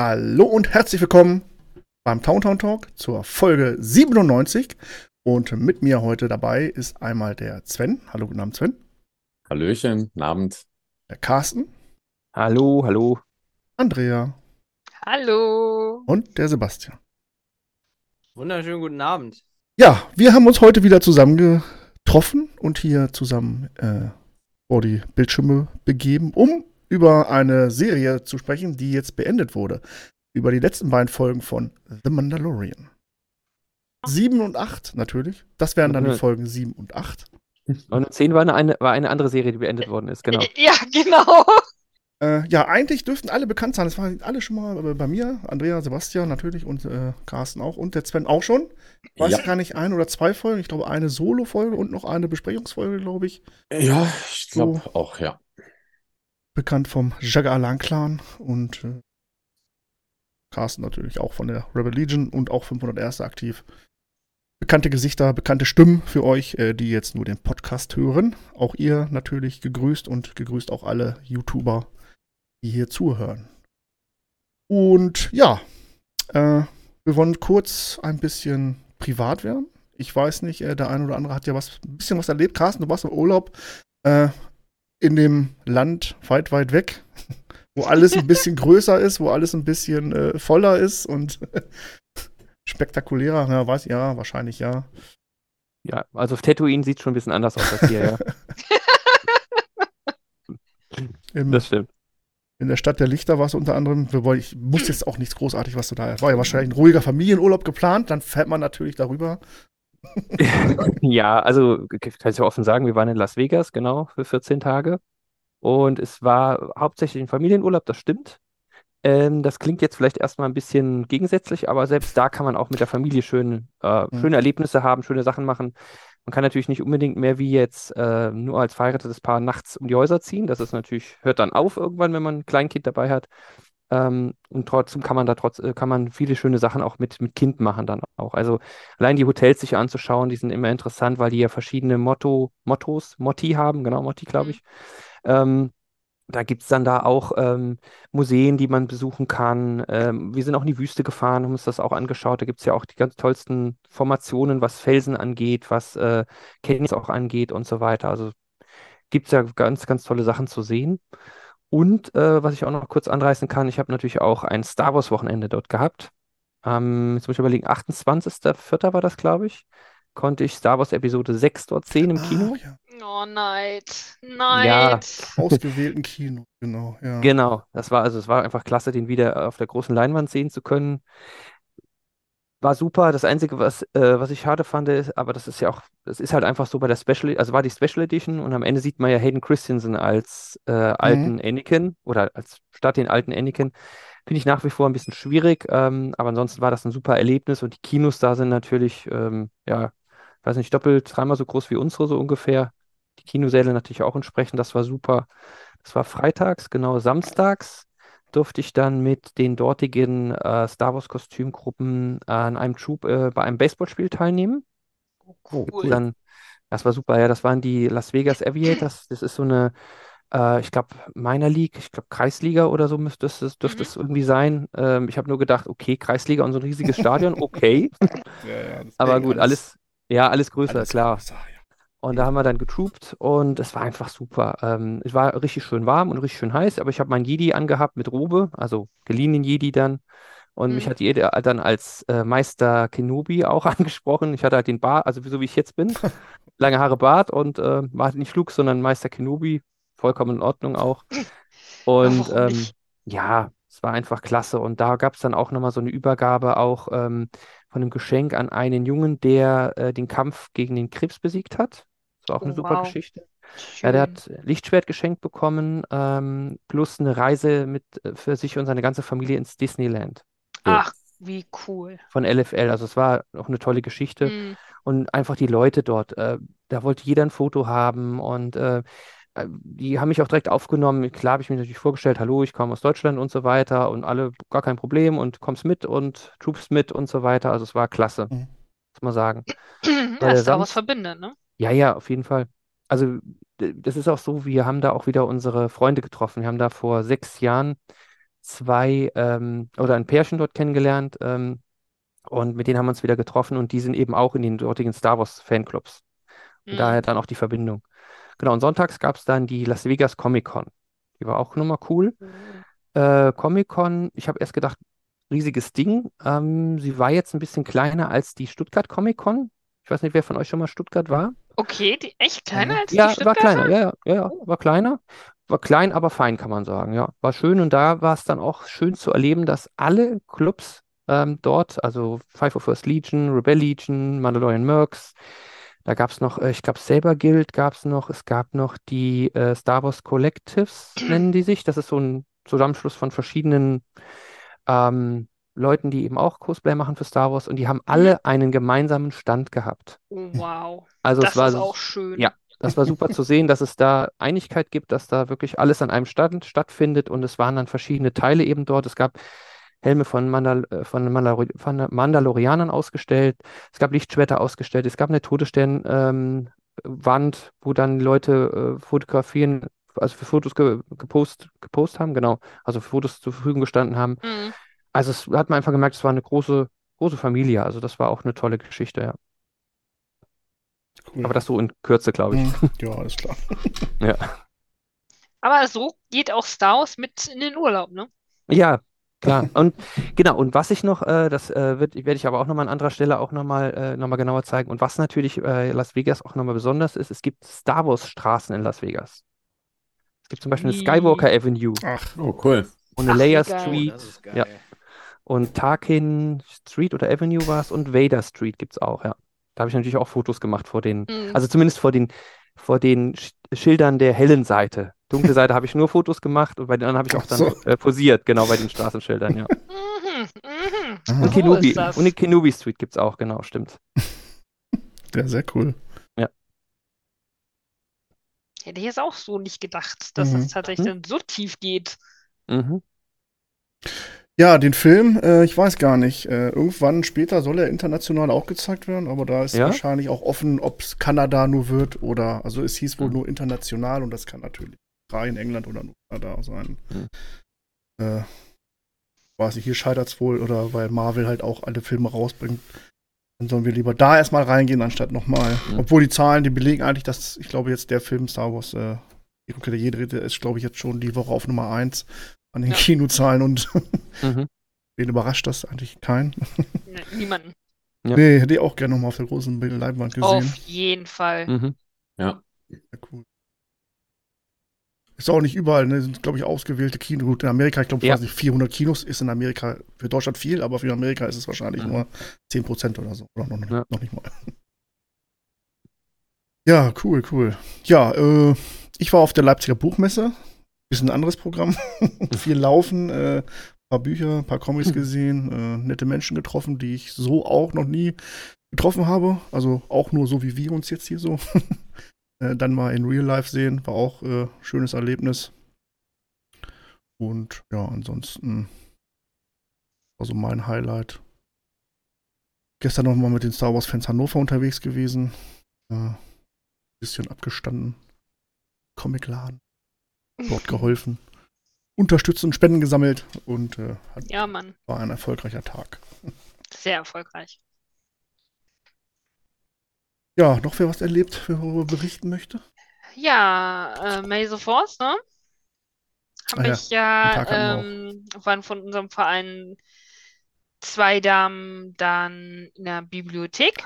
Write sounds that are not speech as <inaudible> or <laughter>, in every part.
Hallo und herzlich willkommen beim Towntown Talk zur Folge 97. Und mit mir heute dabei ist einmal der Sven. Hallo, guten Abend, Sven. Hallöchen, guten Abend. Der Carsten. Hallo, hallo. Andrea. Hallo. Und der Sebastian. Wunderschönen guten Abend. Ja, wir haben uns heute wieder zusammengetroffen und hier zusammen äh, vor die Bildschirme begeben, um über eine Serie zu sprechen, die jetzt beendet wurde. Über die letzten beiden Folgen von The Mandalorian. 7 und 8 natürlich. Das wären dann die Folgen 7 und 8. 9 und 10 war eine, war eine andere Serie, die beendet worden ist, genau. Ja, genau. Äh, ja, eigentlich dürften alle bekannt sein. Das waren alle schon mal bei mir. Andrea, Sebastian natürlich und äh, Carsten auch und der Sven auch schon. Weiß Ja. ich gar nicht, ein oder zwei Folgen. Ich glaube, eine Solo-Folge und noch eine Besprechungsfolge, glaube ich. Ja, ich glaube So. auch, ja. Bekannt vom Jaga Alan Clan und äh, Carsten natürlich auch von der Rebel Legion und auch 501 aktiv. Bekannte Gesichter, bekannte Stimmen für euch, äh, die jetzt nur den Podcast hören. Auch ihr natürlich gegrüßt und gegrüßt auch alle YouTuber, die hier zuhören. Und ja, äh, wir wollen kurz ein bisschen privat werden. Ich weiß nicht, äh, der eine oder andere hat ja was, ein bisschen was erlebt. Carsten, du warst im Urlaub äh, in dem Land weit, weit weg, <laughs> wo alles ein bisschen größer ist, wo alles ein bisschen äh, voller ist und <laughs> spektakulärer. Ja, weiß ja, wahrscheinlich ja. Ja, also auf Tatooine sieht schon ein bisschen anders aus als hier, ja. <laughs> Im, Das stimmt. in der Stadt der Lichter war es unter anderem. Ich muss jetzt auch nichts großartig, was du da. War ja wahrscheinlich ein ruhiger Familienurlaub geplant, dann fährt man natürlich darüber. <laughs> Ja, also kann ich ja offen sagen, wir waren in Las Vegas, genau, für 14 Tage. Und es war hauptsächlich ein Familienurlaub, das stimmt. Ähm, das klingt jetzt vielleicht erstmal ein bisschen gegensätzlich, aber selbst da kann man auch mit der Familie schön, äh, Mhm. schöne Erlebnisse haben, schöne Sachen machen. Man kann natürlich nicht unbedingt mehr wie jetzt äh, nur als verheiratetes Paar nachts um die Häuser ziehen. Das ist natürlich, hört dann auf irgendwann, wenn man ein Kleinkind dabei hat. Ähm, und trotzdem kann man da trotz, äh, kann man viele schöne Sachen auch mit, mit Kind machen dann auch. Also allein die Hotels sich anzuschauen, die sind immer interessant, weil die ja verschiedene Motto, Mottos, Motti haben, genau, Motti, glaube ich. Ähm, da gibt es dann da auch ähm, Museen, die man besuchen kann. Ähm, wir sind auch in die Wüste gefahren, haben uns das auch angeschaut. Da gibt es ja auch die ganz tollsten Formationen, was Felsen angeht, was äh, Canyons auch angeht und so weiter. Also gibt es ja ganz, ganz tolle Sachen zu sehen. Und äh, was ich auch noch kurz anreißen kann, ich habe natürlich auch ein Star Wars-Wochenende dort gehabt. Ähm, jetzt muss ich überlegen, 28.04. war das, glaube ich. Konnte ich Star Wars Episode 6 dort sehen im Kino. Ah, ja. Oh, Neid. Neid. Ja. Ausgewählten Kino, genau. Ja. Genau, das war also es war einfach klasse, den wieder auf der großen Leinwand sehen zu können. War super. Das Einzige, was, äh, was ich schade fand, ist, aber das ist ja auch, das ist halt einfach so bei der Special, also war die Special Edition und am Ende sieht man ja Hayden Christensen als äh, alten Anakin oder als statt den alten Anakin. Finde ich nach wie vor ein bisschen schwierig, ähm, aber ansonsten war das ein super Erlebnis und die Kinos da sind natürlich, ähm, ja, weiß nicht, doppelt, dreimal so groß wie unsere so ungefähr. Die Kinosäle natürlich auch entsprechend, das war super. Das war freitags, genau samstags durfte ich dann mit den dortigen äh, Star Wars Kostümgruppen äh, an einem Troop äh, bei einem Baseballspiel teilnehmen. Cool. Dann, das war super, ja, das waren die Las Vegas Aviators. Das ist so eine, äh, ich glaube, Minor League, ich glaube, Kreisliga oder so müsste es, dürfte Mhm. es irgendwie sein. Ähm, ich habe nur gedacht, okay, Kreisliga und so ein riesiges Stadion, okay. <laughs> Ja, ja, Aber gut, alles, ja, alles größer, alles klar. größer, ja. Und da haben wir dann getroopt und es war einfach super. Ähm, es war richtig schön warm und richtig schön heiß, aber ich habe meinen Jedi angehabt mit Robe, also geliehenen Jedi dann. Und mich Mhm. hat jeder dann als äh, Meister Kenobi auch <laughs> angesprochen. Ich hatte halt den Bart, also so wie ich jetzt bin, <laughs> lange Haare Bart und äh, war halt nicht Luke, sondern Meister Kenobi. Vollkommen in Ordnung auch. Und ähm, ja, es war einfach klasse. Und da gab es dann auch nochmal so eine Übergabe auch ähm, von einem Geschenk an einen Jungen, der äh, den Kampf gegen den Krebs besiegt hat. Das war auch eine Oh, super wow. Geschichte. Ja, der hat Lichtschwert geschenkt bekommen, ähm, plus eine Reise mit äh, für sich und seine ganze Familie ins Disneyland Ach, wie cool. von LFL. Also es war auch eine tolle Geschichte. Mhm. Und einfach die Leute dort, äh, da wollte jeder ein Foto haben und äh, äh, die haben mich auch direkt aufgenommen. Klar habe ich mich natürlich vorgestellt, hallo, ich komme aus Deutschland und so weiter und alle, gar kein Problem und kommst mit und Troops mit und so weiter. Also es war klasse, Mhm. muss man sagen. <clears throat> Ja, der Star Wars Samst- verbindet, ne? Ja, ja, auf jeden Fall. Also d- das ist auch so, wir haben da auch wieder unsere Freunde getroffen. Wir haben da vor sechs Jahren zwei ähm, oder ein Pärchen dort kennengelernt ähm, und mit denen haben wir uns wieder getroffen und die sind eben auch in den dortigen Star Wars Fanclubs. Und Mhm. daher dann auch die Verbindung. Genau, und sonntags gab es dann die Las Vegas Comic Con. Die war auch nochmal cool. Äh, Comic Con, ich habe erst gedacht, riesiges Ding. Ähm, sie war jetzt ein bisschen kleiner als die Stuttgart Comic Con. Ich weiß nicht, wer von euch schon mal Stuttgart war. Okay, die, echt kleiner als die Ja, war kleiner, ja, ja, ja, ja, war kleiner. War klein, aber fein, kann man sagen. Ja, war schön und da war es dann auch schön zu erleben, dass alle Clubs ähm, dort, also Five of First Legion, Rebel Legion, Mandalorian Mercs, da gab es noch, äh, ich glaube, Saber Guild gab es noch, es gab noch die äh, Star Wars Collectives, nennen die sich. Das ist so ein Zusammenschluss von verschiedenen ähm, Leuten, die eben auch Cosplay machen für Star Wars und die haben alle einen gemeinsamen Stand gehabt. Oh, wow. Also Das es war ist auch schön. ja, das war super zu sehen, dass es da <laughs> Einigkeit gibt, dass da wirklich alles an einem Stand stattfindet und es waren dann verschiedene Teile eben dort. Es gab Helme von, Mandal äh, von, Mandalor von Mandalorianern ausgestellt, es gab Lichtschwerter ausgestellt, es gab eine Todessternwand, Wand, wo dann Leute äh, fotografieren, also für Fotos ge gepost, gepost haben, genau, also für Fotos zur Verfügung gestanden haben. Mhm. Also es hat man einfach gemerkt, es war eine große, große Familie. Also das war auch eine tolle Geschichte, ja. Cool. Aber das so in Kürze, glaube ich. Mhm. <laughs> Ja, alles klar. <laughs> Aber so geht auch Star Wars mit in den Urlaub, ne? Ja, klar. Und <laughs> genau, und was ich noch, äh, das äh, wird, werde ich aber auch nochmal an anderer Stelle auch nochmal äh, noch mal genauer zeigen. Und was natürlich äh, Las Vegas auch nochmal besonders ist, es gibt Star Wars Straßen in Las Vegas. Es gibt zum Beispiel eine? Skywalker Avenue Ach, Oh, cool. und eine Ach, geil. Street das ist ja. Und Tarkin Street oder Avenue war es und Vader Street gibt es auch, ja. Da habe ich natürlich auch Fotos gemacht vor den, Mhm. also zumindest vor den, vor den Sch Schildern der hellen Seite. Dunkle Seite habe ich nur Fotos gemacht und bei den anderen habe ich auch dann so. äh, posiert, genau bei den Straßenschildern, ja. <laughs> Mhm, mhm. Ah. Und Kenobi, und die Kenobi Street gibt es auch, genau, stimmt. <laughs> ja, sehr cool. Hätte ich jetzt auch so nicht gedacht, dass Mhm. das tatsächlich dann so tief geht. Mhm. Ja, den Film, äh, ich weiß gar nicht. Äh, irgendwann später soll er international auch gezeigt werden, aber da ist Ja? wahrscheinlich auch offen, ob es Kanada nur wird oder, also es hieß wohl Mhm. nur international und das kann natürlich frei in England oder nur Kanada sein. Mhm. Äh, weiß ich, hier scheitert es wohl oder weil Marvel halt auch alle Filme rausbringt. Dann sollen wir lieber da erstmal reingehen, anstatt nochmal. Mhm. Obwohl die Zahlen, die belegen eigentlich, dass, ich glaube, jetzt der Film Star Wars, äh, Jedi, der ist, glaube ich, jetzt schon die Woche auf Nummer 1 an den Ja. Kinozahlen und <laughs> Mhm. Wen überrascht das eigentlich kein? Ne, niemanden. Ja. Nee, hätte ich auch gerne nochmal auf der großen Leinwand gesehen. Auf jeden Fall. Mhm. Ja. Ja, cool. Ist auch nicht überall, ne? Sind, glaube ich, ausgewählte Kinos. Gut, in Amerika, ich glaube, Ja. weiß nicht, 400 Kinos ist in Amerika für Deutschland viel, aber für Amerika ist es wahrscheinlich Mhm. nur 10% oder so. Oder noch, Ja. noch nicht mal. Ja, cool, cool. Ja, äh, ich war auf der Leipziger Buchmesse. Bisschen anderes Programm. <laughs> viel Laufen, äh, paar Bücher, paar Comics Hm. gesehen, äh, nette Menschen getroffen, die ich so auch noch nie getroffen habe. Also auch nur so wie wir uns jetzt hier so. <laughs> äh, dann mal in Real Life sehen, war auch äh, schönes Erlebnis. Und ja, ansonsten also mein Highlight. Gestern noch mal mit den Star Wars Fans Hannover unterwegs gewesen. Äh, bisschen abgestanden. Comicladen, dort geholfen. Unterstützen, Spenden gesammelt und äh, hat, Ja, Mann. war ein erfolgreicher Tag. Sehr erfolgreich. Ja, noch wer was erlebt, wer darüber berichten möchte? Ja, äh, May the Force, ne? Habe Ah ja, ich ja, hatten ähm, waren von unserem Verein zwei Damen dann in der Bibliothek.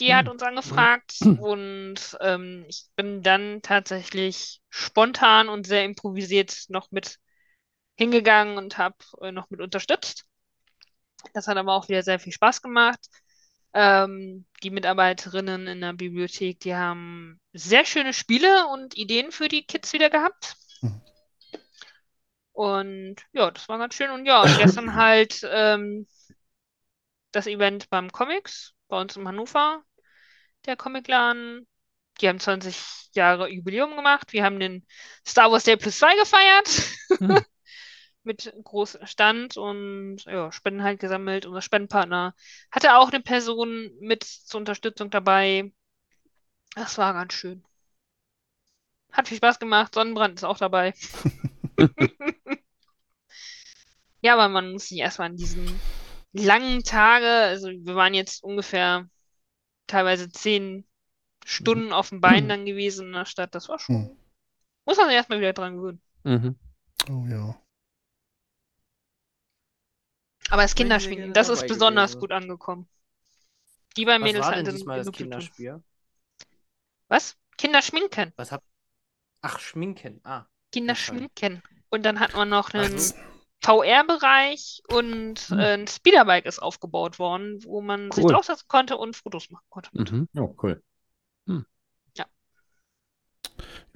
Die hat Hm. uns angefragt und ähm, ich bin dann tatsächlich spontan und sehr improvisiert noch mit hingegangen und habe äh, noch mit unterstützt. Das hat aber auch wieder sehr viel Spaß gemacht. Ähm, die Mitarbeiterinnen in der Bibliothek, die haben sehr schöne Spiele und Ideen für die Kids wieder gehabt. Mhm. Und ja, das war ganz schön. Und ja, und gestern <clears throat> halt ähm, das Event beim Comics, bei uns in Hannover, der Comicladen. Die haben 20 Jahre Jubiläum gemacht. Wir haben den Star Wars Day Plus 2 gefeiert. Mhm. <laughs> Mit großem Stand und ja, Spenden halt gesammelt. Unser Spendenpartner hatte auch eine Person mit zur Unterstützung dabei. Das war ganz schön. Hat viel Spaß gemacht. Sonnenbrand ist auch dabei. <laughs> <laughs> Ja, aber man muss sich erstmal an diesen langen Tage, also wir waren jetzt ungefähr teilweise zehn Stunden auf dem Bein dann gewesen in der Stadt. Das war schon. Hm. Muss man sich erstmal wieder dran gewöhnen. Mhm. Oh ja. Aber das gerne das ist besonders gewesen. gut angekommen. Die bei Was Mädels war denn diesmal das. Kinderspiel? Was? Kinderschminken. Was hab. Ach, Schminken. Ah. Kinderschminken. Und dann hat man noch einen Ach, VR-Bereich und Hm. äh, ein Speederbike ist aufgebaut worden, wo man sich Cool. draufsetzen konnte und Fotos machen konnte. Mhm. Oh, cool.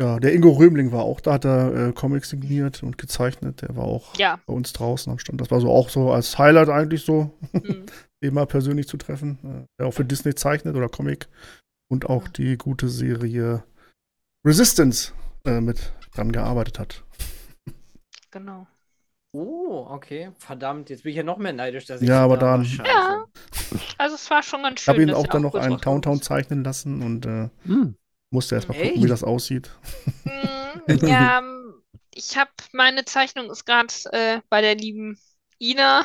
Ja, der Ingo Römling war auch da, hat er äh, Comics signiert und gezeichnet. Der war auch Ja. bei uns draußen am Stand. Das war so auch so als Highlight eigentlich so, Mhm. <laughs> den mal persönlich zu treffen. Äh, der auch für Disney zeichnet oder Comic. Und auch Ja. die gute Serie Resistance äh, mit dran gearbeitet hat. Genau. Oh, okay. Verdammt, jetzt bin ich ja noch mehr neidisch, dass ich Ja, aber da war. dann- Scheiße. Ja. Also es war schon ganz Ich schön. habe ihn auch dann noch einen ist. zeichnen lassen und äh, Mhm. musste erst mal Echt? gucken, wie das aussieht. Mm, Ja, <laughs> ähm, ich habe meine Zeichnung ist gerade äh, bei der lieben Ina.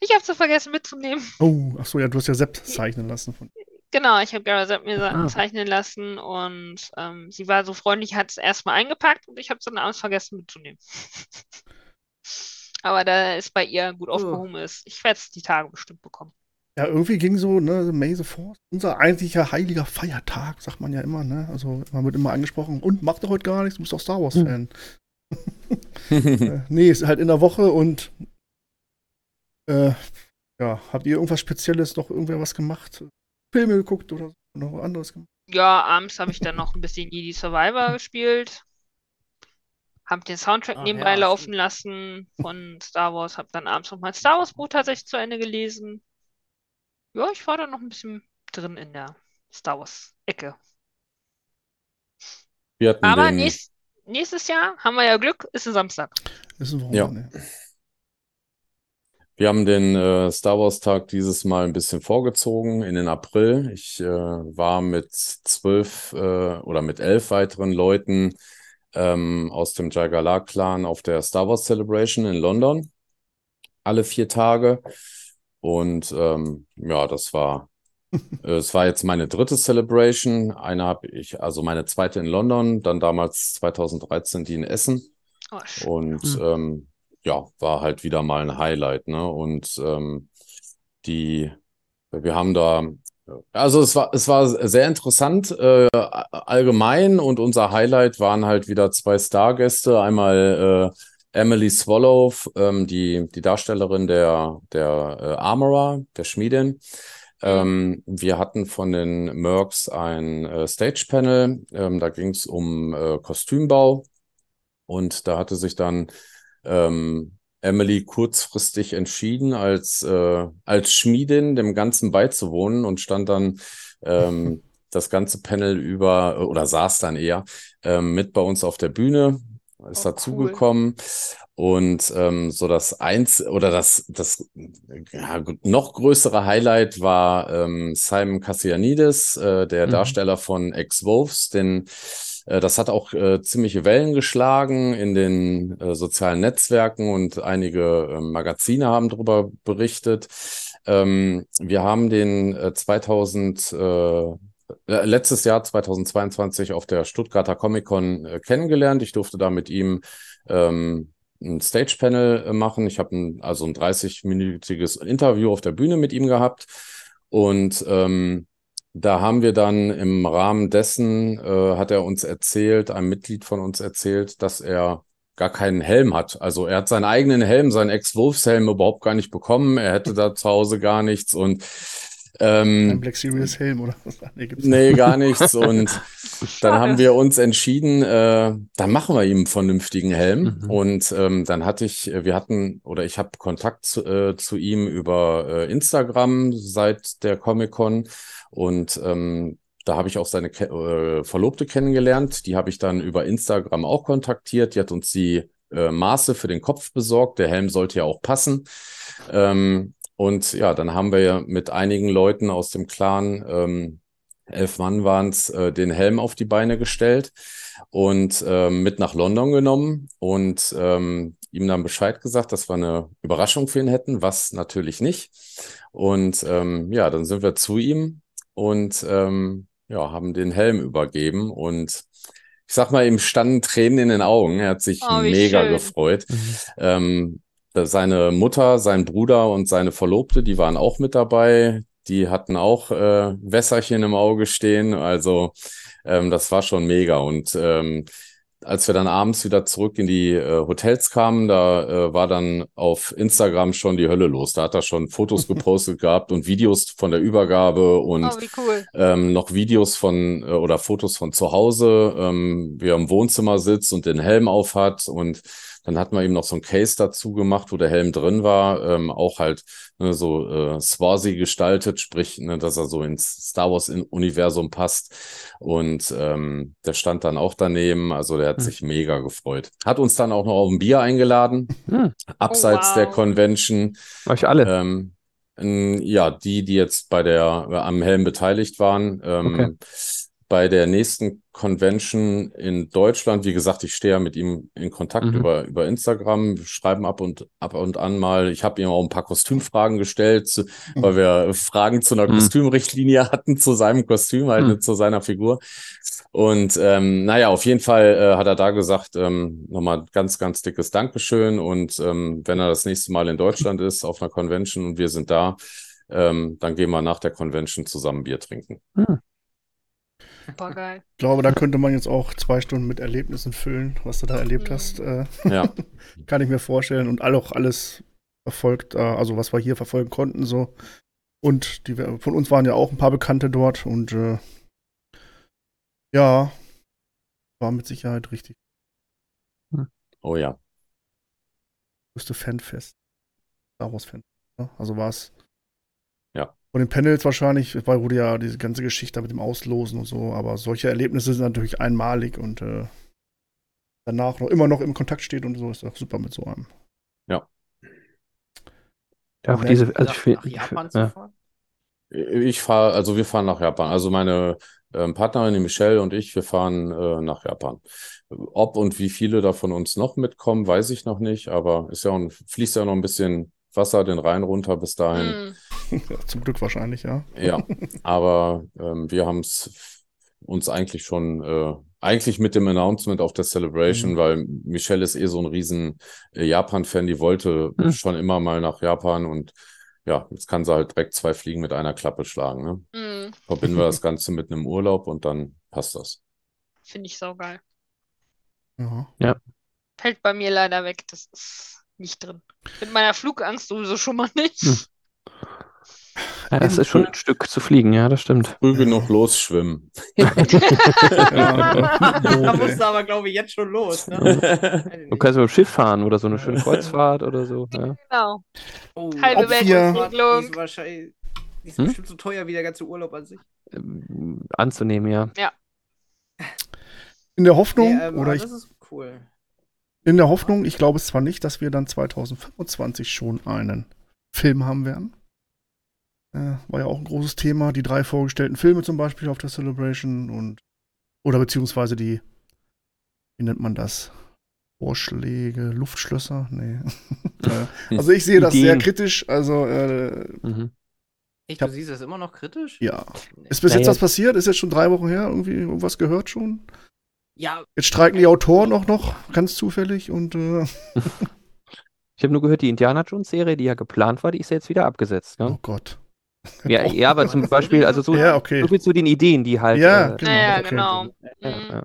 Ich habe sie vergessen mitzunehmen. Oh, ach so, ja, du hast ja Sepp zeichnen lassen. Von, Genau, ich habe Gareth mir Sachen Ah. zeichnen lassen und ähm, sie war so freundlich, hat es erstmal eingepackt und ich habe es dann abends vergessen mitzunehmen. <laughs> Aber da es bei ihr gut aufgehoben ist, ich werde es die Tage bestimmt bekommen. ja, irgendwie ging so, ne, May the Fourth, unser eigentlicher heiliger Feiertag, sagt man ja immer, ne? Also man wird immer angesprochen, und mach doch heute gar nichts, du bist doch Star Wars-Fan. <laughs> Äh, nee, ist halt in der Woche und äh, ja, habt ihr irgendwas Spezielles, noch irgendwer was gemacht? Filme geguckt oder so, noch was anderes gemacht? Ja, abends habe ich dann noch ein bisschen Jedi Survivor gespielt. Hab den Soundtrack Ach nebenbei ja, laufen lassen von Star Wars. Hab dann abends noch mein Star Wars Buch tatsächlich zu Ende gelesen. Ja, ich war da noch ein bisschen drin in der Star Wars Ecke. Wir hatten Aber den, nächst, nächstes Jahr haben wir ja Glück, ist ein Samstag. Ist ein Ja. Wochenende. wir haben den äh, Star Wars Tag dieses Mal ein bisschen vorgezogen in den April. Ich äh, war mit zwölf äh, oder mit elf weiteren Leuten ähm, aus dem Jagalar Clan auf der Star Wars Celebration in London. Alle vier Tage. Und ähm, ja, das war <laughs> Äh, Es war jetzt meine dritte Celebration. Eine habe ich, also meine zweite in London, dann damals 2013 die in Essen. Oh. Und Hm. ähm, ja, war halt wieder mal ein Highlight, ne? Und ähm, die, wir haben da, also es war, es war sehr interessant äh, allgemein und unser Highlight waren halt wieder zwei Stargäste. Einmal äh, Emily Swallow, ähm, die, die Darstellerin der, der äh, Armorer, der Schmiedin. Ähm, wir hatten von den Mercs ein äh, Stage-Panel, ähm, da ging es um äh, Kostümbau und da hatte sich dann ähm, Emily kurzfristig entschieden, als, äh, als Schmiedin dem Ganzen beizuwohnen und stand dann ähm, <laughs> das ganze Panel über oder saß dann eher ähm, mit bei uns auf der Bühne, ist Oh, dazugekommen. Und ähm, so das eins oder das, das ja, noch größere Highlight war ähm, Simon Kassianidis, äh, der Mhm. Darsteller von Ex-Wolves, denn äh, das hat auch äh, ziemliche Wellen geschlagen in den äh, sozialen Netzwerken und einige äh, Magazine haben darüber berichtet. Ähm, wir haben den äh, 2000 äh, äh, letztes Jahr 2022 auf der Stuttgarter Comic Con äh, kennengelernt. Ich durfte da mit ihm ähm, ein Stage-Panel äh, machen. Ich habe also ein 30-minütiges Interview auf der Bühne mit ihm gehabt. Und ähm, da haben wir dann im Rahmen dessen, äh, hat er uns erzählt, ein Mitglied von uns erzählt, dass er gar keinen Helm hat. Also er hat seinen eigenen Helm, seinen Ex-Wolfs-Helm überhaupt gar nicht bekommen. Er hätte da zu Hause gar nichts und Ein ähm, Black Series Helm oder was? <laughs> Nee, nee, gar nichts. Und <laughs> dann haben wir uns entschieden, äh, dann machen wir ihm einen vernünftigen Helm. Mhm. Und ähm, dann hatte ich, wir hatten, oder ich habe Kontakt zu, äh, zu ihm über äh, Instagram seit der Comic-Con. Und ähm, da habe ich auch seine Ke äh, Verlobte kennengelernt. Die habe ich dann über Instagram auch kontaktiert. Die hat uns die äh, Maße für den Kopf besorgt. Der Helm sollte ja auch passen. Ähm, und ja, dann haben wir ja mit einigen Leuten aus dem Clan, ähm, elf Mann waren es, äh, den Helm auf die Beine gestellt und ähm, mit nach London genommen. Und ähm, ihm dann Bescheid gesagt, dass wir eine Überraschung für ihn hätten, was natürlich nicht. Und ähm, ja, dann sind wir zu ihm und ähm, ja, haben den Helm übergeben und ich sag mal, ihm standen Tränen in den Augen. Er hat sich Oh, mega schön. gefreut. Mhm. Ähm, seine Mutter, sein Bruder und seine Verlobte, die waren auch mit dabei. Die hatten auch äh, Wässerchen im Auge stehen. Also ähm, das war schon mega. Und ähm, als wir dann abends wieder zurück in die äh, Hotels kamen, da äh, war dann auf Instagram schon die Hölle los. Da hat er schon Fotos <laughs> gepostet gehabt und Videos von der Übergabe und Oh, cool. ähm, noch Videos von äh, oder Fotos von zu Hause, ähm, wie er im Wohnzimmer sitzt und den Helm auf hat. Und dann hatten wir ihm noch so ein Case dazu gemacht, wo der Helm drin war, ähm, auch halt ne, so äh, Swazi gestaltet, sprich, ne, dass er so ins Star Wars-Universum passt. Und ähm, der stand dann auch daneben, also der hat Hm. sich mega gefreut. Hat uns dann auch noch auf ein Bier eingeladen, Hm. abseits der wow. Convention. Euch alle. Ähm, ja, die, die jetzt bei der, äh, am Helm beteiligt waren. Ähm, Okay. Bei der nächsten Convention in Deutschland, wie gesagt, ich stehe ja mit ihm in Kontakt Mhm. über, über Instagram, wir schreiben ab und ab und an mal. Ich habe ihm auch ein paar Kostümfragen gestellt, zu, weil wir Fragen zu einer Mhm. Kostümrichtlinie hatten, zu seinem Kostüm, halt Mhm. ne, zu seiner Figur. Und ähm, naja, auf jeden Fall äh, hat er da gesagt, ähm, nochmal ganz, ganz dickes Dankeschön. Und ähm, wenn er das nächste Mal in Deutschland ist, auf einer Convention und wir sind da, ähm, dann gehen wir nach der Convention zusammen Bier trinken. Super geil. Ich glaube, da könnte man jetzt auch zwei Stunden mit Erlebnissen füllen, was du da erlebt Mhm. hast. Äh, Ja, <laughs> kann ich mir vorstellen. Und all- auch alles verfolgt, äh, also was wir hier verfolgen konnten, so. Und die, von uns waren ja auch ein paar Bekannte dort und äh, ja, war mit Sicherheit richtig oh ja. größte Fanfest. Star Wars Fan. ne? Also war es. Von den Panels wahrscheinlich, weil wurde ja diese ganze Geschichte mit dem Auslosen und so, aber solche Erlebnisse sind natürlich einmalig und äh, danach noch immer noch im Kontakt steht und so ist doch super mit so einem. Ja, auch Ja, diese, Nach, also ich nach finde, Japan zu ja. fahren? Ich fahre, also wir fahren nach Japan. Also meine ähm, Partnerin, die Michelle und ich, wir fahren äh, nach Japan. Ob und wie viele da von uns noch mitkommen, weiß ich noch nicht, aber ist ja auch, fließt ja noch ein bisschen Wasser den Rhein runter bis dahin. Hm. <laughs> Ja, zum Glück wahrscheinlich, ja. Ja, <laughs> aber ähm, wir haben es uns eigentlich schon, äh, eigentlich mit dem Announcement auf der Celebration, Mhm. weil Michelle ist eh so ein riesen äh, Japan-Fan, die wollte Mhm. schon immer mal nach Japan und ja, jetzt kann sie halt direkt zwei Fliegen mit einer Klappe schlagen. Ne? Hm. Verbinden wir das <laughs> Ganze mit einem Urlaub und dann passt das. Finde ich saugeil. ja. Fällt bei mir leider weg. Das ist nicht drin. Mit meiner Flugangst sowieso schon mal nicht. Ja, das ist schon ein Stück zu fliegen, ja, das stimmt. Früh genug losschwimmen. Ja. da <laughs> musst du aber, glaube ich, jetzt schon los. Ne? Du kannst mit dem Schiff fahren oder so eine schöne Kreuzfahrt oder so. Ja. Genau. Oh, Halbe wir- Die ist wahrscheinlich die ist Hm? bestimmt so teuer wie der ganze Urlaub an sich. Ähm, Anzunehmen, ja. In der Hoffnung, Nee, ähm, oder ich, das ist cool. in der Hoffnung, ich glaube es zwar nicht, dass wir dann 2025 schon einen Film haben werden. Äh, war ja auch ein großes Thema, die drei vorgestellten Filme zum Beispiel auf der Celebration und oder beziehungsweise die, wie nennt man das? Vorschläge, Luftschlösser? Nee. <laughs> Also ich sehe das sehr Ideen. kritisch. Also äh, Mhm. Echt, hab- du siehst das immer noch kritisch? ja. Nee. Ist bis jetzt was passiert? Ist jetzt schon drei Wochen her? Irgendwie irgendwas gehört schon? Ja, Jetzt streiken die Autoren auch noch, ganz zufällig und äh, <laughs> Ich habe nur gehört, die Indiana Jones Serie, die ja geplant war, die ist ja jetzt wieder abgesetzt. oh Ne? Gott. Ja, ja, aber zum Beispiel, also so, <laughs> Ja, okay. so viel zu den Ideen, die halt. Ja, äh, genau. Naja, okay. genau. ja, Mhm.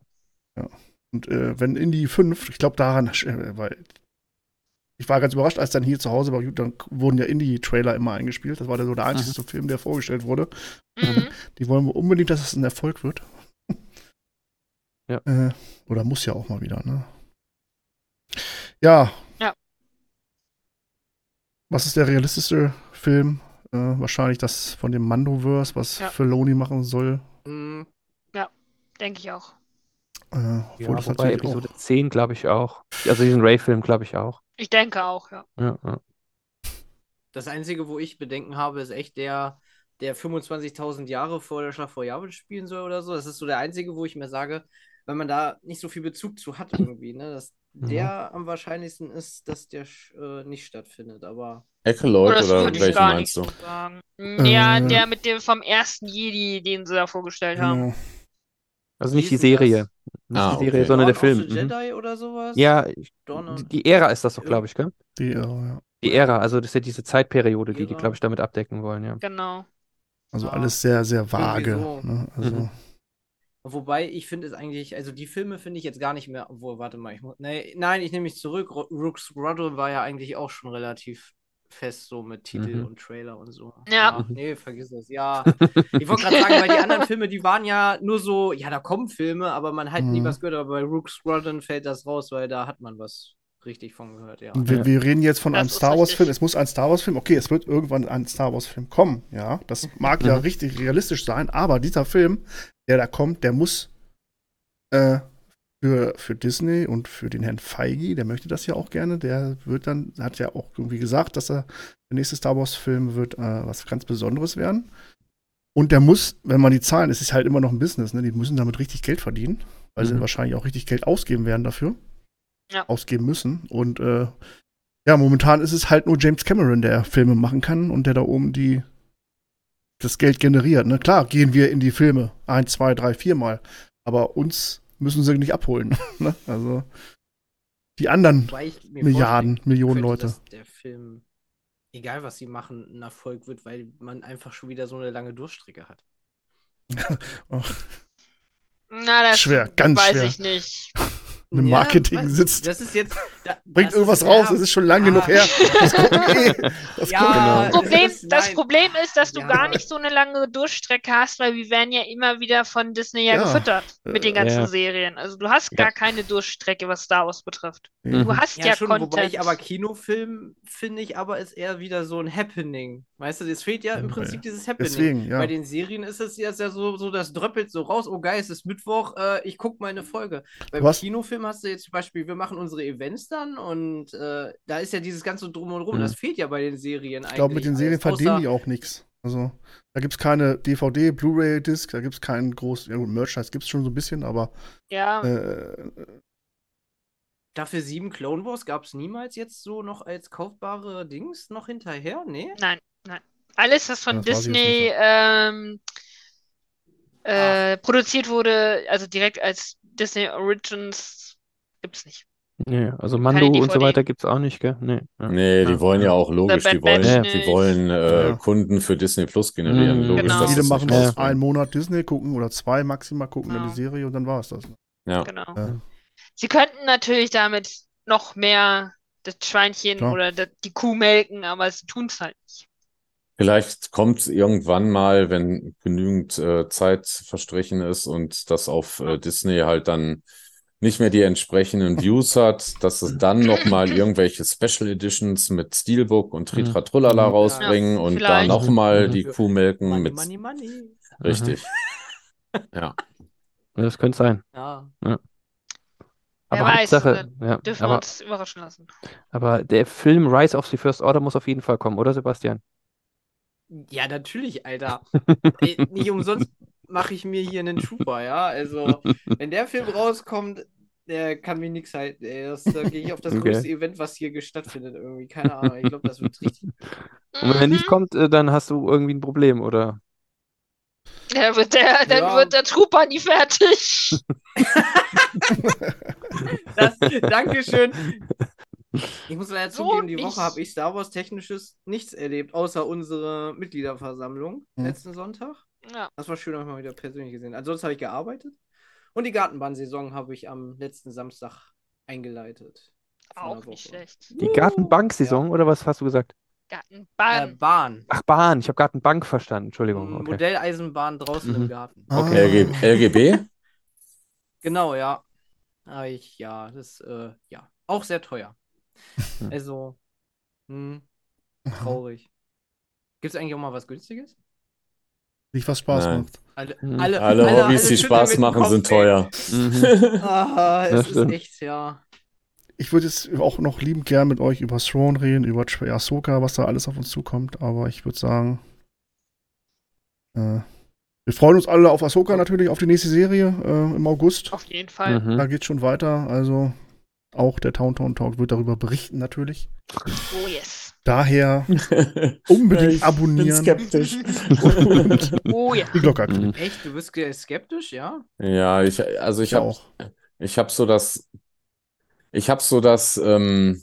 ja. Und äh, wenn Indie 5, ich glaube daran, äh, weil ich war ganz überrascht, als dann hier zu Hause war, dann wurden ja Indie-Trailer immer eingespielt. Das war dann so der einzige Film, der vorgestellt wurde. Mhm. Die wollen wir unbedingt, dass es ein Erfolg wird. <laughs> Ja. Äh, oder muss ja auch mal wieder, ne? Ja. Ja. Was ist der realistischste Film? Äh, wahrscheinlich das von dem Mandoverse, was Ja. Filoni machen soll. hm, Denke ich auch. Äh, Ja, obwohl das wobei Episode auch 10, glaube ich auch. Also diesen Ray-Film, glaube ich auch. Ich denke auch, ja. Ja, ja. das Einzige, wo ich Bedenken habe, ist echt der, der 25.000 Jahre vor der Schlacht vor Yavin spielen soll oder so. Das ist so der Einzige, wo ich mir sage, weil man da nicht so viel Bezug zu hat irgendwie, ne? Dass Mhm. der am wahrscheinlichsten ist, dass der äh, nicht stattfindet, aber Eckeloid oder ich welchen meinst du? so sagen. Ja, Äh. der mit dem vom ersten Jedi, den sie da vorgestellt haben. Genau. Also nicht die Serie. Nicht Ah, die Serie, okay. sondern der Dawn of Film. the Mhm. Jedi oder sowas? Ja, of- die, die Ära ist das doch, glaube ich, gell? Die, äh, ja. Die Ära, also das ist ja diese Zeitperiode, die die, Ära. glaube ich, damit abdecken wollen, ja. Genau. Also Ah, alles sehr, sehr vage. so. Ne? Also, Mhm. Wobei, ich finde es eigentlich, also die Filme finde ich jetzt gar nicht mehr, obwohl, warte mal, ich muss, nee, nein, ich nehme mich zurück. Ro- Rook Squadron war ja eigentlich auch schon relativ fest so mit Titel Mhm. und Trailer und so. Ja. nee, vergiss es. Ja, ich wollte gerade sagen, weil die anderen Filme, die waren ja nur so, ja, da kommen Filme, aber man hat nie Mhm. was gehört, aber bei Rook Squadron fällt das raus, weil da hat man was richtig von gehört, ja. wir, wir reden jetzt von Das einem Star Wars-Film. Es muss ein Star Wars-Film. Okay, es wird irgendwann ein Star Wars-Film kommen. Ja, das <laughs> mag ja Mhm. richtig realistisch sein, aber dieser Film, der da kommt, der muss äh, für, für Disney und für den Herrn Feige, der möchte das ja auch gerne. Der wird dann, hat ja auch irgendwie gesagt, dass er der nächste Star Wars-Film wird äh, was ganz Besonderes werden. Und der muss, wenn man die Zahlen, es ist halt immer noch ein Business, ne? Die müssen damit richtig Geld verdienen, weil sie Mhm. wahrscheinlich auch richtig Geld ausgeben werden dafür. Ja. Ausgeben müssen. Und äh, ja, momentan ist es halt nur James Cameron, der Filme machen kann und der da oben die das Geld generiert. Ne? Klar, gehen wir in die Filme ein, zwei, drei, viermal. Aber uns müssen sie nicht abholen. <laughs> ne? Also die anderen Milliarden, Millionen könnte, Leute. dass der Film, egal was sie machen, ein Erfolg wird, weil man einfach schon wieder so eine lange Durststrecke hat. <laughs> Na, das Schwer, ganz weiß schwer. ich nicht. Im Marketing was- sitzt. Das ist jetzt. Da, Bringt das irgendwas ist, raus, ja, es ist schon lang ja. genug her. Das <laughs> eh. Das Ja. Genau. Das Problem, das das. Problem ist, dass du Ja. gar nicht so eine lange Durchstrecke hast, weil wir werden ja immer wieder von Disney ja, Ja. gefüttert mit den Äh, ganzen ja. Serien. Also du hast gar keine Durchstrecke, was Star Wars betrifft. Mhm. Du hast ja, Ja, schon, Content. wobei ich aber Kinofilm finde ich aber ist eher wieder so ein Happening. Weißt du, es fehlt ja im Ja, Prinzip dieses Happening. Deswegen, ja. Bei den Serien ist es jetzt ja so, so das dröppelt so raus, oh geil, es ist Mittwoch, äh, ich gucke mal eine Folge. Beim Was? Kinofilm hast du jetzt zum Beispiel, wir machen unsere Events dann und äh, da ist ja dieses ganze Drum und Rum, Mhm. das fehlt ja bei den Serien Ich glaube, mit den Serien verdienen die auch nichts. Also, da gibt es keine DVD, Blu-ray-Disc, da gibt es keinen großen, ja gut, Merchandise gibt es schon so ein bisschen, aber ja, äh, Dafür sieben Clone Wars gab es niemals jetzt so noch als kaufbare Dings noch hinterher? Nee? nein, nein. Alles, was von jetzt Disney nicht. ähm, äh, produziert wurde, also direkt als Disney Origins, gibt's nicht. Nee, also Mando und so weiter gibt es auch nicht, gell? Nee. Ja. Nee, die Ja. wollen ja auch logisch, die wollen, Batch die wollen äh, Ja. Kunden für Disney Plus generieren. Mhm. Logisch, Genau. dass viele machen aus einem Monat Disney gucken oder zwei maximal gucken dann Ja. die Serie und dann war es das. Ja. Genau. Ja. Sie könnten natürlich damit noch mehr das Schweinchen Klar. oder das, die Kuh melken, aber sie tun es halt nicht. Vielleicht kommt irgendwann mal, wenn genügend äh, Zeit verstrichen ist und das auf äh, Disney halt dann nicht mehr die entsprechenden Views hat, dass es dann nochmal irgendwelche Special Editions mit Steelbook und Tritratrulala Mhm. rausbringen Ja, und da nochmal Mhm. die Kuh melken Money, mit. money, money. Richtig. Ja. <laughs> Ja, Das könnte sein. Ja. Aber weiß, Hauptsache, ja, Dürfen wir aber, uns überraschen lassen. aber der Film Rise of the First Order muss auf jeden Fall kommen, oder Sebastian? Ja, natürlich, Alter. <laughs> Ey, nicht umsonst mache ich mir hier einen Trooper, ja. Also, <laughs> wenn der Film rauskommt, der kann mir nichts halten. Ey. Das, da gehe ich auf das Okay. größte Event, was hier stattfindet, irgendwie. Keine Ahnung. Ich glaube, das wird richtig. <laughs> Und wenn er nicht Mhm. kommt, äh, dann hast du irgendwie ein Problem, oder? Ja, wird der, dann Ja. wird der Trooper nie fertig. <laughs> Das, Dankeschön. Ich muss leider So zugeben, die. Woche habe ich Star Wars Technisches nichts erlebt, außer unsere Mitgliederversammlung Hm. letzten Sonntag. Ja. Das war schön, euch mal wieder persönlich gesehen. Ansonsten habe ich gearbeitet. Und die Gartenbahnsaison habe ich am letzten Samstag eingeleitet. Auch nicht schlecht. Die Gartenbank-Saison, oder was hast du gesagt? Äh, Gartenbahn. Bahn. Ach, Bahn, ich habe Gartenbank verstanden, Entschuldigung. Okay. Modelleisenbahn draußen Mhm. im Garten. Ah. LG, LGB? <laughs> Genau, ja. Aber ich, ja, das, äh, ja, auch sehr teuer. Hm. Also, hm, traurig. Gibt es eigentlich auch mal was Günstiges? Nicht was Spaß Nein. macht. Alle, Hm. alle, Alle alle- Hobbys, alle die Spaß machen, sind teuer. Mhm. <laughs> Ah, es ist echt, ja. Ich würde jetzt auch noch liebend gern mit euch über Throne reden, über Ahsoka, was da alles auf uns zukommt, aber ich würde sagen, äh, Wir freuen uns alle auf Ahsoka natürlich, auf die nächste Serie äh, im August. Auf jeden Fall. Mhm. Da geht's schon weiter. Also auch der Town Town Talk wird darüber berichten natürlich. Oh yes. Daher <laughs> unbedingt Ich bin abonnieren skeptisch. und <laughs> Oh ja. die Glocke aktivieren. Mhm. Echt? Du bist skeptisch, ja? Ja, ich, also ich Ich habe auch. ich hab so das, ich habe so das, ähm,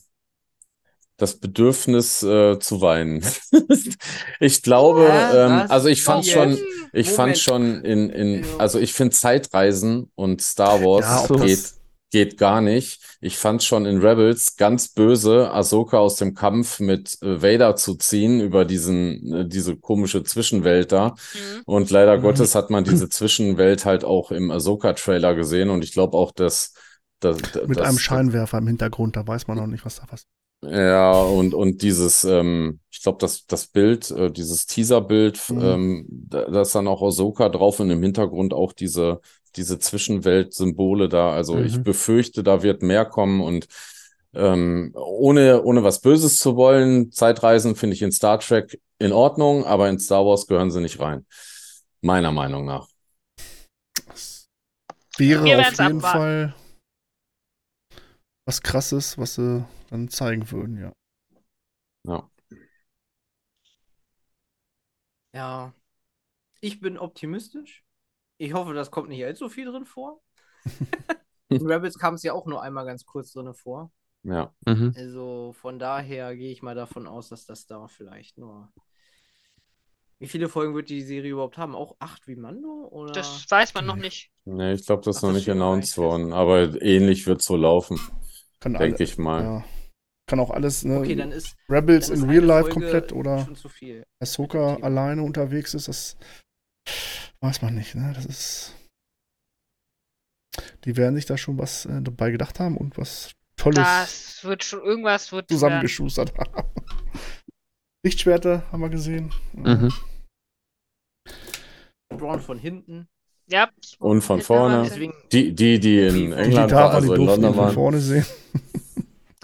das Bedürfnis äh, zu weinen. <laughs> Ich glaube, Hä? ähm, also ich fand schon, ich fand Moment. schon in, in, Also- ich finde Zeitreisen und Star Wars Ja, geht, das- geht gar nicht. Ich fand schon in Rebels ganz böse, Ahsoka aus dem Kampf mit äh, Vader zu ziehen über diesen, äh, diese komische Zwischenwelt da. Mhm. Und leider Mhm. Gottes hat man diese Zwischenwelt halt auch im Ahsoka-Trailer gesehen und ich glaube auch, dass, dass, Mit dass einem Scheinwerfer im Hintergrund, da weiß man noch nicht, was da was. ja, und, und dieses, ähm, ich glaube, das, das Bild, äh, dieses Teaser-Bild, Mhm. ähm, da, da ist dann auch Ahsoka drauf und im Hintergrund auch diese, diese Zwischenwelt-Symbole da. Also ich Mhm. befürchte, da wird mehr kommen und ähm, ohne, ohne was Böses zu wollen, Zeitreisen finde ich in Star Trek in Ordnung, aber in Star Wars gehören sie nicht rein. Meiner Meinung nach. Das wäre Wir auf jeden abwarten. Fall was krasses, was sie dann zeigen würden, ja. Ja. Ja. Ich bin optimistisch. Ich hoffe, das kommt nicht allzu viel drin vor. <laughs> In Rebels kam es ja auch nur einmal ganz kurz drin vor. Ja. Mhm. Also von daher gehe ich mal davon aus, dass das da vielleicht nur. Wie viele Folgen wird die Serie überhaupt haben? Auch acht wie Mando? Oder? Das weiß man noch nicht. Nee, ich glaube, das ist Ach, noch das nicht announced worden, aber ähnlich wird so laufen, denke ich mal. ja. Kann auch alles, ne? okay, dann ist, Rebels dann ist in Real Life Folge komplett oder schon zu viel. Ahsoka alleine unterwegs ist, das weiß man nicht, ne? Das ist. Die werden sich da schon was äh, dabei gedacht haben und was Tolles Das wird schon irgendwas wird werden. zusammengeschustert haben. Lichtschwerter haben wir gesehen. Mhm. Braun von hinten. Ja. Und von vorne. Deswegen, Die, die, die in Die Die, die England war, waren, also die in London ihn von waren. vorne sehen.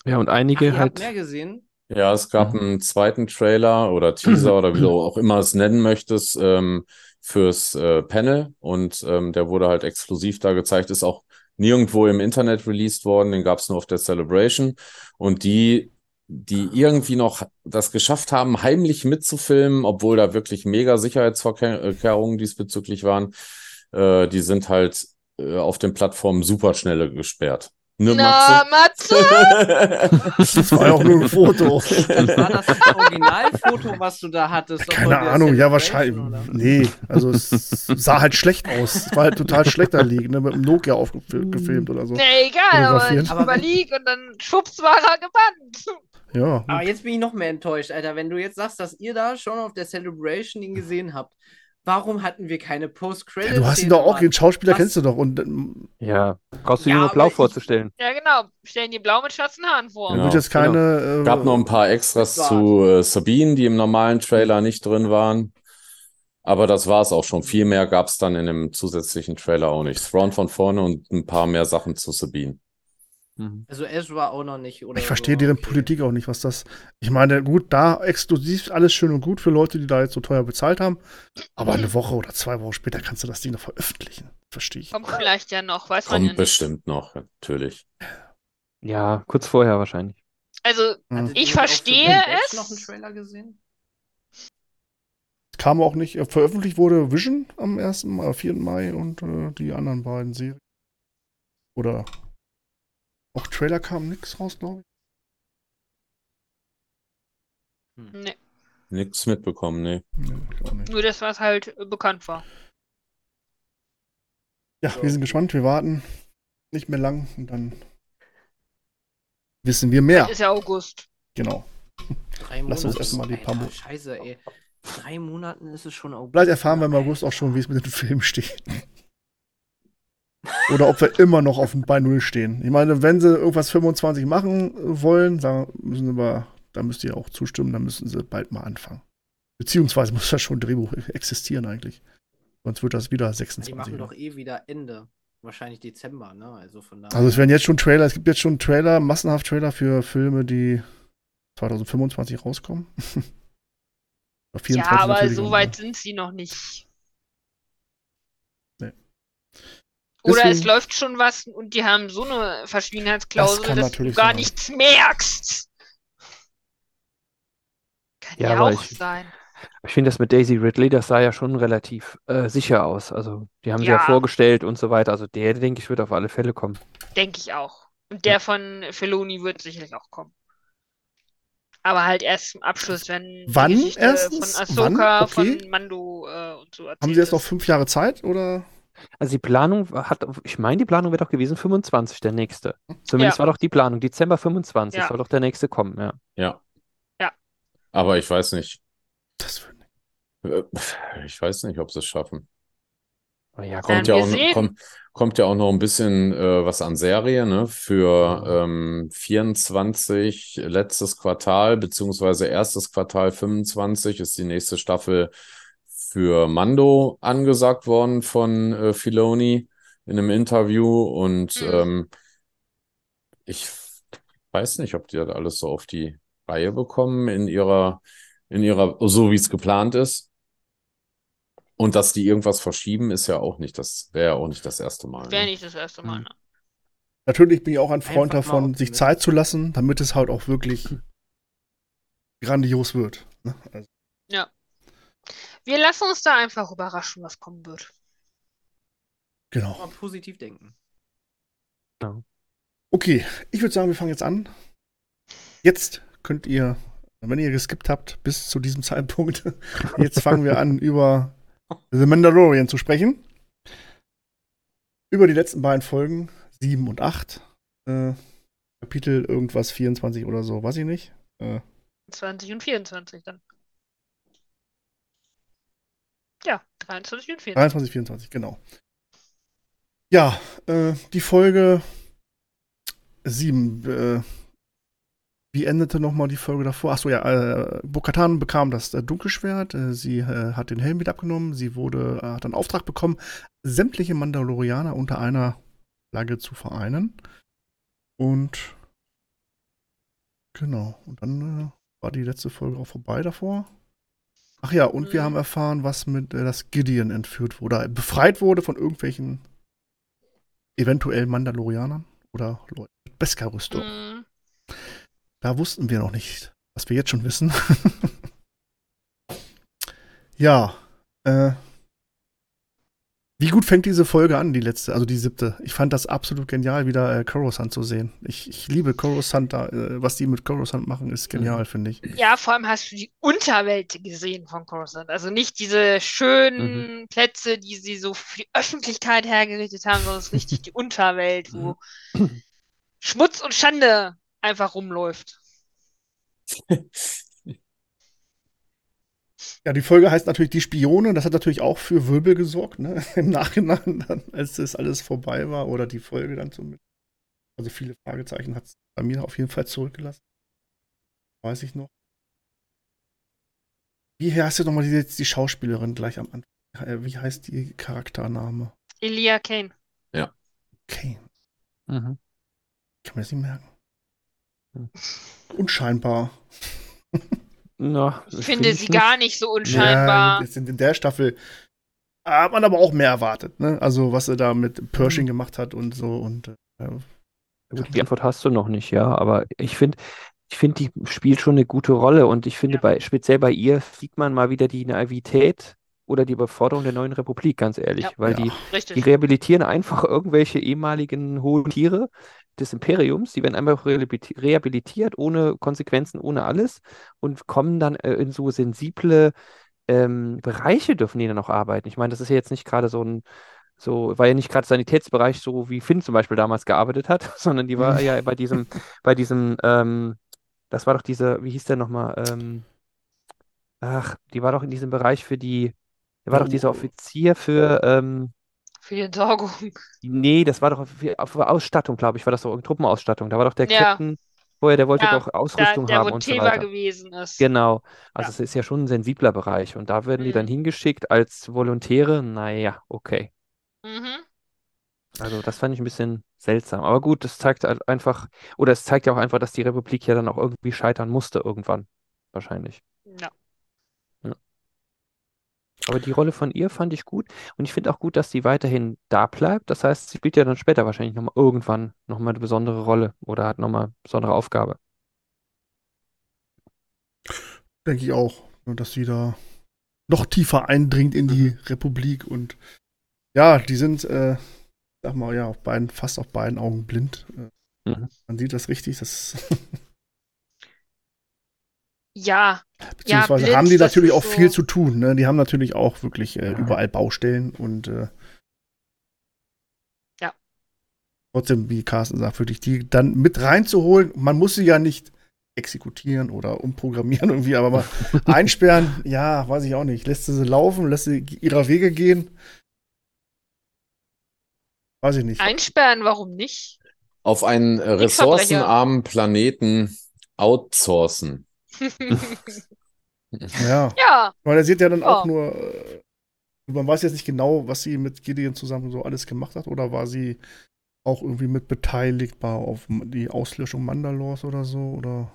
Ja, und Ach, einige habt halt. mehr gesehen. Ja, es gab Mhm. einen zweiten Trailer oder Teaser <clears throat> oder wie du auch immer es nennen möchtest, ähm, fürs äh, Panel und ähm, der wurde halt exklusiv da gezeigt, ist auch nirgendwo im Internet released worden, den gab es nur auf der Celebration und die, die irgendwie noch das geschafft haben, heimlich mitzufilmen, obwohl da wirklich mega Sicherheitsvorkehrungen diesbezüglich waren, äh, die sind halt äh, auf den Plattformen superschnelle gesperrt. Ne, Na, Matze! Das war ja auch nur ein Foto. <laughs> War das das Originalfoto, was du da hattest? Keine Ahnung, ja, wahrscheinlich. oder? Nee, also es sah halt schlecht aus. Es war halt total schlechter liegen, ne? mit dem Nokia aufgefilmt oder so. Nee, egal, aber ich überlieg und dann schwupps war er gebannt. Ja, Aber jetzt bin ich noch mehr enttäuscht, Alter. Wenn du jetzt sagst, dass ihr da schon auf der Celebration ihn gesehen habt, warum hatten wir keine Post-Credit? ja, du hast ihn doch auch, den Schauspieler kennst du doch. Und ähm, Ja, brauchst du Ja, dir nur blau ich- vorzustellen. Ja, genau. Stellen die blau mit schwarzen Haaren vor. wird jetzt keine. Äh, Gab noch ein paar Extras zu äh, Sabine, die im normalen Trailer nicht drin waren. Aber das war es auch schon. Viel mehr gab es dann in dem zusätzlichen Trailer auch nicht. Thrawn von vorne und ein paar mehr Sachen zu Sabine. Mhm. Also Ezra auch noch nicht, oder? ich verstehe so. deren Okay. Politik auch nicht, was das. Ich meine, gut, da exklusiv alles schön und gut für Leute, die da jetzt so teuer bezahlt haben. Aber eine Woche oder zwei Wochen später kannst du das Ding noch veröffentlichen. Verstehe ich. Kommt vielleicht ja noch, weiß man ja Kommt nicht. bestimmt noch, natürlich. Ja, kurz vorher wahrscheinlich. Also. Hattet Ich verstehe es. noch einen Trailer gesehen? Kam auch nicht. Äh, veröffentlicht wurde Vision am 1. Mai, 4. Mai und äh, die anderen beiden Serien. Oder auch Trailer kam nix raus, glaube ich. nee, Nichts mitbekommen, nee. Nee, nur das, was halt äh, bekannt war. Ja, wir sind gespannt, wir warten nicht mehr lang und dann wissen wir mehr. Ist ja August. Genau. Drei Lass uns Monate. erstmal die paar Scheiße, ey. Drei Monaten ist es schon August. Vielleicht erfahren wir im August auch schon, wie es mit dem Film steht. Oder ob wir immer noch auf dem bei Null stehen. Ich meine, wenn sie irgendwas 25 machen wollen, sagen, müssen sie aber, da müsst ihr auch zustimmen, dann müssen sie bald mal anfangen. Beziehungsweise muss da schon ein Drehbuch existieren eigentlich. Sonst wird das wieder Die 26. machen doch eh wieder Ende. Wahrscheinlich Dezember, ne? Also von daher. Also es werden jetzt schon Trailer, es gibt jetzt schon Trailer, massenhaft Trailer für Filme, die 2025 rauskommen. <laughs> Oder 24 Ja, aber so weit sind sie noch nicht. Oder es läuft schon was und die haben so eine Verschwiegenheitsklausel, Das dass du gar sein. nichts merkst. Kann Ja, ja, auch ich- sein. Ich finde das mit Daisy Ridley, das sah ja schon relativ äh, sicher aus. Also, die haben sie ja Ja. vorgestellt und so weiter. Also, der, denke ich, wird auf alle Fälle kommen. Denke ich auch. Und der von Filoni wird sicherlich auch kommen. Aber halt erst zum Abschluss, wenn Wann Geschichte erstens? von Ahsoka, Wann? Okay. von Mando äh, und so erzählt Haben Sie jetzt noch fünf Jahre Zeit oder? Also, die Planung hat, ich meine, die Planung wäre doch gewesen 25, der nächste. Zumindest war doch die Planung, Dezember 25 Ja. soll doch der nächste kommen, ja. Ja. Ja. Aber ich weiß nicht. Das wird äh, Ich weiß nicht, ob sie es schaffen. Aber ja, Kommt ja, auch, kommt, kommt ja auch noch ein bisschen äh, was an Serie, ne? Für Ja. ähm, 24 letztes Quartal, beziehungsweise erstes Quartal 25 ist die nächste Staffel für Mando angesagt worden von äh, Filoni in einem Interview. Und Mhm. ähm, ich weiß nicht, ob die das alles so auf die Reihe bekommen in ihrer, in ihrer, so wie es geplant ist. Und dass die irgendwas verschieben, ist ja auch nicht, das wäre ja auch nicht das erste Mal. Wäre Ne? nicht das erste Mal. Hm. Ne? Natürlich bin ich auch ein Freund Einfach davon, sich optimistisch. Zeit zu lassen, damit es halt auch wirklich grandios wird. Ne? Also, Wir lassen uns da einfach überraschen, was kommen wird. genau. Mal positiv denken. Okay, ich würde sagen, wir fangen jetzt an. Jetzt könnt ihr, wenn ihr geskippt habt, bis zu diesem Zeitpunkt, <laughs> jetzt fangen wir an, über The Mandalorian zu sprechen. Über die letzten beiden Folgen, 7 und 8. Äh, Kapitel irgendwas 24 oder so, weiß ich nicht. Äh, 20 und 24 dann. Ja, 23 und 24. 23, 24, genau. Ja, äh, die Folge 7. Äh, wie endete nochmal die Folge davor? Achso, ja, äh, Bo-Katan bekam das äh, Dunkelschwert. Äh, sie äh, hat den Helm wieder abgenommen. Sie wurde, äh, hat einen Auftrag bekommen, sämtliche Mandalorianer unter einer Flagge zu vereinen. Und genau, und dann äh, war die letzte Folge auch vorbei davor. Ach ja, und wir Mhm. haben erfahren, was mit äh, das Gideon entführt wurde, befreit wurde von irgendwelchen eventuell Mandalorianern oder Leuten mit Beskar-Rüstung. Mhm. Da wussten wir noch nicht, was wir jetzt schon wissen. <laughs> ja, äh, wie gut fängt diese Folge an, die letzte, also die siebte? Ich fand das absolut genial, wieder äh, Coruscant zu sehen. Ich, ich liebe Coruscant, da, äh, was die mit Coruscant machen, ist genial, finde ich. Ja, vor allem hast du die Unterwelt gesehen von Coruscant. Also nicht diese schönen Plätze, die sie so für die Öffentlichkeit hergerichtet haben, sondern es ist richtig die Unterwelt, wo Schmutz und Schande einfach rumläuft. <laughs> Ja, die Folge heißt natürlich Die Spione. Das hat natürlich auch für Wirbel gesorgt, ne? <laughs> Im Nachhinein, dann, als das alles vorbei war oder die Folge dann zumindest. Also viele Fragezeichen hat es bei mir auf jeden Fall zurückgelassen. Weiß ich noch. Wie heißt jetzt nochmal die, die Schauspielerin gleich am Anfang? Äh, Wie heißt die Charaktername? Elia Kane. Kane. Mhm. Ich kann mir das nicht merken. Hm. Unscheinbar. <laughs> Na, Ich finde sie gar nicht so unscheinbar. Ja, in der Staffel hat man aber auch mehr erwartet, ne? Also, was er da mit Pershing Mhm. gemacht hat und so und äh, die Antwort hast du noch nicht, ja, aber ich finde, ich finde, die spielt schon eine gute Rolle und ich finde, Ja. bei, speziell bei ihr sieht man mal wieder die Naivität oder die Überforderung der neuen Republik, ganz ehrlich, Ja. weil Ja. die, die rehabilitieren einfach irgendwelche ehemaligen hohen Tiere des Imperiums, die werden einfach rehabiliti- rehabilitiert, ohne Konsequenzen, ohne alles und kommen dann äh, in so sensible ähm, Bereiche dürfen die dann auch arbeiten. Ich meine, das ist ja jetzt nicht gerade so ein, so, war ja nicht gerade Sanitätsbereich, so wie Finn zum Beispiel damals gearbeitet hat, <laughs> sondern die war Mhm. ja bei diesem, bei diesem, ähm, das war doch diese, wie hieß der nochmal, ähm, ach, die war doch in diesem Bereich für die, der war doch dieser Oh. Offizier für, ähm, Für die Entsorgung. nee, das war doch für, für Ausstattung, glaube ich, war das so Truppenausstattung. Da war doch der Ja. Captain vorher, der wollte Ja, doch Da, Ausrüstung der, haben und so Teva weiter. gewesen ist. Genau. Also Ja. es ist ja schon ein sensibler Bereich und da werden die dann Mhm. hingeschickt als Volontäre. Naja, okay. Mhm. Also das fand ich ein bisschen seltsam. Aber gut, das zeigt halt einfach, oder es zeigt ja auch einfach, dass die Republik ja dann auch irgendwie scheitern musste irgendwann. Wahrscheinlich. Ja. Aber die Rolle von ihr fand ich gut. Und ich finde auch gut, dass sie weiterhin da bleibt. Das heißt, sie spielt ja dann später wahrscheinlich nochmal irgendwann nochmal eine besondere Rolle oder hat nochmal eine besondere Aufgabe. Denke ich auch, dass sie da noch tiefer eindringt in die Mhm. Republik und ja, die sind, äh, sag mal, ja, auf beiden, fast auf beiden Augen blind. Äh, Mhm. Man sieht das richtig, das <laughs> Ja, beziehungsweise blind, haben die natürlich auch so- viel zu tun. Ne? Die haben natürlich auch wirklich äh, Ja. überall Baustellen und äh, Ja. trotzdem, wie Carsten sagt, wirklich die dann mit reinzuholen. Man muss sie ja nicht exekutieren oder umprogrammieren <laughs> irgendwie, aber mal einsperren, ja, weiß ich auch nicht. Lässt sie sie laufen, lässt sie ihrer Wege gehen? Weiß ich nicht. einsperren, warum nicht? Auf einen äh, ressourcenarmen Planeten outsourcen. <laughs> Ja, ja, weil er sieht ja dann auch Ja. nur, äh, man weiß jetzt nicht genau, was sie mit Gideon zusammen so alles gemacht hat, oder war sie auch irgendwie mit beteiligt bei auf die Auslöschung Mandalors oder so, oder?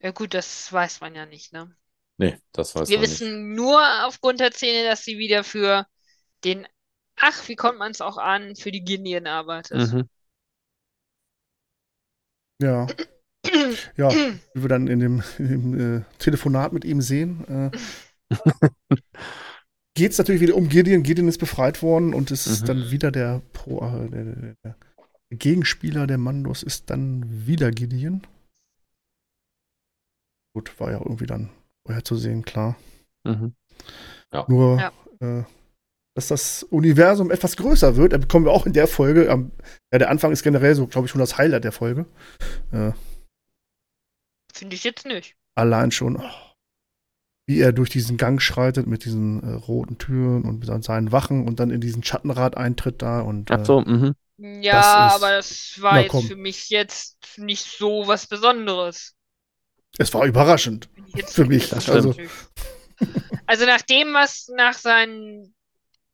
ja gut, das weiß man ja nicht, ne? Nee, das weiß Wir man nicht. wissen nur aufgrund der Szene, dass sie wieder für den, ach, wie kommt man es auch an, für die Guinea arbeitet. Mhm. Ja. Ja, wie wir dann in dem, in dem äh, Telefonat mit ihm sehen, äh, <laughs> geht es natürlich wieder um Gideon. Gideon ist befreit worden und es ist Mhm. dann wieder der, Pro, äh, der, der, der Gegenspieler der Mandos ist dann wieder Gideon. Gut, war ja irgendwie dann vorherzusehen, klar. Mhm. Nur, Ja. äh, dass das Universum etwas größer wird, da bekommen wir auch in der Folge. Am, ja, der Anfang ist generell so, glaube ich, schon das Highlight der Folge. Äh, Finde ich jetzt nicht. allein schon, oh, wie er durch diesen Gang schreitet mit diesen äh, roten Türen und mit seinen Wachen und dann in diesen Schattenrad eintritt da und Ach so, mhm. Ja, Das ist- aber das war jetzt komm. für mich jetzt nicht so was Besonderes. äh, es war überraschend. Jetzt Für mich, das also-. Also nach dem, was nach seinen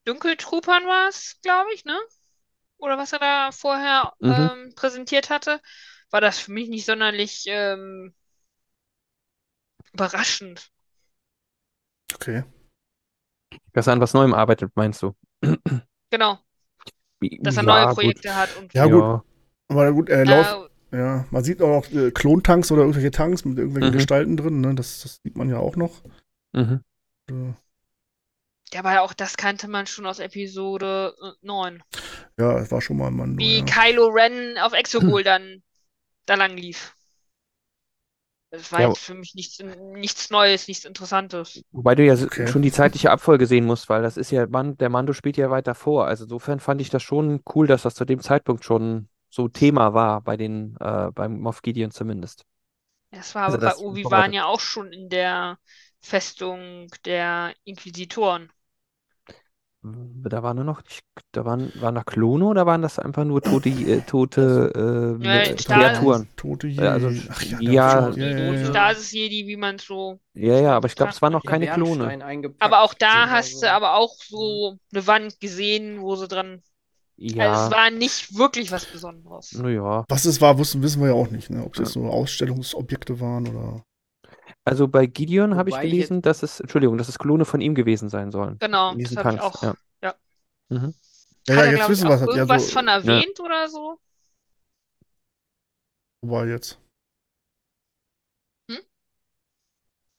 Dunkeltruppern war es, glaube ich, ne? Oder was er da vorher Mhm. ähm, präsentiert hatte, war das für mich nicht sonderlich ähm, überraschend. Okay. Dass er an was Neuem arbeitet, meinst du? Genau, dass er ja, neue gut. Projekte hat und Ja, gut. Aber gut, er läuft, äh, ja, man sieht auch noch äh, Klontanks oder irgendwelche Tanks mit irgendwelchen Mhm. Gestalten drin, ne? Das, das sieht man ja auch noch. Mhm. Äh, ja, aber auch das kannte man schon aus Episode äh, 9. Ja, es war schon mal ein Mann. Wie ja. Kylo Ren auf Exogol <clears throat> dann da lang lief. Das war Ja, jetzt für mich nichts, nichts Neues, nichts Interessantes. Wobei du ja Okay. schon die zeitliche Abfolge sehen musst, weil das ist ja, man, der Mando spielt ja weiter vor. Also insofern fand ich das schon cool, dass das zu dem Zeitpunkt schon so Thema war, bei den, äh, beim Moff Gideon zumindest. Das war Also aber das bei Obi-Wan ja auch schon in der Festung der Inquisitoren. Da waren nur noch, da waren, waren da Klone oder waren das einfach nur tote, äh, tote äh, Ja, Kreaturen? Tote Ja, also, Jedi. Ach ja, ja, ja, ja, ja. Stasis-Jedi, wie man so. Ja, ja, aber ich glaube, es waren noch keine Klone. Aber auch da hast also- du aber auch so eine Wand gesehen, wo sie dran. Also Ja, es war nicht wirklich was Besonderes. naja. Was es war, wussten, wissen wir ja auch nicht, ne? Ob es jetzt so Ausstellungsobjekte waren oder. Also bei Gideon habe ich Wobei ich gelesen, dass es, Entschuldigung, dass es Klone von ihm gewesen sein sollen. Genau, In das diesen habe ich Tanks, auch. ja. Ja. Mhm. Ja, Hat ja, er, jetzt ich, wissen wir auch es. Ja, irgendwas so, von erwähnt oder so? wobei jetzt. Hm?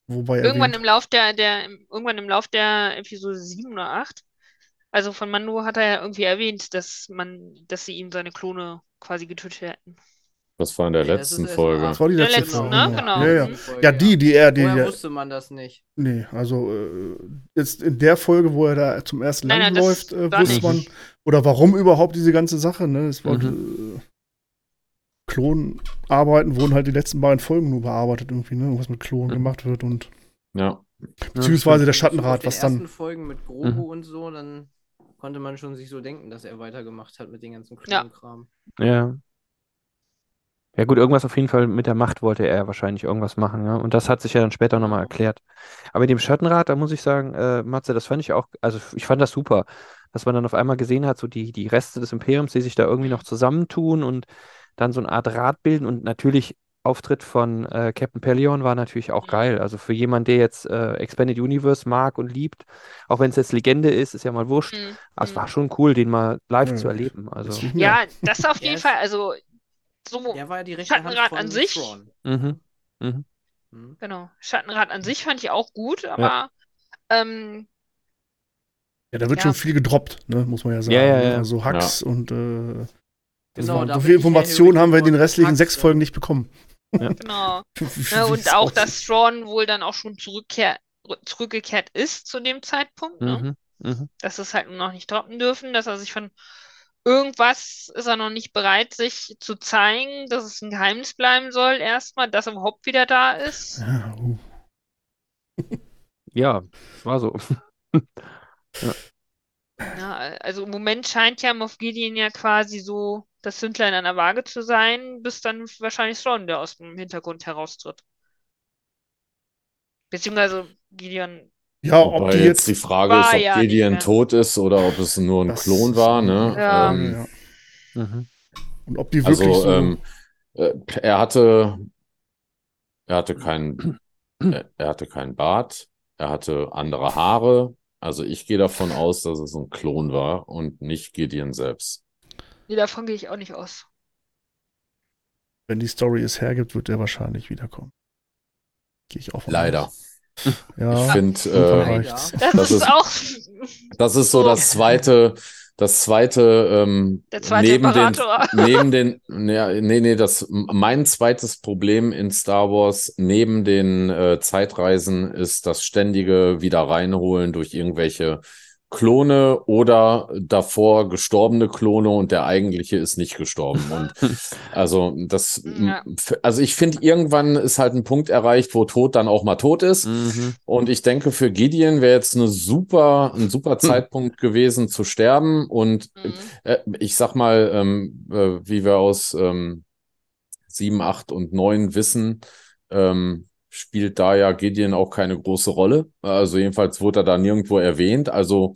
Wobei Irgendwann erwähnt. im Lauf der, der, irgendwann im Lauf der Episode 7 oder 8. Also von Mando hat er ja irgendwie erwähnt, dass man, dass sie ihm seine Klone quasi getötet hätten. Das war in der Nee, das ist letzten erst Folge. mal- Das war die letzte letzten, Folge. ne? genau. Genau. Ja, ja. Ja, die, die er, die, Vorher die wusste man das nicht. Nee, also äh, jetzt in der Folge, wo er da zum ersten das langläuft, äh, wusste nicht. man, oder warum überhaupt diese ganze Sache, ne? Es war, Mhm. äh, Klonarbeiten wurden halt die letzten beiden Folgen nur bearbeitet irgendwie, ne? Was mit Klonen Mhm. gemacht wird und Ja. beziehungsweise der Schattenrat, den was dann. ersten Folgen mit Grogu Mhm. und so, dann konnte man schon sich so denken, dass er weitergemacht hat mit den ganzen. Klonkram. Ja. Ja gut, irgendwas auf jeden Fall mit der Macht wollte er wahrscheinlich irgendwas machen, ja. Und das hat sich ja dann später nochmal erklärt. Aber mit dem Schattenrad, da muss ich sagen, äh, Matze, das fand ich auch, also ich fand das super, dass man dann auf einmal gesehen hat, so die, die Reste des Imperiums, die sich da irgendwie noch zusammentun und dann so eine Art Rad bilden und natürlich Auftritt von äh, Captain Pelion war natürlich auch geil. Also für jemanden, der jetzt äh, Expanded Universe mag und liebt, auch wenn es jetzt Legende ist, ist ja mal wurscht. Mhm. Aber es war Mhm. schon cool, den mal live Ja, zu erleben. Also. Ja, das auf jeden ist- Fall. Also, so, Der war ja die rechte Hand Schattenrad von an sich? Mhm. Mhm. Mhm. genau. Schattenrad an sich fand ich auch gut, aber ähm, Ja, da wird Ja. schon viel gedroppt, ne, muss man ja sagen. Ja, ja, ne? ja. Also Hacks und äh, Genau, so viel ja Informationen haben wir in den restlichen Hacks, sechs ja. Folgen nicht bekommen. <laughs> genau. <laughs> Ne, und auch, dass Thrawn wohl dann auch schon zurückkehr, zurückgekehrt ist zu dem Zeitpunkt. Ne? Mhm. Mhm. Dass es halt nur noch nicht droppen dürfen, dass er sich von irgendwas ist er noch nicht bereit, sich zu zeigen, dass es ein Geheimnis bleiben soll, erstmal, dass er überhaupt wieder da ist. Ja, uh. <laughs> Ja, war so. <laughs> Ja, also im Moment scheint ja Moff Gideon ja quasi so das Hündlein an der Waage zu sein, bis dann wahrscheinlich Thrawn, der aus dem Hintergrund heraustritt. Beziehungsweise Gideon, ja, ob Wobei die jetzt jetzt. die Frage ist, ob ja Gideon tot ist oder ob es nur ein Das- Klon war, ne? Ja. Ähm, ja. Mhm. Und ob die wirklich Also, so. ähm, äh, er hatte, er hatte keinen, er, er hatte keinen Bart, er hatte andere Haare. Also ich gehe davon aus, dass es ein Klon war und nicht Gideon selbst. nee, davon gehe ich auch nicht aus. wenn die Story es hergibt, wird er wahrscheinlich wiederkommen. Gehe ich auch von Leider. aus. Ja, Ich finde, äh. Das, Das ist auch das ist so das zweite, das zweite, ähm, der zweite neben den, <laughs> neben den, nee, nee, nee, das, mein zweites Problem in Star Wars neben den äh, Zeitreisen ist das ständige Wieder reinholen durch irgendwelche Klone oder davor gestorbene Klone und der eigentliche ist nicht gestorben. Und <laughs> also das, Ja. also ich finde, irgendwann ist halt ein Punkt erreicht, wo Tod dann auch mal tot ist. Mhm. Und ich denke, für Gideon wäre jetzt eine super, ein super <laughs> Zeitpunkt gewesen zu sterben. Und Mhm. äh, ich sag mal, ähm, äh, wie wir aus ähm, 7, 8 und 9 wissen, ähm, spielt da ja Gideon auch keine große Rolle. Also jedenfalls wurde er da nirgendwo erwähnt. Also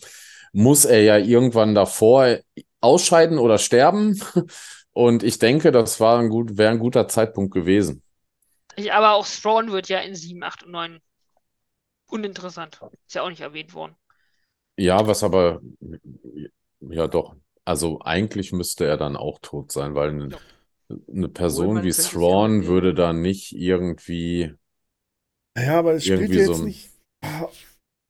muss er ja irgendwann davor ausscheiden oder sterben. <laughs> Und ich denke, das war ein gut, wäre ein guter Zeitpunkt gewesen. Ich, aber auch Thrawn wird ja in 7, 8 und 9 uninteressant. Ist ja auch nicht erwähnt worden. Ja, was aber, ja doch, also eigentlich müsste er dann auch tot sein, weil eine, eine Person wie ja erwähnen. würde da nicht irgendwie, Ja, aber es spielt ja so jetzt ein- nicht.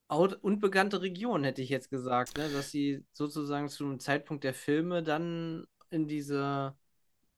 Out unbekannte Region, hätte ich jetzt gesagt, ne? Dass sie sozusagen zu einem Zeitpunkt der Filme dann in diese,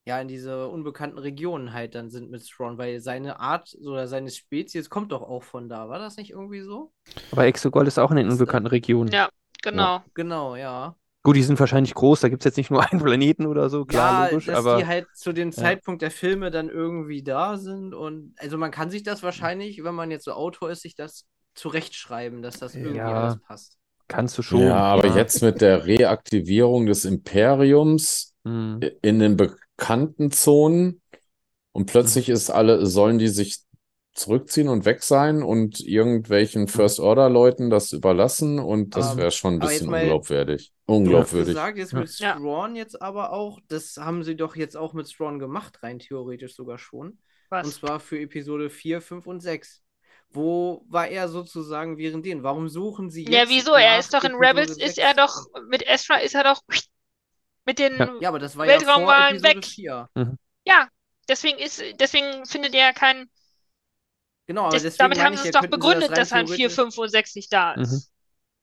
ja, in diese unbekannten Regionen halt dann sind mit Thrawn, weil seine Art oder seine Spezies kommt doch auch von da. War das nicht irgendwie so? Aber Exegol ist auch in den unbekannten Regionen. Ja, genau. Genau, ja. Gut, die sind wahrscheinlich groß, da gibt es jetzt nicht nur <laughs> einen Planeten oder so, klar, Ja, logisch, dass aber die halt zu dem Zeitpunkt der Filme dann irgendwie da sind und also man kann sich das wahrscheinlich, wenn man jetzt so Autor ist, sich das zurechtschreiben, dass das irgendwie Ja. alles passt. kannst du schon. ja, aber jetzt mit der Reaktivierung des Imperiums Mhm. in den bekannten Zonen und plötzlich ist alle, sollen die sich zurückziehen und weg sein und irgendwelchen First Order Leuten das überlassen und das Ähm, wäre schon ein jetzt bisschen mal- unglaubwürdig. Du hast Unglaubwürdig. gesagt, jetzt Ja. mit Ja. Thrawn jetzt aber auch, das haben sie doch jetzt auch mit Thrawn gemacht, rein theoretisch sogar schon. Und Was? zwar für Episode 4, 5 und 6. Wo war er sozusagen während denen? Warum suchen sie Ja, jetzt wieso? Er ist doch in Episode Rebels, ist 6? er doch, mit Ezra ist er doch mit den, Ja. Ja, aber das war Weltraum ja vor waren Episode weg. 4. ja, deswegen ist, deswegen findet er keinen, Genau, aber das, damit haben sie ja, es doch könnten sie begründet, rein dass er in 4, theoretisch- 5 und 6 nicht da ist.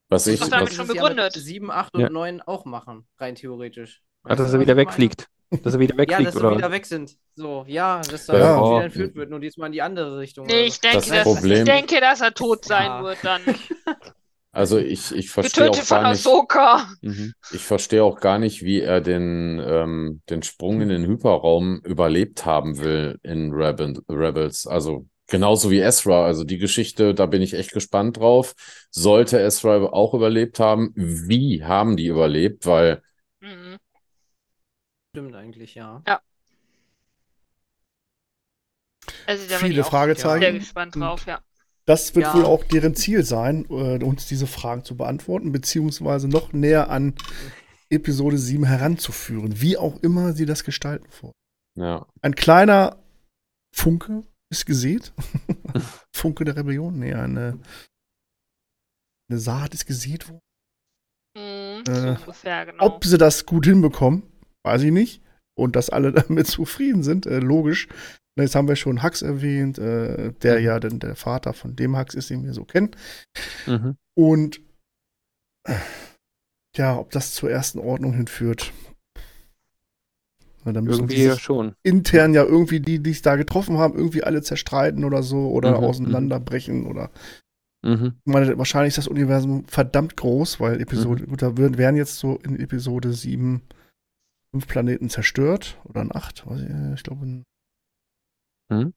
Was ich, doch damit was, schon sie ja begründet. 7, 8 Ja. und 9 auch machen, rein theoretisch. Ah, Weißt dass er wieder <laughs> wegfliegt. Dass er wieder Ja, wegfliegt, dass sie oder? wieder weg sind. So, ja, dass Ja. er Ja. wieder entführt wird, nur diesmal in die andere Richtung. Nee, ich denke, Das dass, Problem- ich denke, dass er tot sein Ja. wird dann. <laughs> also ich, ich verstehe auch von gar nicht, Ahsoka. Mhm. ich verstehe auch gar nicht, wie er den, ähm, den Sprung in den Hyperraum überlebt haben will in Rebel, Rebels. Also genauso wie Ezra. Also die Geschichte, da bin ich echt gespannt drauf. Sollte Ezra auch überlebt haben, wie haben die überlebt? Weil Mhm. Stimmt eigentlich, ja. Also da bin Viele ich auch sehr Fragezeichen. gespannt drauf, ja. Das wird Ja. wohl auch deren Ziel sein, äh, uns diese Fragen zu beantworten, beziehungsweise noch näher an Episode 7 heranzuführen, wie auch immer sie das gestalten wollen. Ja, Ein kleiner Funke ist gesät. <laughs> Funke der Rebellion. Nee, eine, eine Saat ist gesät worden. Mhm, Äh, ungefähr, genau. Ob sie das gut hinbekommen, weiß ich nicht. Und dass alle <laughs> damit zufrieden sind, äh, logisch. Na, Jetzt haben wir schon Hux erwähnt, äh, der ja dann der Vater von dem Hux ist, den wir so kennen. Mhm. Und äh, ja, ob das zur ersten Ordnung hinführt. Na, dann müssen Irgendwie ja sich schon. intern ja irgendwie, die, die sich da getroffen haben, irgendwie alle zerstreiten oder so oder Mhm, auseinanderbrechen oder Mhm. ich meine, wahrscheinlich ist das Universum verdammt groß, weil Episode, Mhm. gut, da würden, werden jetzt so in Episode 7 fünf Planeten zerstört oder in 8, weiß ich, äh, ich glaube, in-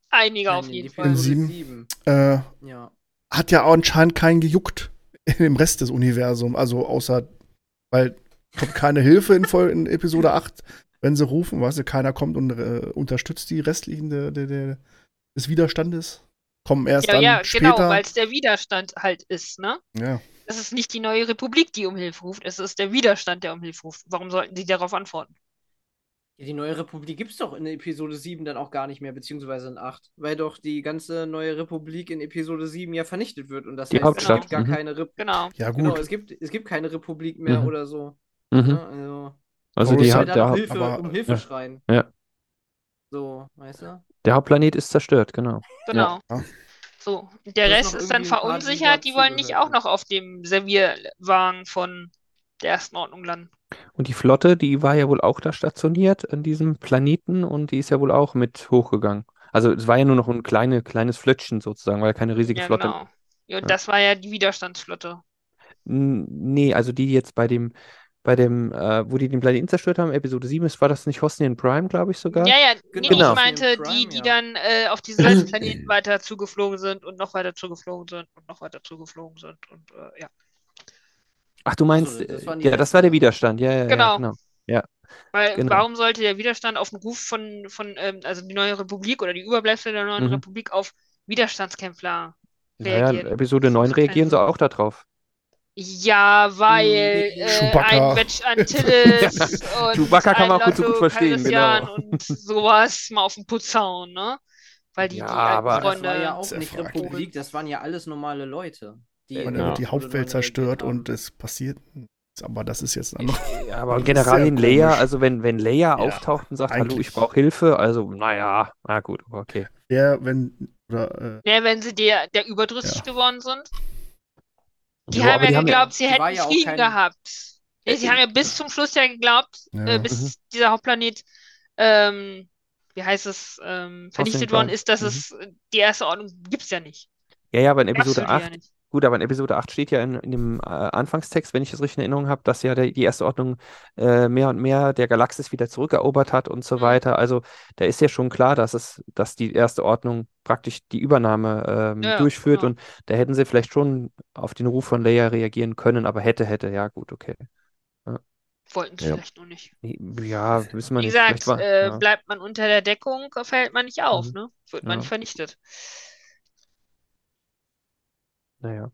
Einige auf jeden Fall. In Episode sieben. sieben. äh, Ja. hat ja anscheinend keinen gejuckt im Rest des Universums, also außer, weil kommt keine Hilfe in, Vol in Episode <laughs> 8, wenn sie rufen, weißt du, keiner kommt und äh, unterstützt die restlichen der, der, der, des Widerstandes. Kommen erst Ja, dann ja, später. genau, weil es der Widerstand halt ist, ne? ja. Es ist nicht die neue Republik, die um Hilfe ruft, es ist der Widerstand, der um Hilfe ruft. Warum sollten sie darauf antworten? Ja, Die neue Republik gibt es doch in Episode 7 dann auch gar nicht mehr, beziehungsweise in 8, weil doch die ganze neue Republik in Episode 7 ja vernichtet wird und das Die heißt, Hauptstadt, es gibt gar mhm. keine Rep Genau. ja, gut. Genau, es gibt, es gibt keine Republik mehr Mhm. oder so. Mhm. Ne? Also, Also die, dann der, um Hilfe, aber- um Hilfe ja. schreien. Ja. So, weißt du? der Hauptplanet ist zerstört, genau. Genau. Ja. So, der Rest ist dann verunsichert, die wollen nicht auch noch auf dem Servierwagen von der ersten Ordnung landen. Und die Flotte, die war ja wohl auch da stationiert an diesem Planeten und die ist ja wohl auch mit hochgegangen. Also es war ja nur noch ein kleine, kleines Flötchen sozusagen, weil ja keine riesige Ja, Flotte. genau. Ja, und Ja. das war ja die Widerstandsflotte. N- Nee, also die jetzt bei dem, bei dem, äh, wo die den Planeten zerstört haben, Episode 7 ist, war das nicht Hosnian Prime, glaube ich sogar? Ja, ja, nee, Genau. nee, ich Genau. meinte Prime, die, die ja. dann äh, auf diesen Salzplaneten <clears throat> weiter zugeflogen sind und noch weiter zugeflogen sind und noch weiter zugeflogen sind und äh, ja. Ach, du meinst, Achso, das ja, das war der. Widerstand, ja, ja, ja, Genau. genau. Weil Genau. warum sollte der Widerstand auf den Ruf von, von ähm, also die neue Republik oder die Überbleibsel der neuen Mhm. Republik auf Widerstandskämpfer Naja, reagieren? Episode 9 macht keinen reagieren sie auch darauf. Ja, weil Mhm. äh, ein Wedge Antilles <laughs> und Chewbacca kann man auch gut so gut verstehen, genau. und sowas mal auf den Putz hauen, ne? Weil die, Ja, die aber- Aber das Freunde. war ja auch Sehr nicht fraglich. Republik, das waren ja alles normale Leute. Die Und in dann Ja. wird die Hauptwelt 9 zerstört und es passiert. nichts. Aber das ist jetzt anderes. <laughs> Ja, aber Das ist Generalin Leia, also wenn, wenn Leia Ja, auftaucht und sagt, hallo, ich brauche Hilfe, also naja, na gut, aber okay. Der, wenn, oder, äh, Ja, wenn sie der, der überdrüssig geworden sind. Die Jo, haben ja die haben geglaubt, sie die hätten ja Frieden kein- gehabt. Ja, sie haben ja bis zum Schluss ja geglaubt, Ja. äh, bis dieser Hauptplanet, ähm, wie heißt es, ähm, vernichtet worden ist, dass Mhm. es äh, die erste Ordnung gibt's ja nicht. Ja, ja, aber in Episode ja 8, nicht. Gut, aber in Episode 8 steht ja in, in dem äh, Anfangstext, wenn ich das richtig in Erinnerung habe, dass ja der, die erste Ordnung äh, mehr und mehr der Galaxis wieder zurückerobert hat und so Mhm. weiter. Also da ist ja schon klar, dass es, dass die erste Ordnung praktisch die Übernahme ähm, Ja, ja, durchführt genau. und da hätten sie vielleicht schon auf den Ruf von Leia reagieren können, aber hätte, hätte, ja gut, okay. Wollten sie Ja. vielleicht nur nicht. Ja, wissen wir Wie nicht. gesagt, Vielleicht war, äh, ja. bleibt man unter der Deckung, fällt man nicht auf, Mhm. ne? Wird Ja. man nicht vernichtet. Naja.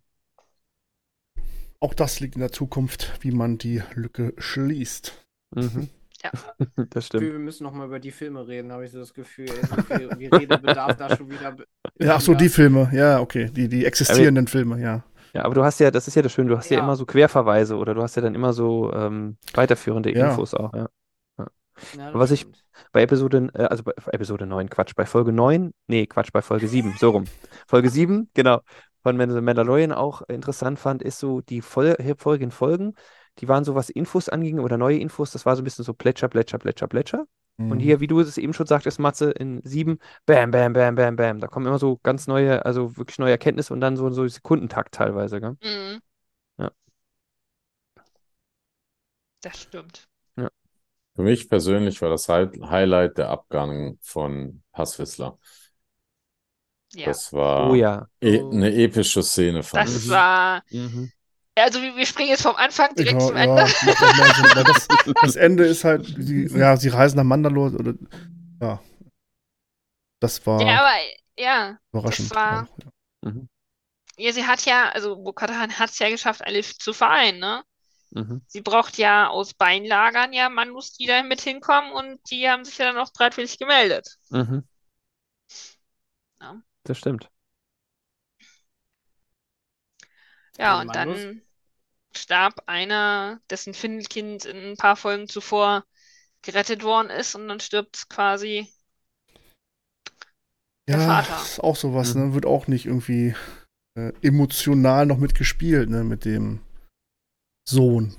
auch das liegt in der Zukunft, wie man die Lücke schließt. Mhm. Ja. <laughs> Das Wir stimmt. müssen noch mal über die Filme reden, habe ich so das Gefühl. Ey, wie Redebedarf da schon wieder. Ja, ach so, die Filme, ja, okay, die, die existierenden Filme, ja. Ja, aber du hast ja, das ist ja das Schöne, du hast ja, Ja. immer so Querverweise oder du hast ja dann immer so ähm, weiterführende Ja. Infos auch, ja. Ja, Was ich-. Bei Episode, äh, also bei Episode 9, Quatsch, bei Folge 9, nee, Quatsch, bei Folge 7, so rum. Folge 7, genau, von Mandal- Mandalorian auch interessant fand, ist so die Fol folgenden Folgen, die waren so, was Infos anging oder neue Infos, das war so ein bisschen so Plätscher, Plätscher, Plätscher, Plätscher. Mhm. Und hier, wie du es eben schon sagtest, Matze, in 7, bam, bam, bam, bam, bam. Da kommen immer so ganz neue, also wirklich neue Erkenntnisse und dann so, so Sekundentakt teilweise, gell? Mhm. Ja. Das stimmt. Für mich persönlich war das Hi- Highlight der Abgang von Passwissler. Ja. Das war Oh ja. e Oh. eine epische Szene, fand Das ich. war. Mhm. Also wir, wir springen jetzt vom Anfang direkt ja, zum Ende. <laughs> das, das Ende ist halt, die, ja, sie reisen nach Mandalore oder, ja. Das war Ja, aber ja, überraschend. das war- auch, ja. Mhm. ja, sie hat ja, also Bo-Katan hat es ja geschafft, alles zu vereinen, ne? Mhm. Sie braucht ja aus Beinlagern ja Manus, die da mit hinkommen und die haben sich ja dann auch bereitwillig gemeldet. Mhm. Ja, Das stimmt. ja und dann starb einer, dessen Findelkind in ein paar Folgen zuvor gerettet worden ist und dann stirbt quasi der Ja, Vater. ist auch sowas, Mhm. ne? Wird auch nicht irgendwie äh, emotional noch mitgespielt, ne? Mit dem Sohn.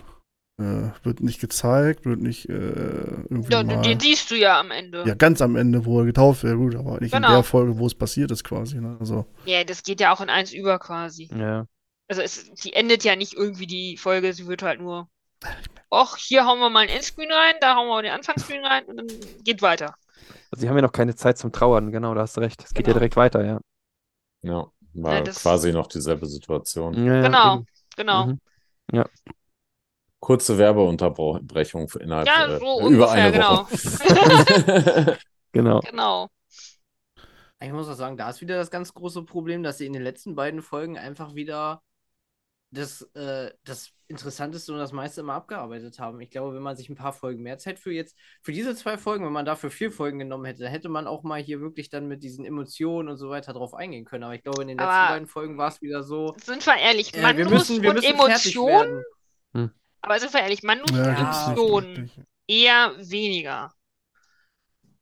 Äh, wird nicht gezeigt, wird nicht äh, irgendwie Ja, mal. den siehst du ja am Ende. Ja, ganz am Ende, wo er getauft wird, gut, aber nicht in Genau. der Folge, wo es passiert ist, quasi. Ne? Also, Ja, das geht ja auch in eins über quasi. Ja. Also es, die endet ja nicht irgendwie die Folge, sie wird halt nur, ach, hier hauen wir mal ein Endscreen rein, da hauen wir den Anfangsscreen rein und dann geht weiter. Also sie haben ja noch keine Zeit zum Trauern, genau, da hast du recht. Es geht ja Genau. direkt weiter, ja. Ja, war Ja, quasi noch dieselbe Situation. Ja, ja, Genau, eben. genau. Mhm. Kurze Werbeunterbrechung für innerhalb Ja, äh, so über ungefähr, eine genau. Woche. <laughs> Genau. Genau. Ich muss auch sagen, da ist wieder das ganz große Problem, dass sie in den letzten beiden Folgen einfach wieder das, äh, das Interessanteste und das meiste immer abgearbeitet haben. Ich glaube, wenn man sich ein paar Folgen mehr Zeit für jetzt, für diese zwei Folgen, wenn man dafür vier Folgen genommen hätte, dann hätte man auch mal hier wirklich dann mit diesen Emotionen und so weiter drauf eingehen können. Aber ich glaube, in den letzten Aber- beiden Folgen war es wieder so. Sind wir ehrlich, Äh, wir müssen, wir müssen fertig Emotionen, werden. Aber sind wir ehrlich, ja, gibt's nicht Emotionen wirklich. eher weniger.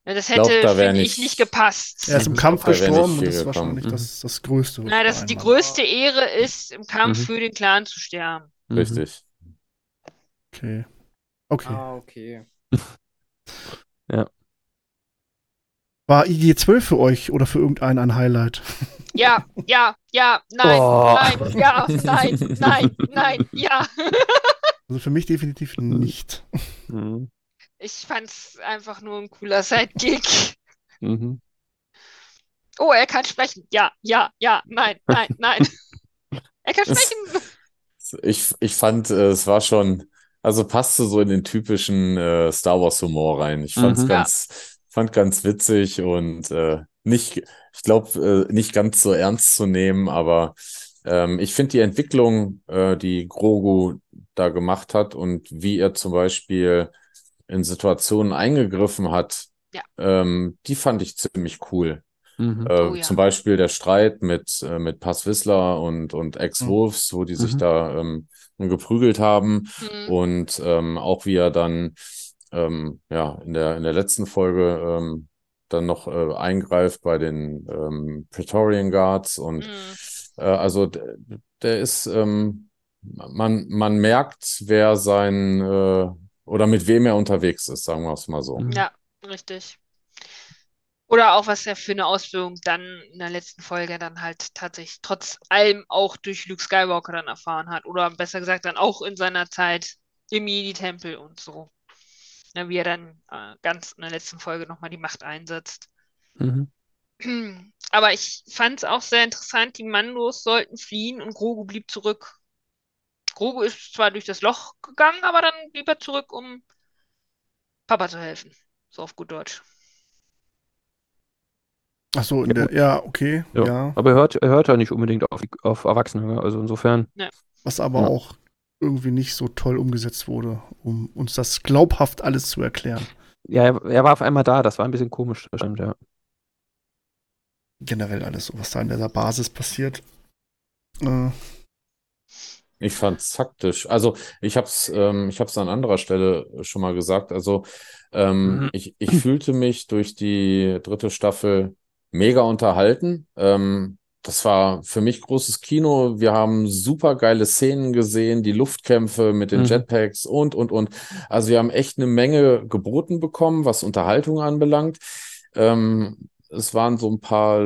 Ja, das glaub, hätte, da wär finde ich, nicht- gepasst. Er ist im Ich Kampf glaub, da gestorben und das ist wahrscheinlich Mhm. das, das Größte. Na, das die größte Ehre ist, im Kampf Mhm. für den Clan zu sterben. Mhm. Richtig. Okay. Okay. Ah, okay. <laughs> War IG-12 für euch oder für irgendeinen ein Highlight? <laughs> Ja, ja, ja, nein, Oh. nein, ja, nein, nein, nein, ja. <laughs> Also für mich definitiv nicht. Mhm. Ich fand's einfach nur ein cooler Sidekick. Mhm. Oh, er kann sprechen. Ja, ja, ja, nein, nein, <laughs> nein. Er kann sprechen. Ich, ich fand, äh, es war schon, also passte so in den typischen äh, Star Wars Humor rein. Ich fand's Mhm. ganz, fand ganz witzig und äh, nicht, ich glaube, äh, nicht ganz so ernst zu nehmen, aber ähm, ich finde die Entwicklung, äh, die Grogu da gemacht hat und wie er zum Beispiel in Situationen eingegriffen hat, Ja. ähm, die fand ich ziemlich cool. Mhm. Äh, Oh ja. Zum Beispiel der Streit mit, äh, mit Pass Whistler und, und Ex-Wolves, wo die sich Mhm. da ähm, geprügelt haben. Hm. Und ähm, auch wie er dann ähm, ja, in der, in der letzten Folge ähm, dann noch äh, eingreift bei den ähm, Praetorian Guards. Und Hm. Äh, also der, der ist, ähm, man, man merkt, wer sein äh, oder mit wem er unterwegs ist, sagen wir es mal so. Mhm. Ja, richtig. Oder auch, was er für eine Ausführung dann in der letzten Folge dann halt tatsächlich trotz allem auch durch Luke Skywalker dann erfahren hat. Oder besser gesagt dann auch in seiner Zeit im Jedi-Tempel und so. Ja, wie er dann äh, ganz in der letzten Folge nochmal die Macht einsetzt. Mhm. Aber ich fand es auch sehr interessant, die Mandos sollten fliehen und Grogu blieb zurück. Grogu ist zwar durch das Loch gegangen, aber dann blieb er zurück, um Papa zu helfen. So auf gut Deutsch. Ach so, in Ja, der, ja, okay, Ja. ja. Aber er hört, er hört ja nicht unbedingt auf, die, auf Erwachsene, ja. also insofern. Was aber Ja. auch irgendwie nicht so toll umgesetzt wurde, um uns das glaubhaft alles zu erklären. Ja, er, er war auf einmal da, das war ein bisschen komisch, das stimmt, ja. Generell alles, so, was da in dieser Basis passiert. Äh, Ich fand's taktisch. Also ich hab's, ähm, ich hab's an anderer Stelle schon mal gesagt. Also ähm, Mhm. ich, ich fühlte mich durch die dritte Staffel mega unterhalten. Ähm, das war für mich großes Kino. Wir haben super geile Szenen gesehen, die Luftkämpfe mit den Mhm. Jetpacks und, und, und. Also wir haben echt eine Menge geboten bekommen, was Unterhaltung anbelangt. Ähm, es waren so ein paar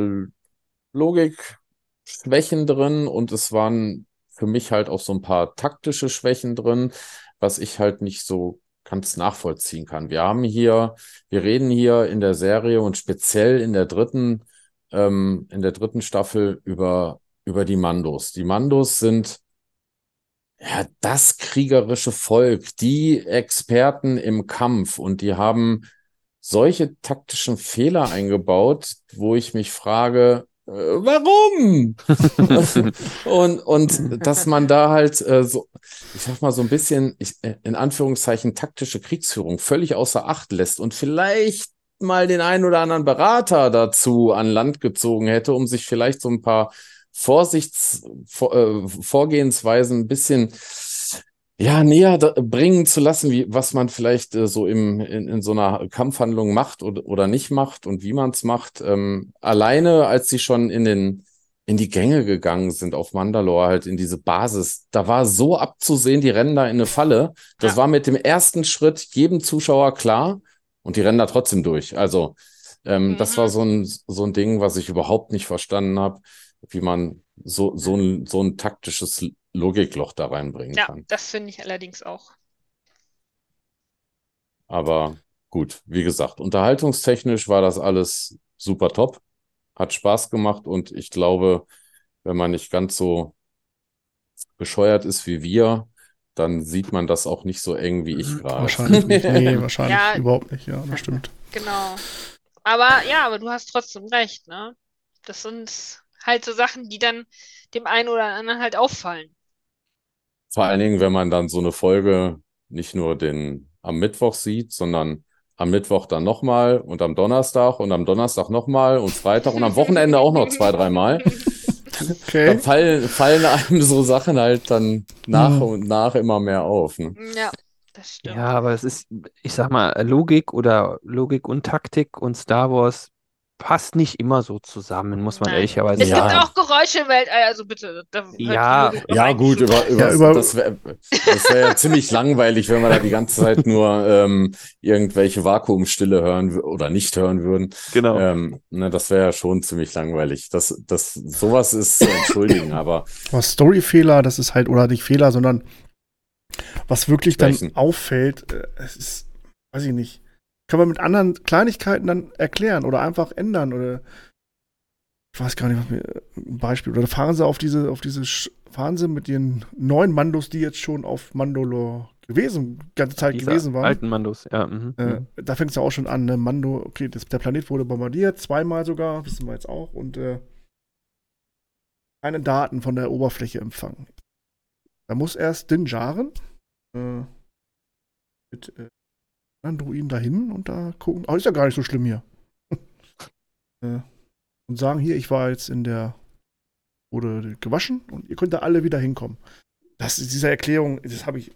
Logikschwächen drin und es waren für mich halt auch so ein paar taktische Schwächen drin, was ich halt nicht so ganz nachvollziehen kann. Wir haben hier, wir reden hier in der Serie und speziell in der dritten, ähm, in der dritten Staffel über, über die Mandos. Die Mandos sind ja das kriegerische Volk, die Experten im Kampf und die haben solche taktischen Fehler eingebaut, wo ich mich frage, äh, warum? <laughs> Und, und dass man da halt äh, so, ich sag mal, so ein bisschen, ich, äh, in Anführungszeichen, taktische Kriegsführung völlig außer Acht lässt und vielleicht mal den einen oder anderen Berater dazu an Land gezogen hätte, um sich vielleicht so ein paar Vorsichts, Vor, äh, Vorgehensweisen ein bisschen ja, näher bringen zu lassen, wie, was man vielleicht äh, so im, in, in so einer Kampfhandlung macht oder, oder nicht macht und wie man es macht. Ähm, alleine, als sie schon in den in die Gänge gegangen sind auf Mandalore, halt in diese Basis, da war so abzusehen, die rennen da in eine Falle. Das ja. war mit dem ersten Schritt jedem Zuschauer klar und die rennen da trotzdem durch. Also ähm, mhm. das war mhm. so ein, so ein Ding, was ich überhaupt nicht verstanden habe, wie man so, so, ein, so ein taktisches Logikloch da reinbringen ja, kann. Ja, das finde ich allerdings auch. Aber gut, wie gesagt, unterhaltungstechnisch war das alles super top. Hat Spaß gemacht und ich glaube, wenn man nicht ganz so bescheuert ist wie wir, dann sieht man das auch nicht so eng wie ich gerade. Wahrscheinlich nicht. <laughs> Nee, wahrscheinlich ja, überhaupt nicht. Ja, das stimmt. Genau. Aber ja, aber du hast trotzdem recht, ne? Das sind halt so Sachen, die dann dem einen oder anderen halt auffallen. Vor allen Dingen, wenn man dann so eine Folge nicht nur den am Mittwoch sieht, sondern am Mittwoch dann nochmal und am Donnerstag und am Donnerstag nochmal und Freitag und am Wochenende auch noch zwei, dreimal. Okay. Dann fallen, fallen einem so Sachen halt dann nach mhm. und nach immer mehr auf. Ne? Ja, das stimmt. Ja, aber es ist, ich sag mal, Logik oder Logik und Taktik und Star Wars passt nicht immer so zusammen, muss man Nein. ehrlicherweise sagen. Es gibt auch Geräusche im Weltall, also bitte. ja, ja gut, über, über, ja, über das wäre wär ja ziemlich langweilig, wenn wir da die ganze Zeit nur ähm, irgendwelche Vakuumstille hören oder nicht hören würden. Genau. Ähm, ne, das wäre ja schon ziemlich langweilig. Das, das, sowas ist zu entschuldigen, aber. Storyfehler, das ist halt, oder nicht Fehler, sondern was wirklich Sprechen. dann auffällt, äh, es ist, weiß ich nicht kann man mit anderen Kleinigkeiten dann erklären oder einfach ändern oder ich weiß gar nicht, was mir ein Beispiel. Oder fahren sie auf diese, auf diese, fahren sie mit den neuen Mandos, die jetzt schon auf Mandalore gewesen, ganze Zeit Diese gewesen waren. Alten Mandos, ja. Mhm. Äh, mhm. da fängt es ja auch schon an, ne? Mando, okay, das, der Planet wurde bombardiert, zweimal sogar, wissen wir jetzt auch, und äh, keine Daten von der Oberfläche empfangen. Da muss erst Din Djarin äh, mit anderen Druiden dahin und da gucken. Oh, ist ja gar nicht so schlimm hier. <laughs> Äh, und sagen hier, ich war jetzt in der. wurde gewaschen und ihr könnt da alle wieder hinkommen. Das ist diese Erklärung, das habe ich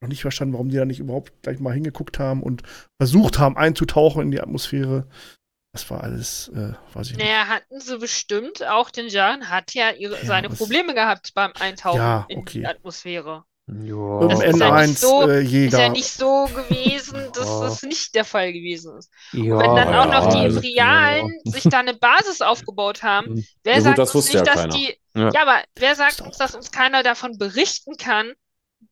noch nicht verstanden, warum die da nicht überhaupt gleich mal hingeguckt haben und versucht haben einzutauchen in die Atmosphäre. Das war alles, äh, weiß ich nicht. Naja, hatten sie bestimmt. Auch den Jan hat ja, ihre, ja seine Probleme gehabt beim Eintauchen ja, okay. in die Atmosphäre. Ja. Das ist ja, so, äh, ist ja nicht so gewesen, dass ja. das nicht der Fall gewesen ist. Ja, wenn dann auch noch die Imperialen sich da eine Basis aufgebaut haben, hm. wer sagt gut, uns nicht, dass keiner. die. Ja. aber wer sagt uns, dass uns keiner davon berichten kann,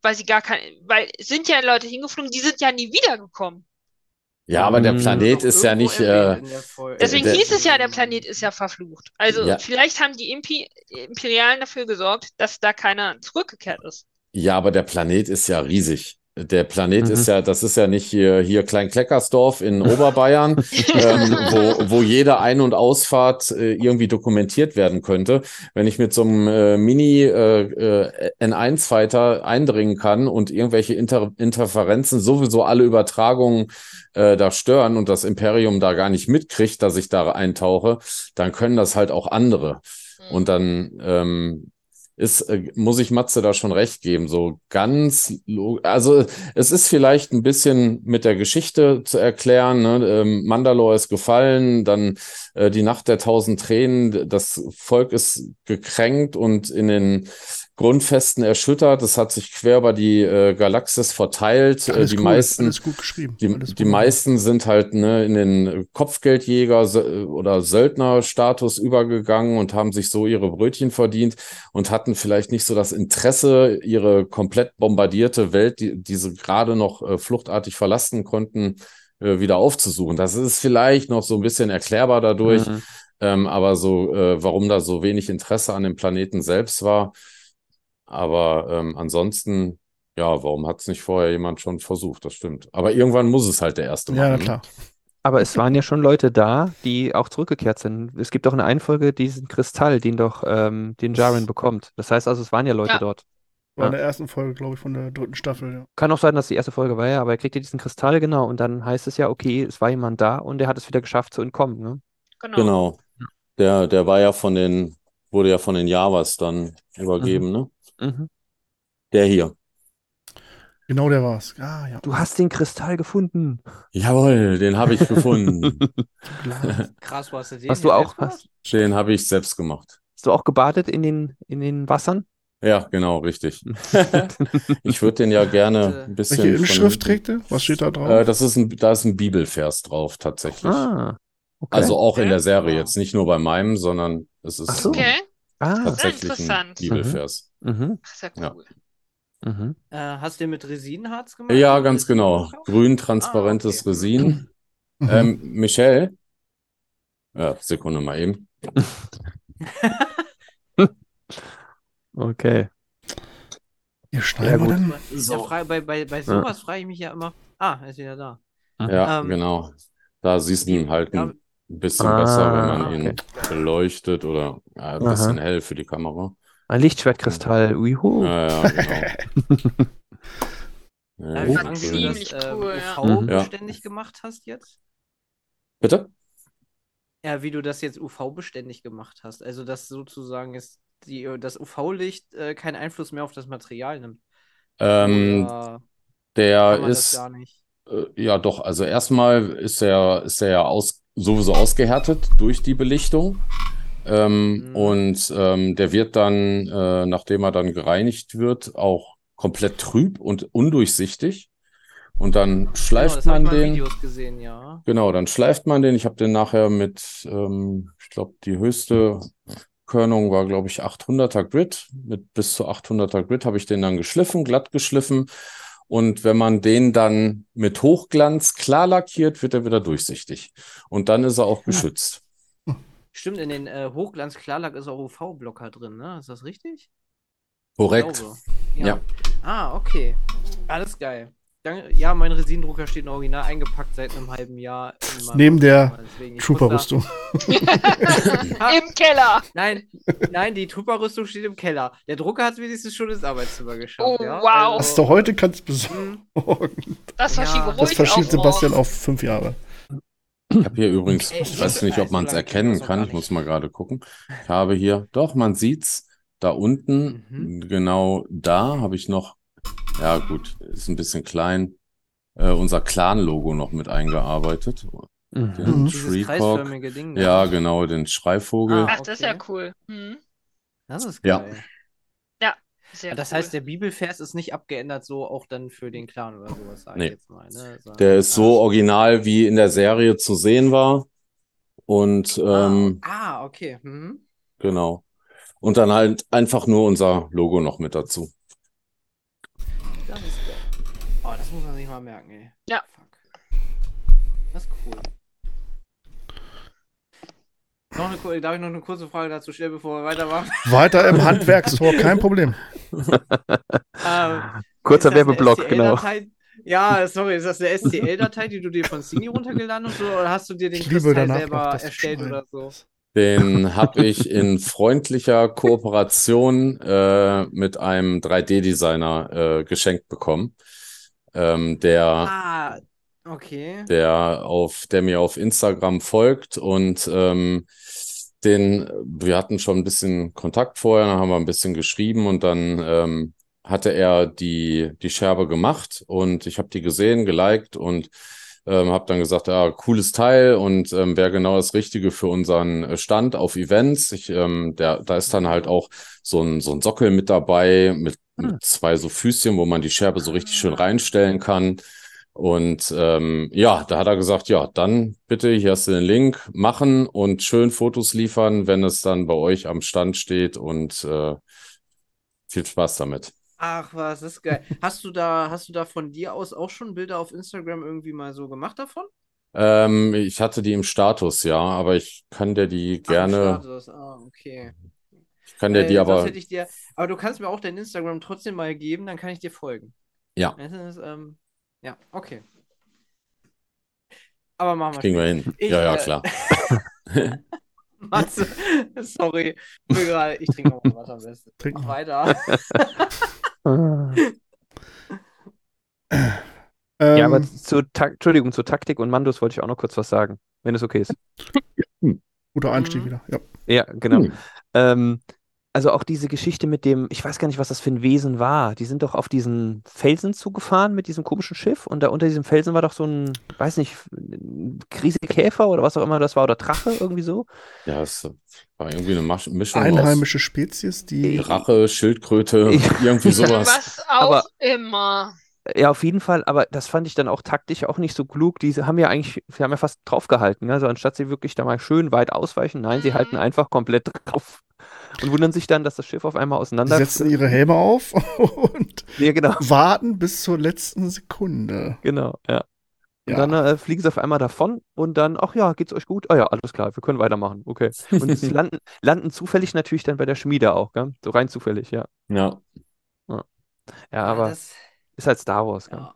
weil sie gar keine. Weil sind ja Leute hingeflogen, die sind ja nie wiedergekommen. Ja, aber der hm. Planet ist ja nicht. Äh, Deswegen hieß es ja, der Planet ist ja verflucht. Also ja. vielleicht haben die Impi Imperialen dafür gesorgt, dass da keiner zurückgekehrt ist. Ja, aber der Planet ist ja riesig. Der Planet mhm. ist ja, das ist ja nicht hier, hier Klein-Kleckersdorf in <laughs> Oberbayern, ähm, wo, <laughs> wo jede Ein- und Ausfahrt äh, irgendwie dokumentiert werden könnte. Wenn ich mit so einem äh, Mini äh, äh N1-Fighter eindringen kann und irgendwelche Inter Interferenzen sowieso alle Übertragungen äh, da stören und das Imperium da gar nicht mitkriegt, dass ich da eintauche, dann können das halt auch andere. Mhm. Und dann ähm, ist, äh, muss ich Matze da schon recht geben. So ganz, also es ist vielleicht ein bisschen mit der Geschichte zu erklären. Ne? Ähm, Mandalore ist gefallen, dann äh, die Nacht der tausend Tränen, das Volk ist gekränkt und in den Grundfesten erschüttert. Es hat sich quer über die äh, Galaxis verteilt. Alles die cool, meisten, alles gut geschrieben. Die, die meisten sind halt ne, in den Kopfgeldjäger oder Söldnerstatus übergegangen und haben sich so ihre Brötchen verdient und hatten vielleicht nicht so das Interesse, ihre komplett bombardierte Welt, die, die sie gerade noch äh, fluchtartig verlassen konnten, äh, wieder aufzusuchen. Das ist vielleicht noch so ein bisschen erklärbar dadurch. Mhm. Ähm, aber so, äh, warum da so wenig Interesse an dem Planeten selbst war, aber ähm, ansonsten, ja, warum hat es nicht vorher jemand schon versucht? Das stimmt. Aber irgendwann muss es halt der erste machen. Ja, ne? klar. Aber es waren ja schon Leute da, die auch zurückgekehrt sind. Es gibt doch in einer Folge diesen Kristall, den doch ähm, den Jaren bekommt. Das heißt also, es waren ja Leute ja. dort. War in Ja. der ersten Folge, glaube ich, von der dritten Staffel, ja. Kann auch sein, dass die erste Folge war, ja, aber er kriegt ja diesen Kristall, genau, und dann heißt es ja, okay, es war jemand da und er hat es wieder geschafft zu entkommen, ne? Genau. Genau. Der, der war ja von den, wurde ja von den Javas dann übergeben, ne? Mhm. Der hier. Genau der war's. Ah, ja. Du hast den Kristall gefunden. Jawohl, den habe ich <laughs> gefunden. <laughs> Krass, wo hast du den Hast du auch, hast, Den habe ich selbst gemacht. hast du auch gebadet in den, in den Wassern? Ja, genau, richtig. <laughs> Ich würde den ja gerne ein bisschen Welche von- Inschrift trägt er? Was steht da drauf? Äh, das ist ein, da ist ein Bibelvers drauf, tatsächlich. Ah, okay. Also auch in Okay. der Serie, Ah. jetzt nicht nur bei meinem, sondern es ist Ach so. Okay, ah, tatsächlich ein interessant. Bibelvers. Mhm, das ist ja Ja. cool. mhm. Äh, hast du den mit Resinharz gemacht? Ja, ganz Resin genau. Grün, transparentes Ah, okay. Resin. Mhm. Ähm, <laughs> Michelle? Ja, Sekunde mal eben. <laughs> Okay. Ihr Ja, schneiden wir gut. dann? Ja, bei, bei, bei sowas frage ich mich ja immer. Ah, er ist wieder da. Ja, Ähm, genau. Da siehst du ihn halt Ja, ein bisschen Ah, besser, wenn man ihn okay. beleuchtet oder ja, ein Aha. bisschen hell für die Kamera. Ein Lichtschwertkristall. Uihu. Ja, ja, genau. <laughs> Ja, äh, lange du Ziemlich das äh, cool, ja. UV Mhm. Ja. beständig gemacht hast jetzt? Bitte? Ja, wie du das jetzt UV-beständig gemacht hast. Also, dass sozusagen ist die, das UV-Licht äh, keinen Einfluss mehr auf das Material nimmt. Ähm, Oder der ist, gar nicht? äh, ja doch, also erstmal ist er, ist er ja aus, sowieso ausgehärtet durch die Belichtung. Ähm, Mhm. Und ähm, der wird dann, äh, nachdem er dann gereinigt wird, auch komplett trüb und undurchsichtig. Und dann Genau, schleift ich man den. Gesehen, ja. Genau, dann schleift man den. Ich habe den nachher mit, ähm, ich glaube, die höchste Körnung war, glaube ich, 800er Grit. Mit bis zu 800er Grit habe ich den dann geschliffen, glatt geschliffen. Und wenn man den dann mit Hochglanz klar lackiert, wird er wieder durchsichtig. Und dann ist er auch <laughs> geschützt. Stimmt, in den äh, Hochglanz-Klarlack ist auch UV-Blocker drin, ne? Ist das richtig? Korrekt. Glaube. Ja. Ah, okay. Alles geil. Danke. Ja, mein Resindrucker steht noch original eingepackt seit einem halben Jahr. Neben der Trooper-Rüstung. <laughs> Im Keller. Nein, nein, die Trooper-Rüstung steht im Keller. Der Drucker hat wenigstens schon ins Arbeitszimmer geschafft. Oh, ja? wow. Was du heute kannst besorgen. Hm, Das Ja. verschiebe Das verschiebt Sebastian morgen. auf fünf Jahre. Ich habe hier übrigens, Ey, ich weiß nicht, ob man es erkennen kann. Ich muss mal gerade gucken. Ich habe hier, doch, man sieht's. Da unten, Mhm. genau da, habe ich noch, ja gut, ist ein bisschen klein, äh, unser Clan-Logo noch mit eingearbeitet. Mhm. Den Mhm. Treecock. Ding. da. Ja, genau, den Schreivogel. Ach, das ist ja Okay. cool. Hm. Das ist Ja. Sehr das cool. heißt, der Bibelvers ist nicht abgeändert, so auch dann für den Clan oder sowas, sag Nee. ich jetzt mal. Ne? So- Der ist so original, wie in der Serie zu sehen war. Und Ah, ähm, ah, okay. Mhm. genau. Und dann halt einfach nur unser Logo noch mit dazu. Das ist geil. Oh, das muss man sich mal merken, ey. Ja. Fuck. Das ist cool. Noch eine, kur- darf ich noch eine kurze Frage dazu stellen, bevor wir weitermachen? Weiter im <laughs> Handwerkstor, kein Problem. Ähm, <laughs> Kurzer Werbeblock, genau. Ja, sorry, ist das eine STL-Datei, die du dir von Cine runtergeladen hast oder hast du dir den Kristall selber erstellt Schwein. oder so? Den habe ich in freundlicher Kooperation äh, mit einem 3D-Designer äh, geschenkt bekommen, ähm, der, Ah, okay. der auf, der mir auf Instagram folgt und ähm, den, wir hatten schon ein bisschen Kontakt vorher, dann haben wir ein bisschen geschrieben und dann ähm, hatte er die, die Scherbe gemacht und ich habe die gesehen, geliked und ähm, habe dann gesagt, ja, cooles Teil und ähm, wäre genau das Richtige für unseren Stand auf Events. Ich, ähm, der, da ist dann halt auch so ein, so ein Sockel mit dabei mit, mit zwei so Füßchen, wo man die Scherbe so richtig schön reinstellen kann. Und ähm, ja, da hat er gesagt, ja, dann bitte, hier hast du den Link, machen und schön Fotos liefern, wenn es dann bei euch am Stand steht und äh, viel Spaß damit. Ach was, das ist geil. Hast du da, hast du da von dir aus auch schon Bilder auf Instagram irgendwie mal so gemacht davon? Ähm, ich hatte die im Status, ja, aber ich kann dir die Ach, gerne, Status. Ah, okay. ich kann dir Äh, die aber, dir, aber du kannst mir auch dein Instagram trotzdem mal geben, dann kann ich dir folgen. Ja. Ist, ähm, ja, okay. Aber machen wir kriegen wir hin. Ich, Ja, ja, äh, klar. <laughs> Matze, sorry. Ich trinke noch mal was am besten. Trink Mach weiter. Ah. Ähm, Ja, aber zur Tak Entschuldigung, zur Taktik und Mandos wollte ich auch noch kurz was sagen, wenn es okay ist. guter Einstieg Mhm. wieder. Ja. Ja, genau. Hm. Ähm, also auch diese Geschichte mit dem, ich weiß gar nicht, was das für ein Wesen war. Die sind doch auf diesen Felsen zugefahren mit diesem komischen Schiff und da unter diesem Felsen war doch so ein, weiß nicht, Käfer oder was auch immer das war oder Drache irgendwie so. Ja, es war irgendwie eine Masch Mischung aus Einheimische Spezies, die. Drache, Schildkröte, <laughs> Ja. irgendwie sowas. Was auch Aber- immer. Ja, auf jeden Fall, aber das fand ich dann auch taktisch auch nicht so klug. Diese haben ja eigentlich, sie haben ja fast draufgehalten. Also anstatt sie wirklich da mal schön weit ausweichen, nein, sie Mhm. halten einfach komplett drauf und wundern sich dann, dass das Schiff auf einmal auseinander. setzen ihre Helme auf <laughs> und Ja, genau. warten bis zur letzten Sekunde. Genau, ja. Und Ja. dann äh, fliegen sie auf einmal davon und dann, ach ja, geht's euch gut? Ah ja, alles klar, wir können weitermachen. Okay. Und sie <laughs> landen, landen zufällig natürlich dann bei der Schmiede auch, gell? So rein zufällig, ja. Ja. Ja, aber das, ist halt Star Wars, gell? ja.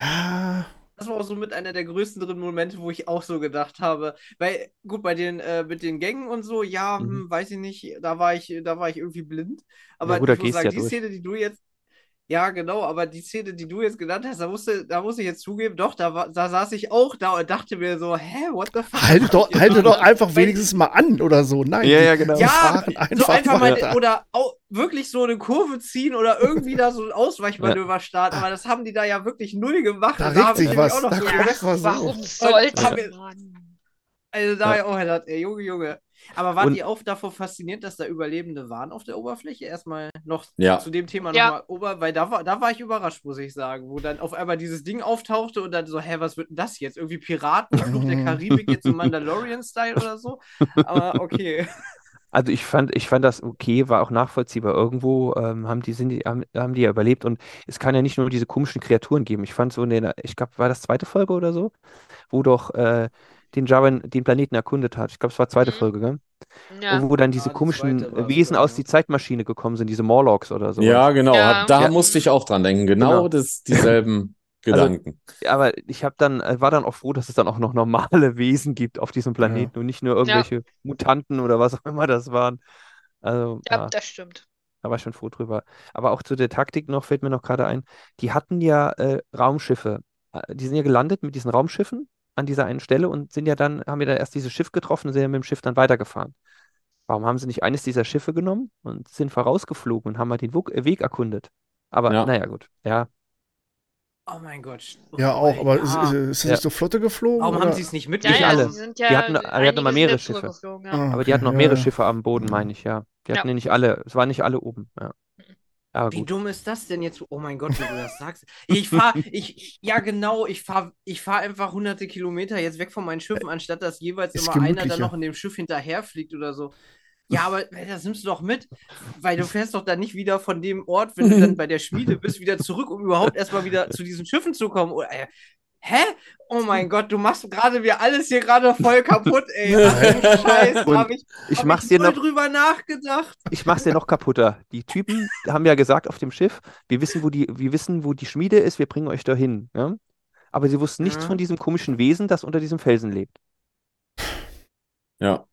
Ah, Das war auch so mit einer der größten drin Momente, wo ich auch so gedacht habe. Weil, gut, bei den, äh, mit den Gängen und so, ja, Mhm. hm, weiß ich nicht, da war ich, da war ich irgendwie blind. Aber gut, da ich muss sagen, ja die durch. Szene, die du jetzt. Ja, genau, aber die Szene, die du jetzt genannt hast, da musste, da muss ich jetzt zugeben, doch, da, war, da saß ich auch da und dachte mir so, hä, what the fuck? halte doch, halte doch einfach Weil- wenigstens mal an oder so. Nein, Ja, ja, genau. Ja, fahren so einfach, einfach mal, oder au, wirklich so eine Kurve ziehen oder irgendwie da so ein Ausweichmanöver starten, aber das haben die da ja wirklich null gemacht. Da Und regt sich ich was, auch noch da so was so. Warum sollte man? Also da ich auch gedacht, ey, Junge, Junge. Aber wart Und- ihr auch davon fasziniert, dass da Überlebende waren auf der Oberfläche? Erstmal noch Ja. zu dem Thema Ja. nochmal ober, weil da war, da war ich überrascht, muss ich sagen, wo dann auf einmal dieses Ding auftauchte und dann so, hä, was wird denn das jetzt? Irgendwie Piraten, Fluch der <laughs> Karibik, jetzt so Mandalorian-Style oder so? Aber okay. Also ich fand, ich fand das okay, war auch nachvollziehbar. Irgendwo ähm, haben die, sind die, haben, haben die ja überlebt und es kann ja nicht nur diese komischen Kreaturen geben. Ich fand so in der, ich glaube, war das zweite Folge oder so, wo doch äh, den Javan den Planeten erkundet hat. Ich glaube, es war zweite Mhm. Folge, gell? Ja. Wo dann diese Ja, komischen Wesen aus ja. die Zeitmaschine gekommen sind, diese Morlocks oder so. Ja, genau. Ja. Da Ja. musste ich auch dran denken. Genau, Genau. das, dieselben <laughs> Gedanken. Aber ich habe dann, äh, war dann auch froh, dass es dann auch noch normale <laughs> Wesen gibt auf diesem Planeten und nicht nur irgendwelche Mutanten oder was auch immer das waren. Also, Ja, ja. das stimmt. Da war ich schon froh drüber. Aber auch zu der Taktik noch, fällt mir noch gerade ein, die hatten ja äh, Raumschiffe. Äh, Die sind ja gelandet mit diesen Raumschiffen an dieser einen Stelle und sind ja dann, haben ja dann erst dieses Schiff getroffen und sind ja mit dem Schiff dann weitergefahren. Warum haben sie nicht eines dieser Schiffe genommen und sind vorausgeflogen und haben mal den Wug- äh, Weg erkundet? Aber Ja. naja, gut. Ja, Oh mein Gott. Ja, auch, aber ist, ja. ist, das Ja. nicht so Flotte geflogen? Warum oder? haben sie es nicht Ja, mitgenommen? ja, alle. ja. Die hatten- die hatten mal mehrere Schiffe. ja. Ah, aber die hatten noch mehrere ja. Schiffe am Boden, meine ich, ja. Die hatten ja nicht alle, es waren nicht alle oben, ja. Aber Wie gut. dumm ist das denn jetzt? Oh mein Gott, wie du das sagst. Ich fahre, ich, ja genau, ich fahre ich fahr einfach hunderte Kilometer jetzt weg von meinen Schiffen, anstatt dass jeweils Ist immer einer dann noch in dem Schiff hinterherfliegt oder so. Ja, aber ey, das nimmst du doch mit, weil du fährst doch dann nicht wieder von dem Ort, wenn du dann <laughs> bei der Schmiede bist, wieder zurück, um überhaupt erstmal wieder zu diesen Schiffen zu kommen. Hä? Oh mein <laughs> Gott, du machst gerade mir alles hier gerade voll kaputt, ey. <laughs> Scheiß, hab ich, Ich hab mach's ich dir noch, drüber nachgedacht. ich mach's dir noch kaputter. Die Typen haben ja gesagt auf dem Schiff, wir wissen, wo die, wir wissen, wo die Schmiede ist, wir bringen euch dahin. Ja? Aber sie wussten nichts Mhm. von diesem komischen Wesen, das unter diesem Felsen lebt. Ja.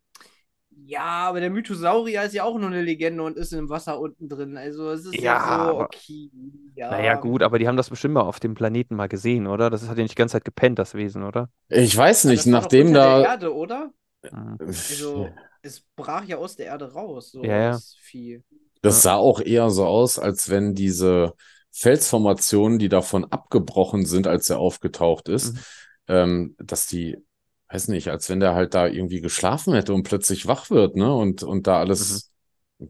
Ja, aber der Mythosaurier ist ja auch nur eine Legende und ist im Wasser unten drin. Also es ist ja, Ja, so okay. Ja. Naja, gut, aber die haben das bestimmt mal auf dem Planeten mal gesehen, oder? Das hat ja nicht die ganze Zeit gepennt, das Wesen, oder? Ich weiß nicht, das war doch nachdem unter der da. Erde, oder? Mhm. Also es brach ja aus der Erde raus, so Ja, ja. das Vieh. Das sah auch eher so aus, als wenn diese Felsformationen, die davon abgebrochen sind, als er aufgetaucht ist, Mhm. ähm, dass die, weiß nicht, als wenn der halt da irgendwie geschlafen hätte und plötzlich wach wird, ne? Und, und da alles,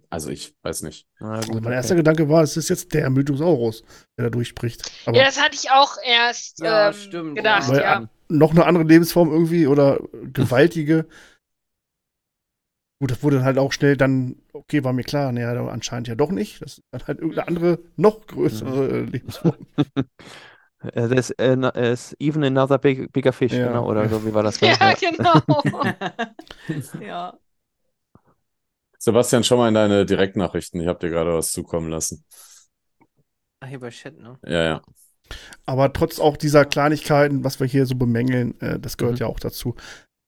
also ich weiß nicht. Na Also gut, mein okay. erster Gedanke war, es ist jetzt der Mythosaurus, der da durchspricht. Aber Ja, das hatte ich auch erst Ja, ähm, stimmt, gedacht, Weil ja. noch eine andere Lebensform irgendwie oder gewaltige. Gut, das wurde dann halt auch schnell dann, okay, war mir klar, naja, anscheinend ja doch nicht. Das ist dann halt irgendeine andere, noch größere äh, Lebensform. <laughs> There's, uh, there's even another big, bigger fish, Ja. genau, oder so, wie war das? <laughs> Ja, Ja. genau. <laughs> ja. Sebastian, schau mal in deine Direktnachrichten. Ich habe dir gerade was zukommen lassen. Ach, hier bei Chat, ne? Ja, ja. Aber trotz auch dieser Kleinigkeiten, was wir hier so bemängeln, äh, das gehört Mhm. ja auch dazu.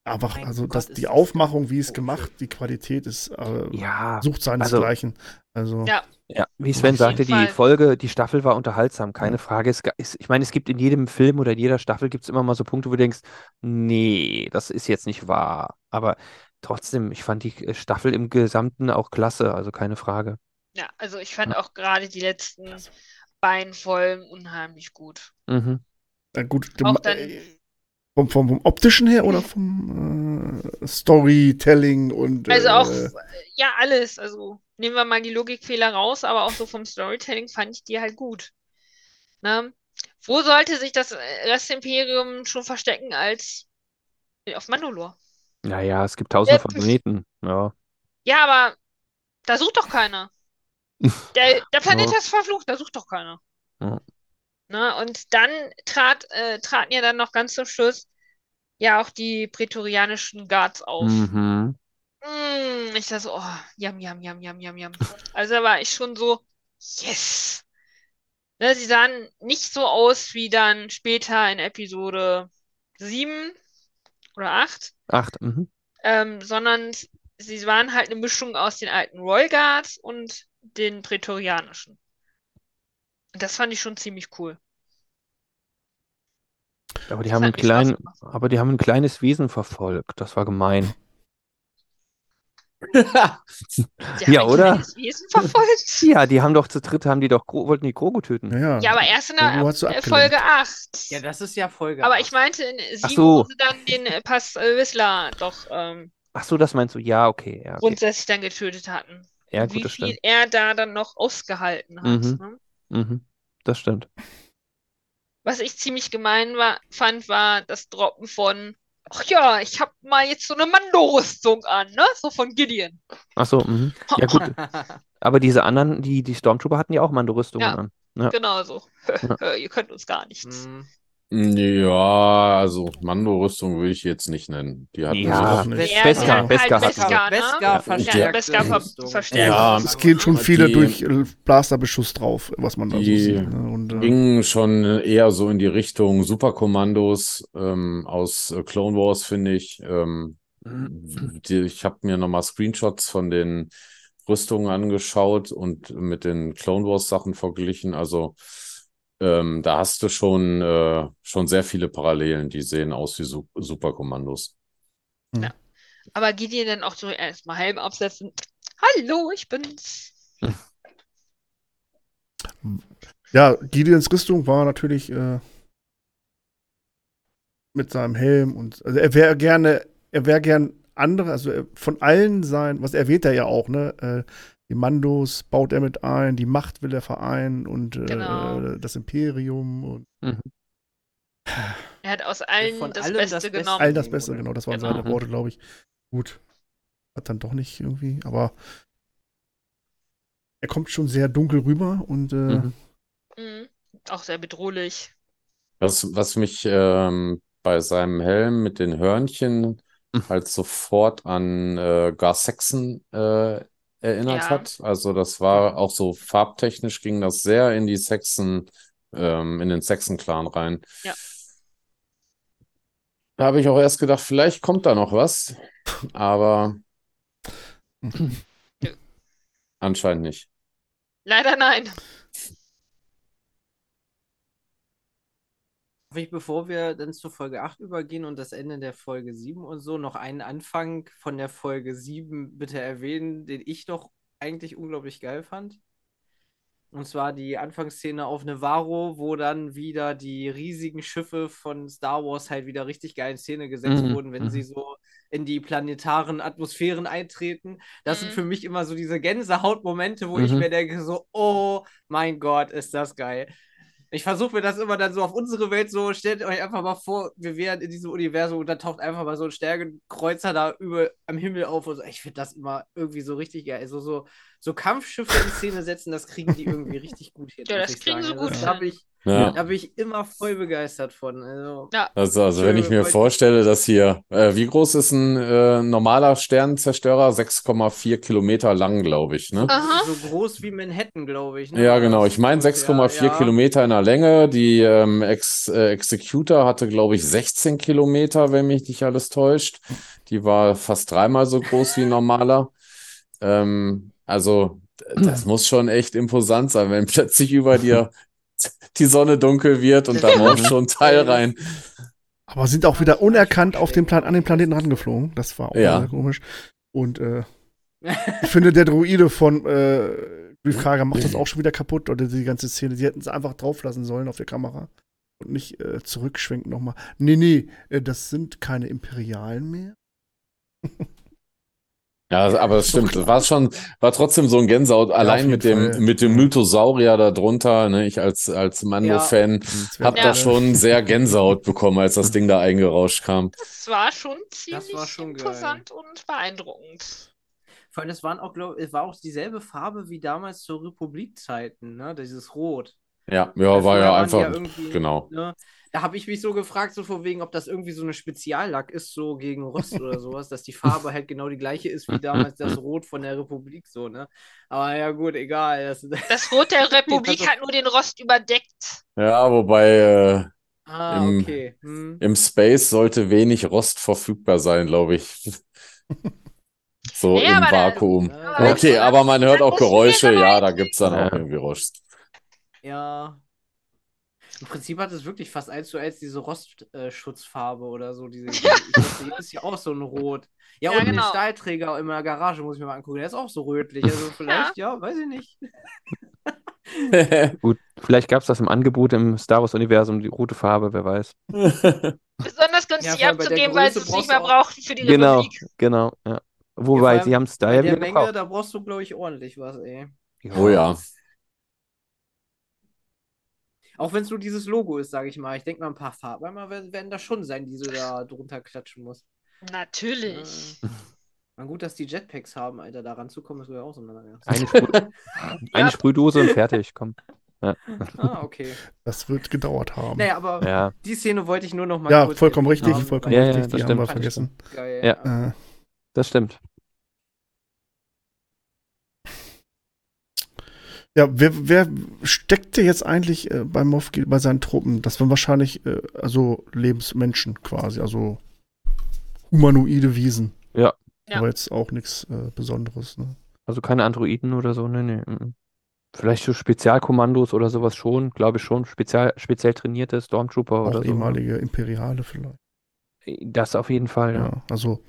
Einfach, Mein also Gott, das, ist die Aufmachung, wie es gemacht, die Qualität ist, äh, Ja, sucht seinesgleichen. Also, Ja. ja, wie Sven sagte, die Fall. Folge, die Staffel war unterhaltsam, keine Ja. Frage. Es, ich meine, es gibt in jedem Film oder in jeder Staffel gibt es immer mal so Punkte, wo du denkst, nee, das ist jetzt nicht wahr. Aber trotzdem, ich fand die äh, Staffel im Gesamten auch klasse, also keine Frage. Ja, also ich fand Ja. auch gerade die letzten beiden Folgen unheimlich gut. Mhm. äh, gut, Auch dann- äh, vom, vom, vom optischen her oder vom äh, Storytelling und Also auch, äh, ja, alles. Also nehmen wir mal die Logikfehler raus, aber auch so vom Storytelling fand ich die halt gut. Ne? Wo sollte sich das Restimperium schon verstecken als auf Mandalore? Naja, es gibt tausende von. Planeten. Ja. Ja, aber da sucht doch keiner. <laughs> Der, der Planet Ja. ist verflucht, da sucht doch keiner. Ja. Ne? Und dann trat, äh, traten ja dann noch ganz zum Schluss ja auch die prätorianischen Guards auf. Mhm. Mm, ich dachte so, oh, yum, yum, yum, yum, yum, yum. Also da war ich schon so, yes. Ne, sie sahen nicht so aus wie dann später in Episode 7 oder 8, Acht. Mhm. ähm, sondern sie waren halt eine Mischung aus den alten Royal Guards und den prätorianischen. Und das fand ich schon ziemlich cool. Aber die Das haben ein klein, aber die haben ein kleines Wesen verfolgt. Das war gemein. <laughs> <laughs> Ja, oder? kleines Wesen verfolgt. <laughs> Ja, die haben doch zu dritt, haben die doch, wollten die Grogu töten. ja, Ja, aber erst in der äh. Folge 8. Ja, das ist ja Folge Aber 8. ich meinte in Ach 7, so. dann den äh, Pass äh, Whistler doch ähm, Ach so, das meinst du? Ja, okay. Ja, okay. grundsätzlich dann getötet hatten. Ja, Und gut, wie das viel stimmt. er da dann noch ausgehalten hat. Mhm. Ne? Mhm. Das stimmt. Was ich ziemlich gemein war, fand, war das Droppen von, ach ja, ich hab mal jetzt so eine Mando-Rüstung an, ne? So von Gideon. Ach so, mhm. Ja gut, <laughs> aber diese anderen, die, die Stormtrooper hatten ja auch Mando-Rüstungen Ja. an. Ja. Genau so. <laughs> Ihr könnt uns gar nichts. Ja, also Mando-Rüstung will ich jetzt nicht nennen. Die hatten Ja, auch nicht. Hatten Beskar halt sie. Beskar, ne? Beskar Ja. verstärkte Ja, Beskar ver Rüstung. verstärkt. Ja, es gehen schon viele die- durch äh, Blasterbeschuss drauf, was man da so sieht. Ne? Und, äh, Ging schon eher so in die Richtung Superkommandos ähm, aus äh, Clone Wars, finde ich. Ähm, die, ich habe mir nochmal Screenshots von den Rüstungen angeschaut und mit den Clone Wars Sachen verglichen. Also ähm, da hast du schon, äh, schon sehr viele Parallelen, die sehen aus wie Su Superkommandos. Aber Gideon dann auch so erstmal Helm aufsetzen. Hallo, ich bin's. ja, Gideons Rüstung war natürlich äh, mit seinem Helm und also er wäre gerne, er wäre gern andere, also er, von allen sein, was erwähnt er ja auch, ne? Äh, die Mandos baut er mit ein, die Macht will er vereinen und äh, Genau. das Imperium und Mhm. Er hat aus allen von das allem Beste das genommen. all das Beste, genau, das waren Genau. seine Worte, glaube ich. Gut. Hat dann doch nicht irgendwie, aber er kommt schon sehr dunkel rüber und äh, Mhm. Mhm. Auch sehr bedrohlich. Was, was mich ähm, bei seinem Helm mit den Hörnchen Mhm. halt sofort an äh, Gar Saxon äh, erinnert Ja. hat. Also das war auch so farbtechnisch ging das sehr in die Saxon, ähm, in den Saxon-Clan rein. Ja. Da habe ich auch erst gedacht, vielleicht kommt da noch was, aber <laughs> anscheinend nicht. Leider nein. Ich, bevor wir dann zur Folge 8 übergehen und das Ende der Folge 7 und so, noch einen Anfang von der Folge 7 bitte erwähnen, den ich doch eigentlich unglaublich geil fand? Und zwar die Anfangsszene auf Nevarro, wo dann wieder die riesigen Schiffe von Star Wars halt wieder richtig geil in Szene gesetzt Mhm, wurden, wenn mhm. sie so in die planetaren Atmosphären eintreten. Das sind Mhm. für mich immer so diese Gänsehautmomente, wo ich Mhm. mir denke, so, oh mein Gott, ist das geil. Ich versuche mir das immer dann so auf unsere Welt so, stellt euch einfach mal vor, wir wären in diesem Universum und dann taucht einfach mal so ein Sternenkreuzer da über am Himmel auf und so. Ich finde das immer irgendwie so richtig geil. Also so, so Kampfschiffe in Szene setzen, das kriegen die irgendwie <laughs> richtig gut hin. Ja, das kriegen sagen. sie Also gut Das hin. habe ich, Ja. Da bin ich immer voll begeistert von. Also, Also, also wenn ich mir Schön, vorstelle, dass hier, äh, wie groß ist ein äh, normaler Sternenzerstörer? 6,4 Kilometer lang, glaube ich, ne? Aha. so groß wie Manhattan, glaube ich. Ne? Ja, genau. Ich meine ungefähr. 6,4 Ja. Kilometer in der Länge. Die ähm, Ex äh, Executor hatte, glaube ich, 16 Kilometer, wenn mich nicht alles täuscht. Die war fast dreimal so groß wie ein normaler. Ähm, also, das muss schon echt imposant sein, wenn plötzlich über dir <laughs> die Sonne dunkel wird und da <laughs> rauscht schon ein Teil rein. Aber sind auch wieder unerkannt auf den Plan an den Planeten rangeflogen. Das war auch Ja. komisch. Und äh, ich finde, der Druide von äh, Grief Karga macht das auch schon wieder kaputt. Oder die ganze Szene. Sie hätten es einfach drauf lassen sollen auf der Kamera. Und nicht äh, zurückschwenken nochmal. Nee, nee, äh, das sind keine Imperialen mehr. <laughs> Ja, aber das stimmt. Das war schon, war trotzdem so ein Gänsehaut, allein jeden mit dem, Fall. mit dem Mythosaurier da drunter, ne? Ich als, als Mando-Fan Das hab wär- da schon sehr Gänsehaut bekommen, als das Ding da eingerauscht kam. Das war schon ziemlich war schon geil. imposant und beeindruckend. Vor allem, das waren auch, glaub, es war auch dieselbe Farbe wie damals zur Republikzeiten, ne? Dieses Rot. Ja, ja, Weil war vorher ja einfach, irgendwie, genau. Ne? Da habe ich mich so gefragt, so von wegen, ob das irgendwie so eine Speziallack ist, so gegen Rost oder sowas, dass die Farbe halt genau die gleiche ist wie damals das <laughs> Rot von der Republik, so, ne? Aber ja, gut, egal. Das, <laughs> Das Rot der <laughs> Republik Also- hat nur den Rost überdeckt. Ja, wobei äh, ah, Im- okay. Hm. im Space sollte wenig Rost verfügbar sein, glaube ich. So Ja, im Vakuum. aber Okay, dann- aber man hört dann auch Geräusche, ja, da eigentlich- gibt's dann auch Ja. irgendwie Rost. Ja. Im Prinzip hat es wirklich fast eins zu eins diese Rostschutzfarbe oder so. Diese, <laughs> dachte, hier ist ja auch so ein Rot. Ja, Ja, und den genau. Stahlträger in meiner Garage muss ich mir mal angucken. Der ist auch so rötlich. Also <laughs> vielleicht, ja, weiß ich nicht. <laughs> Gut, vielleicht gab es das im Angebot im Star Wars-Universum, die rote Farbe, wer weiß. Besonders Ja, günstig der abzugeben, weil sie es nicht mehr brauchten für die Genau, Republik. genau, ja. Ja, Wobei, allem sie haben es da Bei ja der wieder Menge, gebraucht. da brauchst du, glaube ich, ordentlich was, ey. Oh ja. Auch wenn es nur dieses Logo ist, sage ich mal. Ich denke mal, ein paar Farben einmal werden, werden da schon sein, die du da drunter klatschen musst. Natürlich. Äh, na gut, dass die Jetpacks haben, Alter. Da ranzukommen, ist wohl auch so eine Eine, Sprüh <laughs> eine Sprühdose und fertig, komm. Ah, okay. Das wird gedauert haben. Naja, aber Ja, die Szene wollte ich nur noch mal ja, kurz vollkommen richtig, haben, vollkommen Ja, ja, richtig. das Die haben wir stimmt. vergessen. Geil, Ja. Äh, das stimmt. Ja, wer, wer steckte jetzt eigentlich äh, bei Moff bei seinen Truppen? Das waren wahrscheinlich äh, also Lebensmenschen quasi, also humanoide Wiesen. Ja. Ja. Aber jetzt auch nichts äh, Besonderes. Ne? Also keine Androiden oder so, nee, nee. mhm. Vielleicht so Spezialkommandos oder sowas schon, glaube ich schon. Spezial, speziell trainierte Stormtrooper Auch oder so. ehemalige Imperiale vielleicht. Das auf jeden Fall, Ja, ja. also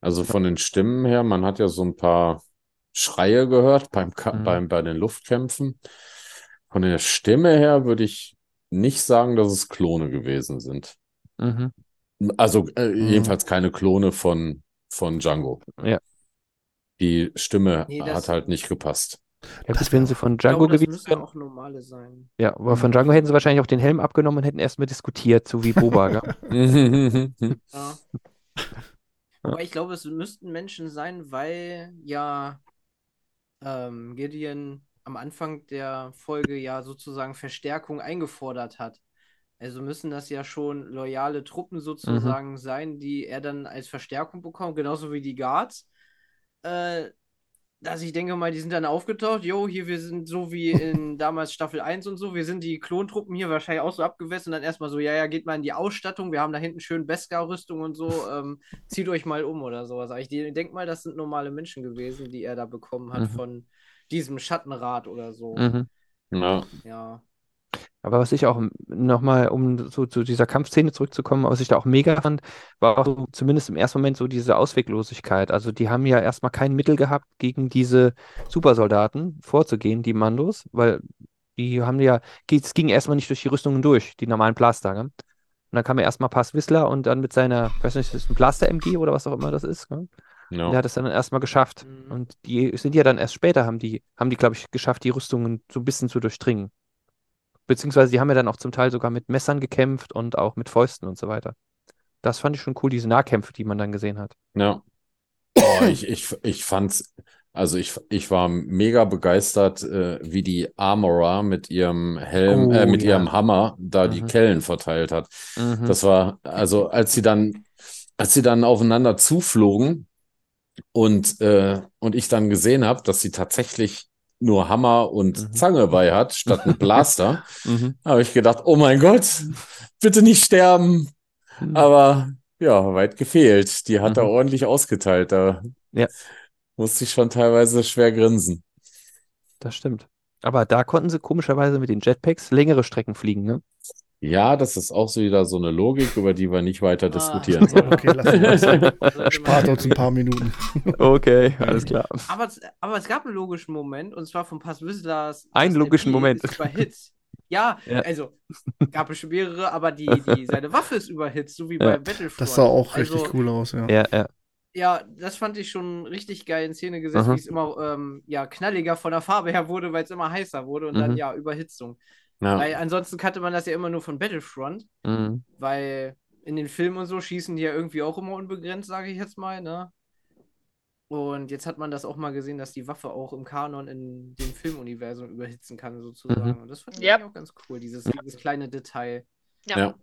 Also von den Stimmen her, man hat ja so ein paar Schreie gehört beim, Ka Mhm. beim, bei den Luftkämpfen. Von der Stimme her würde ich nicht sagen, dass es Klone gewesen sind. Mhm. Also äh, jedenfalls keine Klone von, von Django. Ja. Die Stimme Nee, das- hat halt nicht gepasst. Ja, Das gut, wenn sie von glaube, Django das gewesen wären. auch normale sein. Ja, aber von Django hätten sie wahrscheinlich auch den Helm abgenommen und hätten erstmal diskutiert, so wie Boba. <laughs> Ja. <laughs> Aber ich glaube, es müssten Menschen sein, weil ja ähm, Gideon am Anfang der Folge ja sozusagen Verstärkung eingefordert hat. Also müssen das ja schon loyale Truppen sozusagen sein, die er dann als Verstärkung bekommt, genauso wie die Guards. Äh, dass ich denke mal, die sind dann aufgetaucht. Jo, hier, wir sind so wie <laughs> in damals Staffel 1 und so. Wir sind die Klontruppen hier wahrscheinlich auch so abgewässt und dann erstmal so, ja, ja, geht mal in die Ausstattung. Wir haben da hinten schön Beskar-Rüstung und so. <laughs> Ähm, zieht euch mal um oder sowas. Aber ich denke mal, das sind normale Menschen gewesen, die er da bekommen hat Mhm. von diesem Schattenrat oder so. Mhm. Ja. Ja. Aber was ich auch nochmal, um so zu dieser Kampfszene zurückzukommen, was ich da auch mega fand, war auch so, zumindest im ersten Moment so diese Ausweglosigkeit. Also die haben ja erstmal kein Mittel gehabt, gegen diese Supersoldaten vorzugehen, die Mandos, weil die haben ja, es ging erstmal nicht durch die Rüstungen durch, die normalen Blaster. Gell? Und dann kam ja erstmal Pass Whistler und dann mit seiner, weiß nicht, ist ein Blaster-MG oder was auch immer das ist, gell? Ja. Der hat es dann erstmal geschafft. Mhm. Und die sind ja dann erst später, haben die, haben die, glaube ich, geschafft, die Rüstungen so ein bisschen zu durchdringen. Beziehungsweise die haben ja dann auch zum Teil sogar mit Messern gekämpft und auch mit Fäusten und so weiter. Das fand ich schon cool, diese Nahkämpfe, die man dann gesehen hat. Ja. <laughs> Oh, ich, ich, ich fand's, Also ich, ich war mega begeistert, äh, wie die Armorer mit ihrem Helm, Oh, äh, mit ja. ihrem Hammer da die Mhm. Kellen verteilt hat. Mhm. Das war, also als sie dann, als sie dann aufeinander zuflogen und, äh, und ich dann gesehen habe, dass sie tatsächlich nur Hammer und Mhm. Zange bei hat, statt ein Blaster, <laughs> Mhm. habe ich gedacht, oh mein Gott, bitte nicht sterben. Mhm. Aber ja, weit gefehlt. Die hat er ordentlich ausgeteilt. Da Ja. musste ich schon teilweise schwer grinsen. Das stimmt. Aber da konnten sie komischerweise mit den Jetpacks längere Strecken fliegen, ne? Ja, das ist auch so wieder so eine Logik, über die wir nicht weiter Ah. diskutieren sollen. <laughs> Okay, lass uns <laughs> Spart uns ein paar Minuten. Okay, alles klar. Aber es, aber es gab einen logischen Moment, und zwar von Paz Whistlers. Einen logischen Moment. Ist überhitzt. Ja, Ja. also gab es schon mehrere, aber die, die, seine Waffe ist überhitzt, so wie Ja. bei Battlefront. Das sah auch also, richtig cool aus, ja. Ja, ja. Ja, das fand ich schon richtig geil in Szene gesetzt, wie es immer ähm, ja, knalliger von der Farbe her wurde, weil es immer heißer wurde und dann Mhm. ja Überhitzung. Ja, Weil ansonsten kannte man das ja immer nur von Battlefront, Mhm. weil in den Filmen und so schießen die ja irgendwie auch immer unbegrenzt, sage ich jetzt mal, ne? Und jetzt hat man das auch mal gesehen, dass die Waffe auch im Kanon in dem Filmuniversum überhitzen kann, sozusagen. Mhm. Und das fand ich Yep. auch ganz cool, dieses, dieses kleine Detail. Ja. Ja.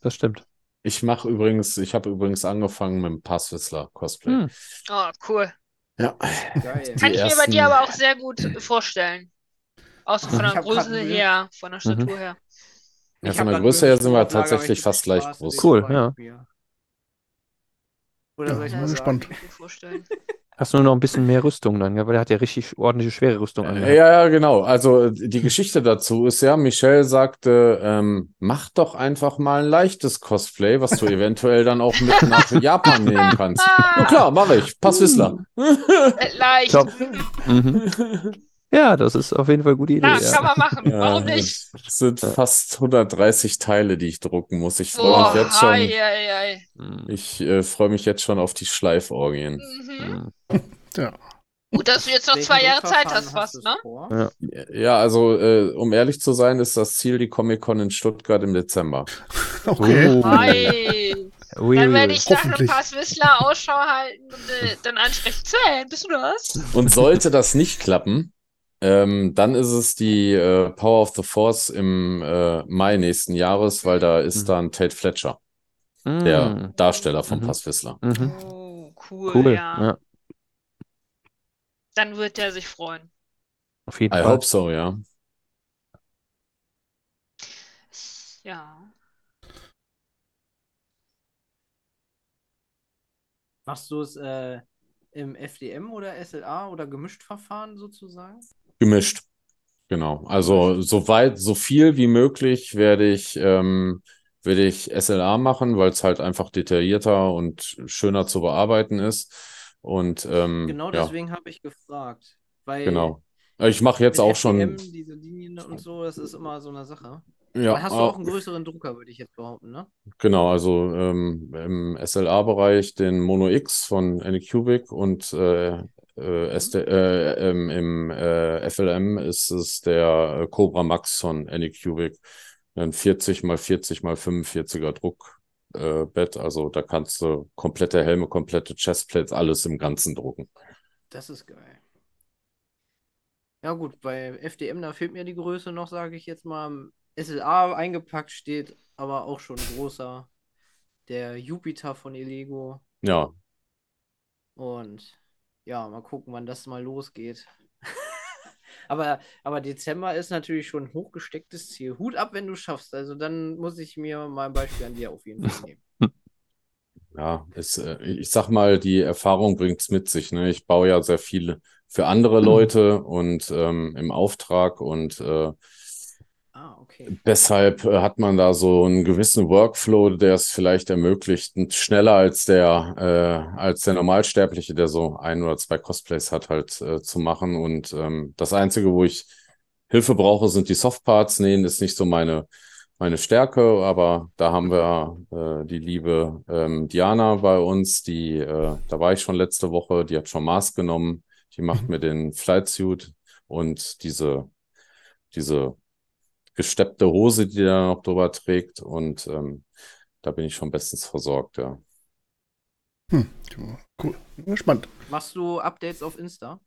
Das stimmt. ich mache übrigens, ich habe übrigens angefangen mit dem Passwissler Cosplay. Hm. Oh, cool. Ja. Geil. Kann ich mir bei dir aber auch sehr gut vorstellen. Auch so von der Größe her, von der Statur her. Ja, von der Größe her sind wir tatsächlich fast gleich groß. Cool, ja. Oder Ja, soll ich bin mal gespannt. <laughs> Hast du nur noch ein bisschen mehr Rüstung dann, ja? Weil der hat ja richtig ordentliche schwere Rüstung Ja, angehabt. ja, genau. Also die Geschichte dazu ist ja, Michelle sagte, ähm, mach doch einfach mal ein leichtes Cosplay, was du eventuell dann auch mit nach <laughs> Japan nehmen kannst. Na klar, mache ich. Passwissler. <laughs> Äh, Leicht. Mhm. Ja, das ist auf jeden Fall eine gute Idee. Klar, Ja. kann man machen. Ja, Warum nicht? Es sind fast 130 Teile, die ich drucken muss. Ich freue mich jetzt schon. ei, ei, ei. Mhm. Ich äh, freue mich jetzt schon auf die Schleiforgien. Mhm. Mhm. Ja. Gut, dass du jetzt noch Welchen zwei Jahre Zeit hast, fast, ne? vor? Ja, also äh, um ehrlich zu sein, ist das Ziel die Comic-Con in Stuttgart im Dezember. <laughs> Okay. Oh. Ui, Dann werde ich nach ein paar Swissler Ausschau halten und äh, dann ansprechen. Sven, bist du das? Und sollte das nicht klappen, ähm, dann ist es die äh, Power of the Force im äh, Mai nächsten Jahres, weil da ist Mhm. dann Tate Fletcher, der Mhm. Darsteller von Mhm. Passwissler. Mhm. Oh, cool, Cool. ja. Ja, Dann wird er sich freuen. auf jeden I Fall. hope so, ja. Ja. Machst du es äh, im FDM oder SLA oder gemischt Verfahren sozusagen? Gemischt. Genau. Also so weit, so viel wie möglich werde ich, ähm, werde ich SLA machen, weil es halt einfach detaillierter und schöner zu bearbeiten ist. Und ähm, Genau ja, deswegen habe ich gefragt. Weil genau. Ich mache jetzt auch schon. FDM, diese Linien und so, das ist immer so eine Sache. Ja, hast du ah, auch einen größeren Drucker, würde ich jetzt behaupten, ne? Genau, also ähm, im SLA-Bereich den Mono X von Anycubic und äh, äh, SD, äh, ähm, im äh, FLM ist es der äh, Cobra Max von Anycubic. Ein 40 mal 40 mal 45er Druckbett, äh, also da kannst du komplette Helme, komplette Chestplates, alles im Ganzen drucken. Das ist geil. Ja gut, bei FDM, da fehlt mir die Größe noch, sage ich jetzt mal. SLA eingepackt steht, aber auch schon großer. Der Jupiter von Elego. Ja, Und ja, mal gucken, wann das mal losgeht. <laughs> aber, aber Dezember ist natürlich schon ein hochgestecktes Ziel. Hut ab, wenn du schaffst. Also dann muss ich mir mal ein Beispiel an dir auf jeden Fall nehmen. <laughs> Ja, es, äh, ich sag mal, die Erfahrung bringt's mit sich. Ne? Ich baue ja sehr viel für andere Leute und ähm, im Auftrag und äh, Ah, okay. deshalb äh, hat man da so einen gewissen Workflow, der es vielleicht ermöglicht, schneller als der äh, als der Normalsterbliche, der so ein oder zwei Cosplays hat, halt äh, zu machen. Und ähm, das Einzige, wo ich Hilfe brauche, sind die Softparts. Nähen ist nicht so meine meine Stärke, aber da haben wir äh, die liebe ähm, Diana bei uns, die, äh, da war ich schon letzte Woche, die hat schon Maß genommen, die macht Mhm. mir den Flightsuit und diese, diese gesteppte Hose, die er noch drüber trägt und ähm, da bin ich schon bestens versorgt, ja. Hm. Cool. Bin gespannt. Machst du Updates auf Insta?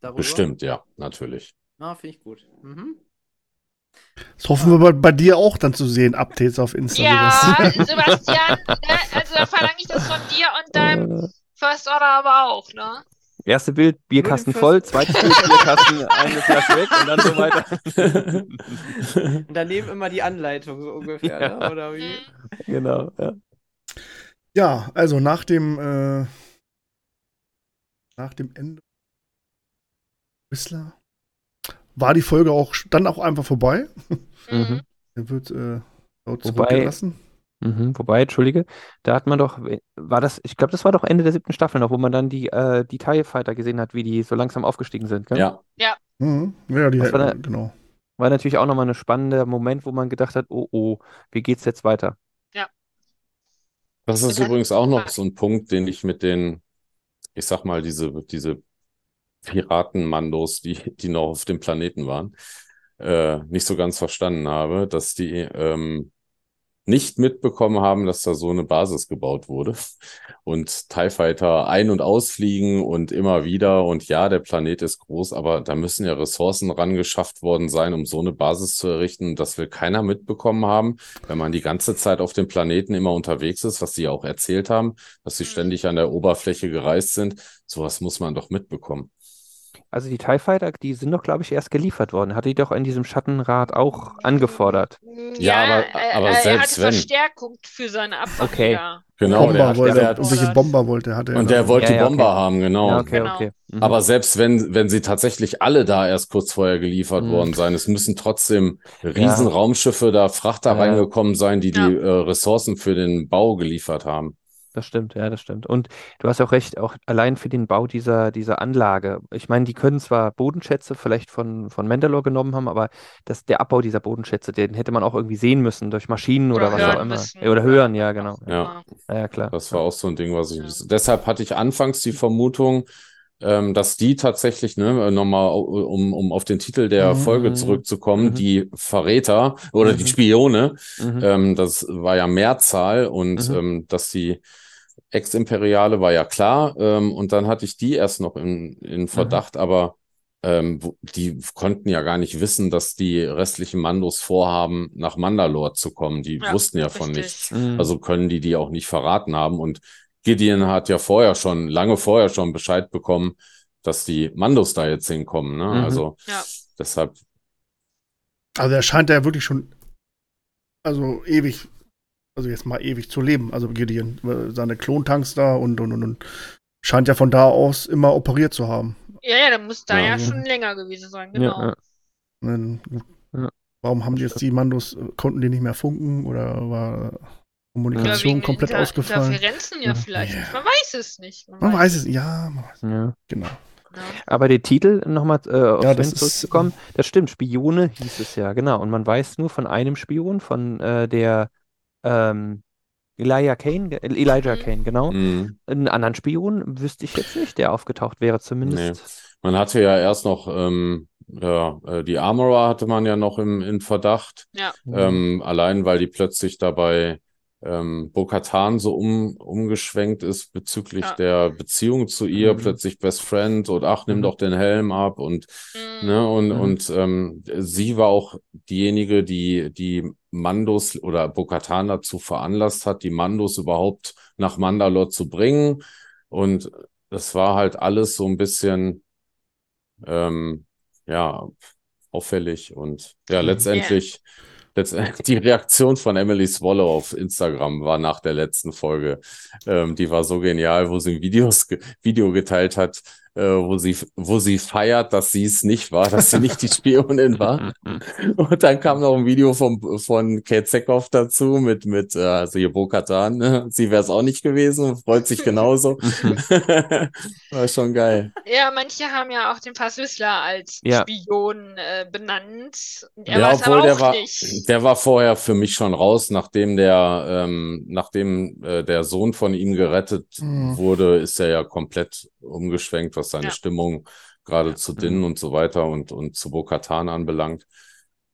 darüber? Bestimmt, ja, natürlich. Ah, finde ich gut. Mhm. Das hoffen wir bei, bei dir auch dann zu sehen, Updates auf Insta. Ja, Sebastian. Sebastian, ne? also da verlange ich das von dir und deinem <laughs> First Order aber auch, ne? Erste Bild, Bierkasten voll, zweites Bild, Bierkasten, <laughs> eine Flasche weg und dann so weiter. <laughs> Und daneben immer die Anleitung, so ungefähr, Ja. ne? oder wie? Mhm. genau, ja. Ja, also nach dem äh, nach dem Ende Whistler war die Folge auch dann auch einfach vorbei. Mhm. <laughs> Er wird äh, dort Wobei- zurückgelassen. Mhm, wobei, Entschuldige, da hat man doch, war das, ich glaube, das war doch Ende der siebten Staffel noch, wo man dann die, äh, die TIE Fighter gesehen hat, wie die so langsam aufgestiegen sind, gell? Ja, Mhm. Ja, die war da- genau. War natürlich auch nochmal ein spannender Moment, wo man gedacht hat, oh oh, wie geht's jetzt weiter? das ist übrigens auch noch so ein Punkt, den ich mit den, ich sag mal, diese, diese Piratenmandos, die, die noch auf dem Planeten waren, äh, nicht so ganz verstanden habe, dass die ähm, nicht mitbekommen haben, dass da so eine Basis gebaut wurde und TIE Fighter ein- und ausfliegen und immer wieder und ja, der Planet ist groß, aber da müssen ja Ressourcen rangeschafft worden sein, um so eine Basis zu errichten. Das will keiner mitbekommen haben, wenn man die ganze Zeit auf dem Planeten immer unterwegs ist, was sie ja auch erzählt haben, dass sie Mhm. ständig an der Oberfläche gereist sind. Sowas muss man doch mitbekommen. Also die TIE Fighter, die sind doch, glaube ich, erst geliefert worden. Hat die doch in diesem Schattenrat auch angefordert. Ja, aber- äh, aber äh, er selbst hatte wenn. Verstärkung für seine Abfangjäger. Okay. Genau, Bomber der hat, wollte, der hat, gefordert. Bomber wollte, hatte er. und der wollte Ja, die ja, Bomber okay. haben, genau. Ja, okay, Genau. okay. Mhm. Aber selbst wenn, wenn sie tatsächlich alle da erst kurz vorher geliefert Mhm. worden sein, es müssen trotzdem riesen Ja. Raumschiffe da Frachter Ja. reingekommen sein, die Ja. die äh, Ressourcen für den Bau geliefert haben. Das stimmt, ja, das stimmt. Und du hast auch recht, auch allein für den Bau dieser, dieser Anlage. Ich meine, die können zwar Bodenschätze vielleicht von, von Mandalore genommen haben, aber das, der Abbau dieser Bodenschätze, den hätte man auch irgendwie sehen müssen durch Maschinen oder, Oder was auch immer. müssen. Ja, Oder hören, ja, genau. Ja. Ja, klar. Das war auch so ein Ding, was ich Ja. Deshalb hatte ich anfangs die Vermutung, ähm, dass die tatsächlich, ne, nochmal, um, um auf den Titel der Mhm. Folge zurückzukommen, Mhm. die Verräter oder die Mhm. Spione, Mhm. ähm, das war ja Mehrzahl und Mhm. ähm, dass die Ex-Imperiale war ja klar. Ähm, und dann hatte ich die erst noch in, in Verdacht, aber ähm, die konnten ja gar nicht wissen, dass die restlichen Mandos vorhaben, nach Mandalore zu kommen. Die Ja, wussten ja von richtig. nichts. Mhm. Also können die die auch nicht verraten haben. Und Gideon hat ja vorher schon, lange vorher schon Bescheid bekommen, dass die Mandos da jetzt hinkommen. Ne? Mhm. Also Ja. deshalb, Also er scheint ja wirklich schon, also ewig, also jetzt mal ewig zu leben. Also Gideon, seine Klontanks da und, und, und, und scheint ja von da aus immer operiert zu haben. Ja, ja, der muss da Ja. ja schon länger gewesen sein, genau. ja. Warum haben die jetzt die Mandos, konnten die nicht mehr funken oder war Kommunikation komplett Inter ausgefallen? Interferenzen ja Ja. vielleicht. Ja. Man weiß es nicht. Man weiß es, ja, man weiß, ja. genau. Ja. Aber der Titel, nochmal äh, auf Ja, das ist- zurückzukommen, das stimmt, Spione hieß es ja, genau. Und man weiß nur von einem Spion, von äh, der ähm, Elijah Kane, ge- Elijah Mhm. Kane, genau. mh. Einen anderen Spion wüsste ich jetzt nicht, der aufgetaucht wäre, zumindest. Man hatte ja erst noch, ähm, ja, äh, die Armorer hatte man ja noch im, in Verdacht. Ja. Mhm. Ähm, allein weil die plötzlich dabei ähm, Bo-Katan so um, umgeschwenkt ist bezüglich Ja. der Beziehung zu ihr, Mhm. plötzlich Best Friend und ach, nimm Mhm. doch den Helm ab und Mhm. ne und Mhm. und ähm, sie war auch diejenige, die die Mandos oder Bo-Katan dazu veranlasst hat, die Mandos überhaupt nach Mandalore zu bringen und das war halt alles so ein bisschen ähm, ja auffällig und ja Mhm. letztendlich Letztendlich, die Reaktion von Emily Swallow auf Instagram war nach der letzten Folge. Ähm, die war so genial, wo sie ein Videos, Video geteilt hat, äh, wo sie, wo sie feiert, dass sie es nicht war, dass sie nicht die Spionin war. <laughs> Und dann kam noch ein Video vom, von Kate Seckhoff dazu mit, mit, äh, also hier Bo-Katan, ne? Sie wäre es auch nicht gewesen und freut sich genauso. <laughs> war schon geil. Ja, manche haben ja auch den Pass Whistler als Ja. Spion äh, benannt. Er Ja, obwohl aber der war, nicht. der war vorher für mich schon raus, nachdem der, ähm, nachdem äh, der Sohn von ihm gerettet Mhm. wurde, ist er ja komplett umgeschwenkt, was seine Ja. Stimmung gerade Ja. zu Din und so weiter und, und zu Bo-Katan anbelangt.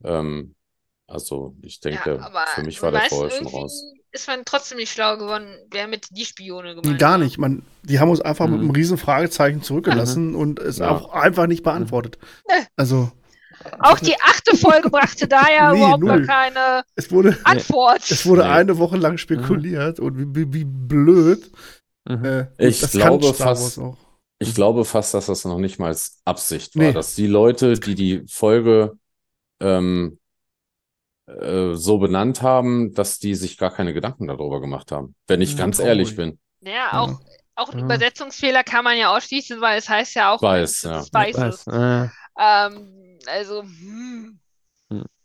Ähm, also ich denke, Ja, für mich war der vorher schon raus. ist man trotzdem nicht schlau geworden, wer mit die Spione gemeint Gar nicht. Man, die haben uns einfach mit Mhm. einem riesen Fragezeichen zurückgelassen und es Ja. auch einfach nicht beantwortet. Nee. Also, Auch die achte Folge brachte da ja <laughs> Nee, überhaupt gar null. keine es wurde, Antwort. es wurde Nee. eine Woche lang spekuliert und wie, wie, wie blöd. Mhm. Äh, Ich das glaube fast-. Ich glaube fast, dass das noch nicht mal als Absicht war, Nee. dass die Leute, die die Folge ähm, äh, so benannt haben, dass die sich gar keine Gedanken darüber gemacht haben. Wenn ich Hm, ganz traurig. ehrlich bin. Ja, auch, auch einen Ja. Übersetzungsfehler kann man ja ausschließen, weil es heißt ja auch Weiß, ja. Weiß. Äh, Ähm, also, hm.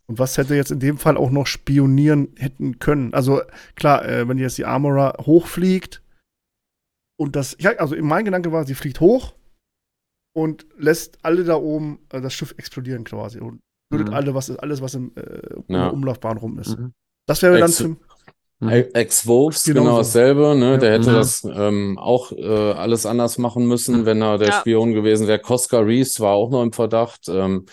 Und was hätte jetzt in dem Fall auch noch spionieren hätten können? Also klar, äh, wenn jetzt die Armorer hochfliegt und das, ja, also in mein Gedanke war, sie fliegt hoch und lässt alle da oben äh, das Schiff explodieren quasi und tötet Mhm. alle, was alles, was im, äh, Ja. Umlaufbahn rum ist. mhm. Das wäre dann Mhm. E- Ex-Wolves, Genau genau, dasselbe, ne? Ja. Der hätte Mhm. das ähm, auch äh, alles anders machen müssen, wenn er der Ja. Spion gewesen wäre. Cosca Reese war auch noch im Verdacht. Ähm,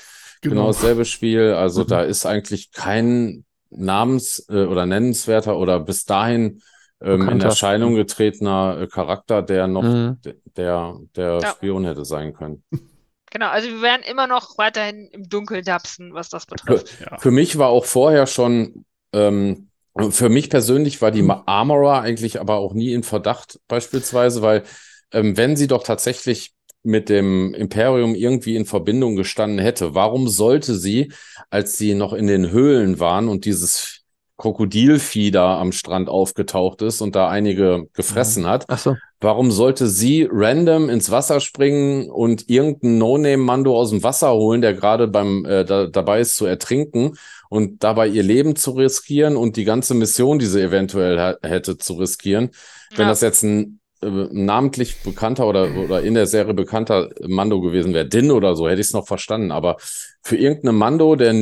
genau. genau. dasselbe Spiel. Also Mhm. da ist eigentlich kein namens- äh, oder nennenswerter oder bis dahin ähm, in. Erscheinung getretener äh, Charakter, der noch Mhm. der, der Ja. Spion hätte sein können. <laughs> Genau, also wir werden immer noch weiterhin im Dunkeln dapsen, was das betrifft. Ja. Für mich war auch vorher schon, ähm, für mich persönlich war die Armorer eigentlich aber auch nie in Verdacht beispielsweise, weil ähm, wenn sie doch tatsächlich mit dem Imperium irgendwie in Verbindung gestanden hätte, warum sollte sie, als sie noch in den Höhlen waren und dieses Krokodilvieh da am Strand aufgetaucht ist und da einige gefressen hat, Ach so. Warum sollte sie random ins Wasser springen und irgendeinen No-Name-Mando aus dem Wasser holen, der gerade beim äh, da, dabei ist zu ertrinken und dabei ihr Leben zu riskieren und die ganze Mission, die sie eventuell hätte zu riskieren? Wenn Ja. das jetzt ein namentlich bekannter oder, oder in der Serie bekannter Mando gewesen wäre, Din oder so, hätte ich es noch verstanden. Aber für irgendeinen Mando, der,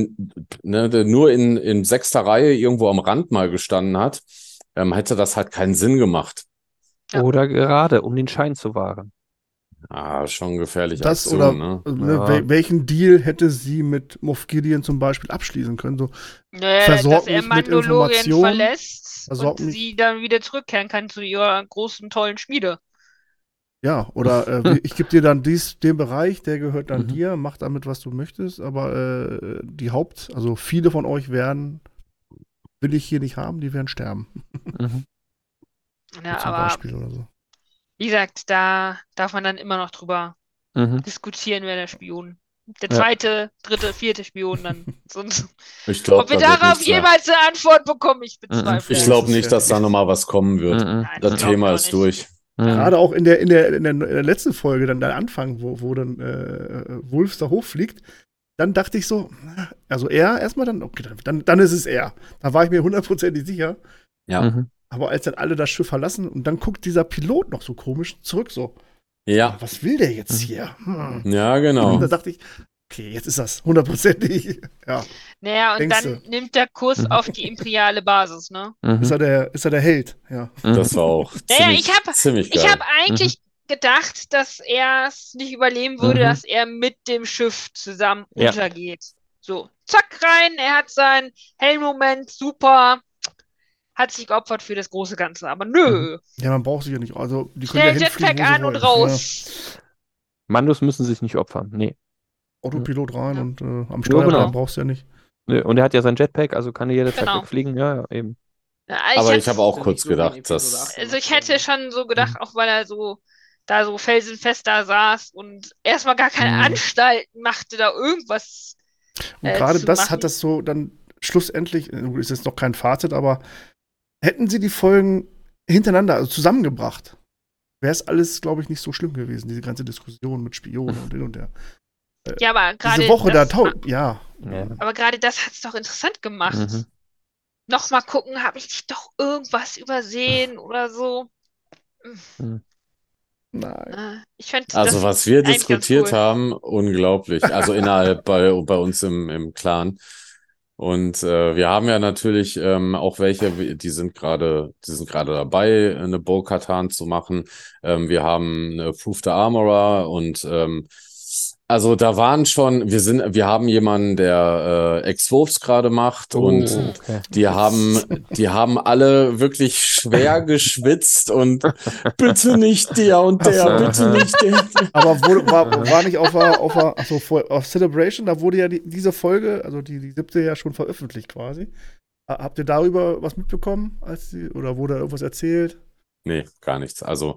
ne, der nur in, in sechster Reihe irgendwo am Rand mal gestanden hat, ähm, hätte das halt keinen Sinn gemacht. Oder gerade, um den Schein zu wahren. Ah, schon gefährliche Das Aktion, oder ne? äh, ne, Ja. wel welchen Deal hätte sie mit Moff Gideon zum Beispiel abschließen können? So, Naja, Versorgt dass er mit Informationen, verlässt versorgt und sie dann wieder zurückkehren kann zu ihrer großen, tollen Schmiede. ja, oder äh, ich gebe dir dann dies, den Bereich, der gehört dann Mhm. dir, mach damit, was du möchtest, aber äh, die Haupt, also viele von euch werden, will ich hier nicht haben, die werden sterben. Mhm. Ja, zum aber Beispiel oder so. wie gesagt, da darf man dann immer noch drüber Mhm. diskutieren, wer der Spion. Der Ja. zweite, dritte, vierte Spion dann. <laughs> Sonst, Ich glaube, ob wir darauf jemals eine Antwort bekommen, ich bezweifle. Ich glaube nicht, dass da nochmal was kommen wird. Mhm. Nein, Das glaub Thema ist durch. Mhm. Gerade auch in der, in der, in der, in der letzten Folge, dann der Anfang, wo, wo dann äh, Wolfs da hochfliegt, dann dachte ich so, also er erstmal dann, okay, dann, dann ist es er. Da war ich mir hundertprozentig sicher. Ja. Mhm. Aber als dann alle das Schiff verlassen und dann guckt dieser Pilot noch so komisch zurück, so, Ja, was will der jetzt Mhm. hier? Hm. ja, Und genau. da dachte ich, okay, jetzt ist das hundertprozentig. <laughs> Ja, Naja, und Denkst dann nimmt der Kurs Mhm. auf die imperiale Basis, ne? Mhm. ist er der, ist er der Held? Ja. Das war auch Naja, ziemlich, ich hab- ziemlich geil. Ich habe eigentlich gedacht, dass er es nicht überleben würde, Mhm. dass er mit dem Schiff zusammen Ja. untergeht. So, zack rein, er hat seinen Hellmoment, super, hat sich geopfert für das große Ganze. Aber nö, Ja, man braucht sich ja nicht. Also, die können ja schnell hinfliegen, Jetpack an und wollen. raus. Mandos müssen sich nicht opfern. Nee. Ja. Autopilot rein Ja. und äh, am Ja, Steuer genau. brauchst du ja nicht. Nee, Und er hat ja sein Jetpack, also kann er jederzeit Genau. wegfliegen. Ja, ja, eben. Ja, Aber hätt- ich habe auch ja kurz so gedacht, dass. also ich hätte schon so gedacht, auch weil er so da so felsenfest da saß und erstmal gar keine Mhm. Anstalten machte, da irgendwas. Und äh, gerade zu das machen. hat das so dann schlussendlich, äh, ist jetzt noch kein Fazit, aber hätten sie die Folgen hintereinander, also zusammengebracht, wäre es alles, glaube ich, nicht so schlimm gewesen, diese ganze Diskussion mit Spionen und hin und her. Ja, aber gerade Diese Woche da, das, tau ja. Ja. aber gerade das hat es doch interessant gemacht. Mhm. Nochmal gucken, habe ich nicht doch irgendwas übersehen oder so? Nein. Äh, Ich fände Also, was wir diskutiert cool. haben, unglaublich. Also innerhalb bei, bei uns im, im Clan. Und äh, wir haben ja natürlich ähm, auch welche, die sind gerade, die sind gerade dabei, eine Bo-Katan zu machen. Ähm, wir haben eine Proof the Armorer und ähm, Also da waren schon, wir sind, wir haben jemanden, der äh, Ex-Wolves gerade macht und Oh, okay. die haben, die haben alle wirklich schwer geschwitzt und bitte nicht der und der, bitte nicht der. Aber wurde, war, war nicht auf, auf, achso, vor- auf Celebration, da wurde ja die, diese Folge, also die, die siebte ja schon veröffentlicht quasi. Ha- Habt ihr darüber was mitbekommen? Als die, oder wurde da irgendwas erzählt? Nee, gar nichts. Also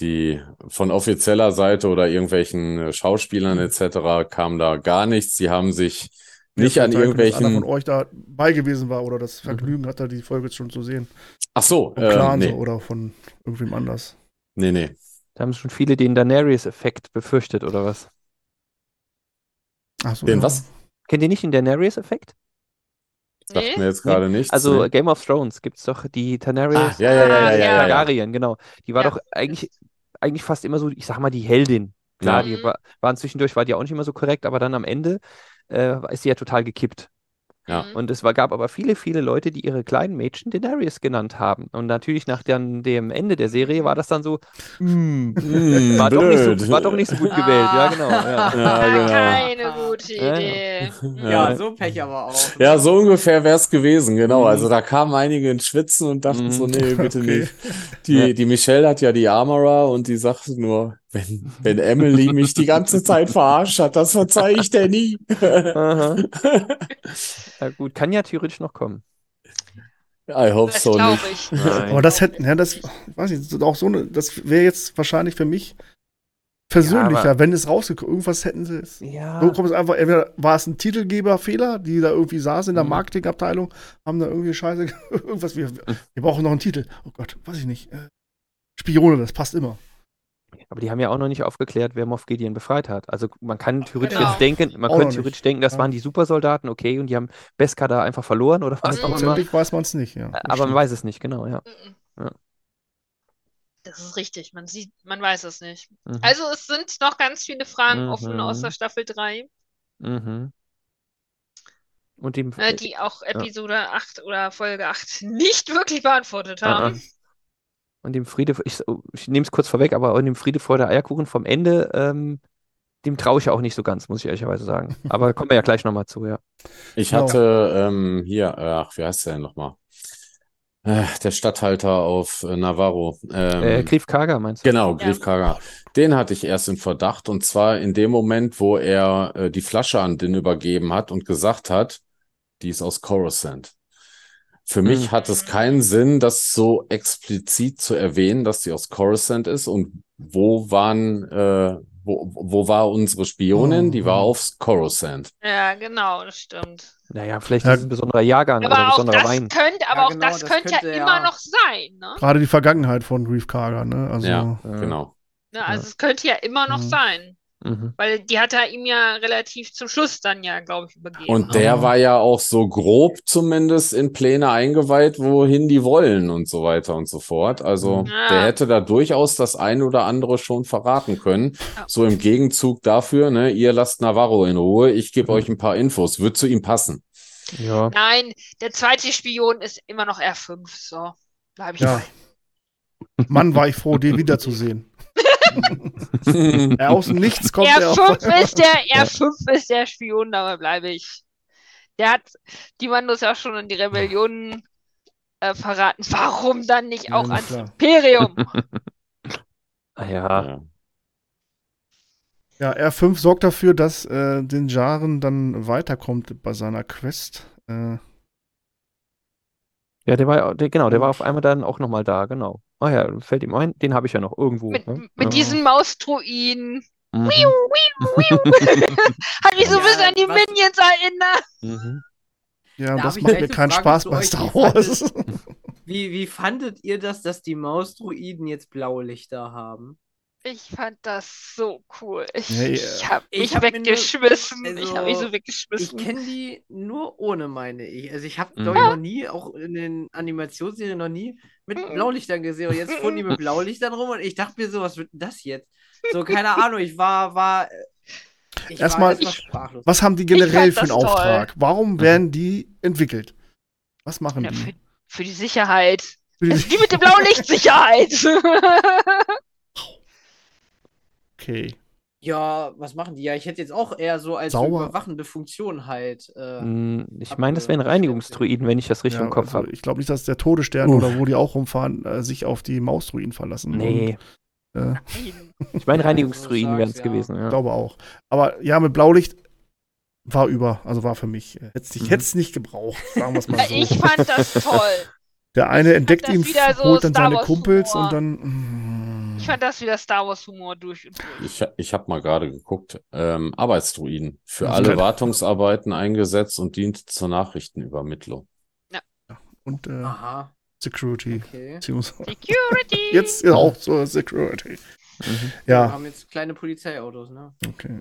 die von offizieller Seite oder irgendwelchen äh, Schauspielern etc. kam da gar nichts. Sie haben sich nicht an Vielleicht, wenn Einer irgendwelchen. von euch da bei gewesen war oder das Vergnügen hatte, die Folge schon zu sehen. Ach so, Vom äh, nee, oder von irgendwem anders. nee, nee. Da haben schon viele den Daenerys-Effekt befürchtet, oder was? Ach so, Den ja. was? Kennt ihr nicht den Daenerys-Effekt? Sagt Nee? mir jetzt gerade nichts. Also nee. Game of Thrones gibt es doch die Daenerys Ah, ja, ja, ja, ja, ja, ja, ja. Targaryen, genau. Die war Ja. doch eigentlich, eigentlich fast immer so, ich sag mal, die Heldin. Klar, Ja. die war, waren zwischendurch, war die auch nicht immer so korrekt, aber dann am Ende äh, ist sie ja total gekippt. Ja. Mhm. Und es war, gab aber viele, viele Leute, die ihre kleinen Mädchen Daenerys genannt haben. Und natürlich nach dann dem Ende der Serie war das dann so, hm, Hm, <laughs> war, doch nicht so, war doch nicht so gut gewählt. Ja, genau. Ja. <laughs> Ja, genau. Keine gute. Idee. Ja, Ja. so Pech aber auch. Ja, so ungefähr wäre es gewesen, genau. Mhm. Also da kamen einige ins Schwitzen und dachten Mhm. so, nee, bitte <laughs> Okay. nicht. Die, die Michelle hat ja die Armorer und die sagt nur, wenn, wenn Emily <laughs> mich die ganze Zeit verarscht hat, das verzeih ich dir nie. Aha. <laughs> Ja, gut, kann ja theoretisch noch kommen. I hope Das so glaube nicht. ich. Aber das hätten, ja, das, ich weiß nicht, so- auch so eine, das wäre jetzt wahrscheinlich für mich persönlicher, aber- wenn es rausgekommen Irgendwas hätten sie es. Ja. So kommt es einfach, entweder war es ein Titelgeberfehler, die da irgendwie saßen in der Mhm. Marketingabteilung, haben da irgendwie Scheiße, <laughs> irgendwas, wir, wir brauchen noch einen Titel. Oh Gott, weiß ich nicht. Äh, Spione, das passt immer. Aber die haben ja auch noch nicht aufgeklärt, wer Moff Gideon befreit hat. Also man kann theoretisch genau. jetzt denken, man Auch könnte nicht. theoretisch denken, das Ja. waren die Supersoldaten, okay, und die haben Beskar da einfach verloren oder was auch immer. Weiß man es nicht, ja. das Aber man stimmt. weiß es nicht, genau, ja. Mhm. Ja. Das ist richtig, man sieht, man weiß es nicht. Mhm. Also es sind noch ganz viele Fragen offen Mhm. aus der Staffel 3, Mhm. Und dem, äh, die auch Episode 8 oder Folge 8 <laughs> nicht wirklich beantwortet Ah, haben. Und dem Friede, ich, ich nehme es kurz vorweg, aber in dem Friede, Freude, Eierkuchen vom Ende, ähm, dem traue ich auch nicht so ganz, muss ich ehrlicherweise sagen. <laughs> Aber kommen wir ja gleich nochmal zu, ja. Ich Genau. hatte ähm, hier, ach, wie heißt der denn nochmal? Äh, der Statthalter auf äh, Navarro. Ähm, Äh, Grief Karga meinst du? Genau, Ja. Grief Karga. Den hatte ich erst in Verdacht und zwar in dem Moment, wo er äh, die Flasche an Din übergeben hat und gesagt hat, die ist aus Coruscant. Für mich Mhm. hat es keinen Sinn, das so explizit zu erwähnen, dass die aus Coruscant ist und wo waren, äh, wo, wo war unsere Spionin? Die war Mhm. auf Coruscant. Ja, genau, das stimmt. Naja, vielleicht Ja. ist es ein besonderer Jahrgang oder ein Aber auch besonderer das Wein. könnte, aber Ja, auch genau, das das könnte ja könnte immer ja- noch sein, ne? Gerade die Vergangenheit von Grief Karga, ne? Also, Ja, Ja. genau. ne? Also es könnte ja immer noch Mhm. sein. Mhm. Weil die hat er ihm ja relativ zum Schluss dann ja, glaube ich, übergeben. Und der Mhm. war ja auch so grob zumindest in Pläne eingeweiht, wohin die wollen und so weiter und so fort. Also Ja. der hätte da durchaus das ein oder andere schon verraten können. Ja. So im Gegenzug dafür, ne, ihr lasst Navarro in Ruhe, ich gebe Mhm. euch ein paar Infos. Wird zu ihm passen. Ja. Nein, der zweite Spion ist immer noch R5, so. Bleib ich Ja. bei. <laughs> Mann, war ich froh, den wiederzusehen. <laughs> Ja, aus dem Nichts kommt er auf. R5 ist der, R5 ist der Spion, dabei bleibe ich. Der hat die Mandos ja auch schon in die Rebellion äh, verraten. Warum dann nicht auch Ja, ans klar. Imperium? <laughs> Ah, ja. Ja. Ja, R5 sorgt dafür, dass äh, den Jaren dann weiterkommt bei seiner Quest. Äh, Ja, der war ja, der, genau, der war auf einmal dann auch nochmal da, genau. Ah ja, fällt ihm ein, den habe ich ja noch irgendwo. mit ne? mit ja. diesen Maustruinen. Mhm. Wiu, wiu, wiu. <laughs> Hat mich so ein Ja, bisschen an die was- Minions erinnert. Mhm. ja, das macht mir eine keinen Frage Spaß bei? Star Wie fandet- Wars. <laughs> Wie, wie fandet ihr das, dass die Mausdruiden jetzt Blaulichter haben? Ich fand das so cool. Ich, Ja, ja. ich habe Ich mich hab mir nur- weggeschmissen. ich also, habe mich so Ich weggeschmissen. kenne die nur ohne, meine ich. Also ich habe, Mhm. glaube ich, noch nie, auch in den Animationsserien noch nie mit Mhm. Blaulichtern gesehen. Und jetzt fuhren die mit <laughs> Blaulichtern rum und ich dachte mir so, was wird denn das jetzt? So, keine Ahnung, ich war, war. äh, Ich Erstmal- war erstmal sprachlos. Was haben die generell für einen toll. Auftrag? Warum werden die entwickelt? Was machen Ja, für, die? für die Sicherheit. Für Also die mit dem Blaulicht Sicherheit. <laughs> <laughs> Okay. Ja, was machen die? Ja, ich hätte jetzt auch eher so als so Sauber. überwachende Funktion halt. Äh, Hm, Ich meine, das wären äh, Reinigungsdruiden, wenn ich das richtig Ja, im Kopf also habe. ich glaube nicht, dass der Todesstern Uff. oder wo die auch rumfahren, äh, sich auf die Mausdruiden verlassen. Nee, Und, äh, ich meine, <laughs> Reinigungsdruiden so wären es ja. gewesen. Ja. glaube auch. Aber ja, mit Blaulicht war über. Also war für mich. Hätte es nicht, Mhm. nicht gebraucht, sagen wir es mal Ja, so. ich fand das <laughs> toll. Der eine ich entdeckt ihn, so holt dann Star seine Wars Kumpels Humor. und dann. mm, Ich fand das wieder Star Wars Humor durch und durch. Ich, ich habe mal gerade geguckt. Ähm, Arbeitsdruiden für alle keine- Wartungsarbeiten eingesetzt und dient zur Nachrichtenübermittlung. und äh, aha, Security. okay. Beziehungsweise Security! <laughs> jetzt ja auch so Security. Mhm. Wir Ja, haben jetzt kleine Polizeiautos, ne? okay.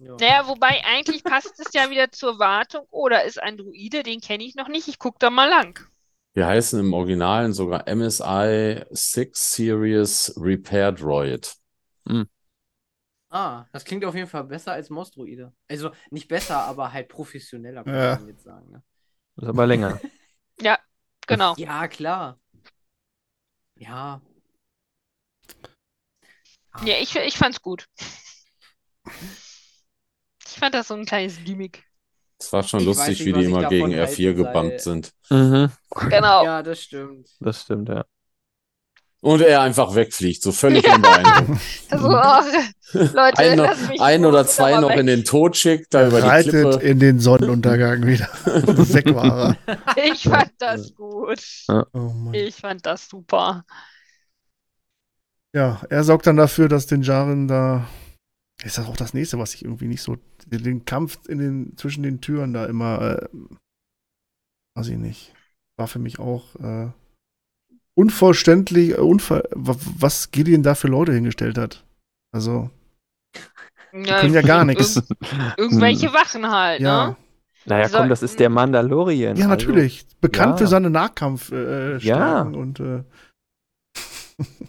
Ja. Naja, wobei eigentlich passt es ja wieder zur Wartung. Oder ist ein Druide, den kenne ich noch nicht. Ich gucke da mal lang. Wir heißen im Originalen sogar MSI 6 Series Repair Droid. Ah, das klingt auf jeden Fall besser als Mausdruide. Also nicht besser, aber halt professioneller, kann Ja. man jetzt sagen. Ne? Das ist aber länger. <laughs> Genau. Ja, klar. Ja. Ah, Ja, ich, ich fand's gut. Ich fand das so ein kleines Gimmick. Es war schon Ich lustig, nicht, wie die immer gegen halten R4 soll. gebumpt sind. Mhm. Genau. ja, das stimmt. Das stimmt, ja. Und er einfach wegfliegt, so völlig unbeeindruckt. <laughs> Also, ach, Leute, Ein, ein oder zwei noch weg. in den Tod schickt, da über die Reitet Klippe. in den Sonnenuntergang wieder. <laughs> Weg war er. Ich fand das gut. Oh Mann. Ich fand das super. Ja, er sorgt dann dafür, dass den Jaren da. Ist das auch das nächste, was ich irgendwie nicht so. Den Kampf in den, zwischen den Türen da immer. Äh, weiß ich nicht. War für mich auch. Äh, unverständlich, äh, unver wa- was Gideon da für Leute hingestellt hat. Also, die können ja gar nichts. Irgend, irgendwelche Wachen halt, Ja, ne? Naja, Die komm, das ist der Mandalorian. ja, also. natürlich. Bekannt ja. für seine Nahkampf äh, Ja. und <laughs>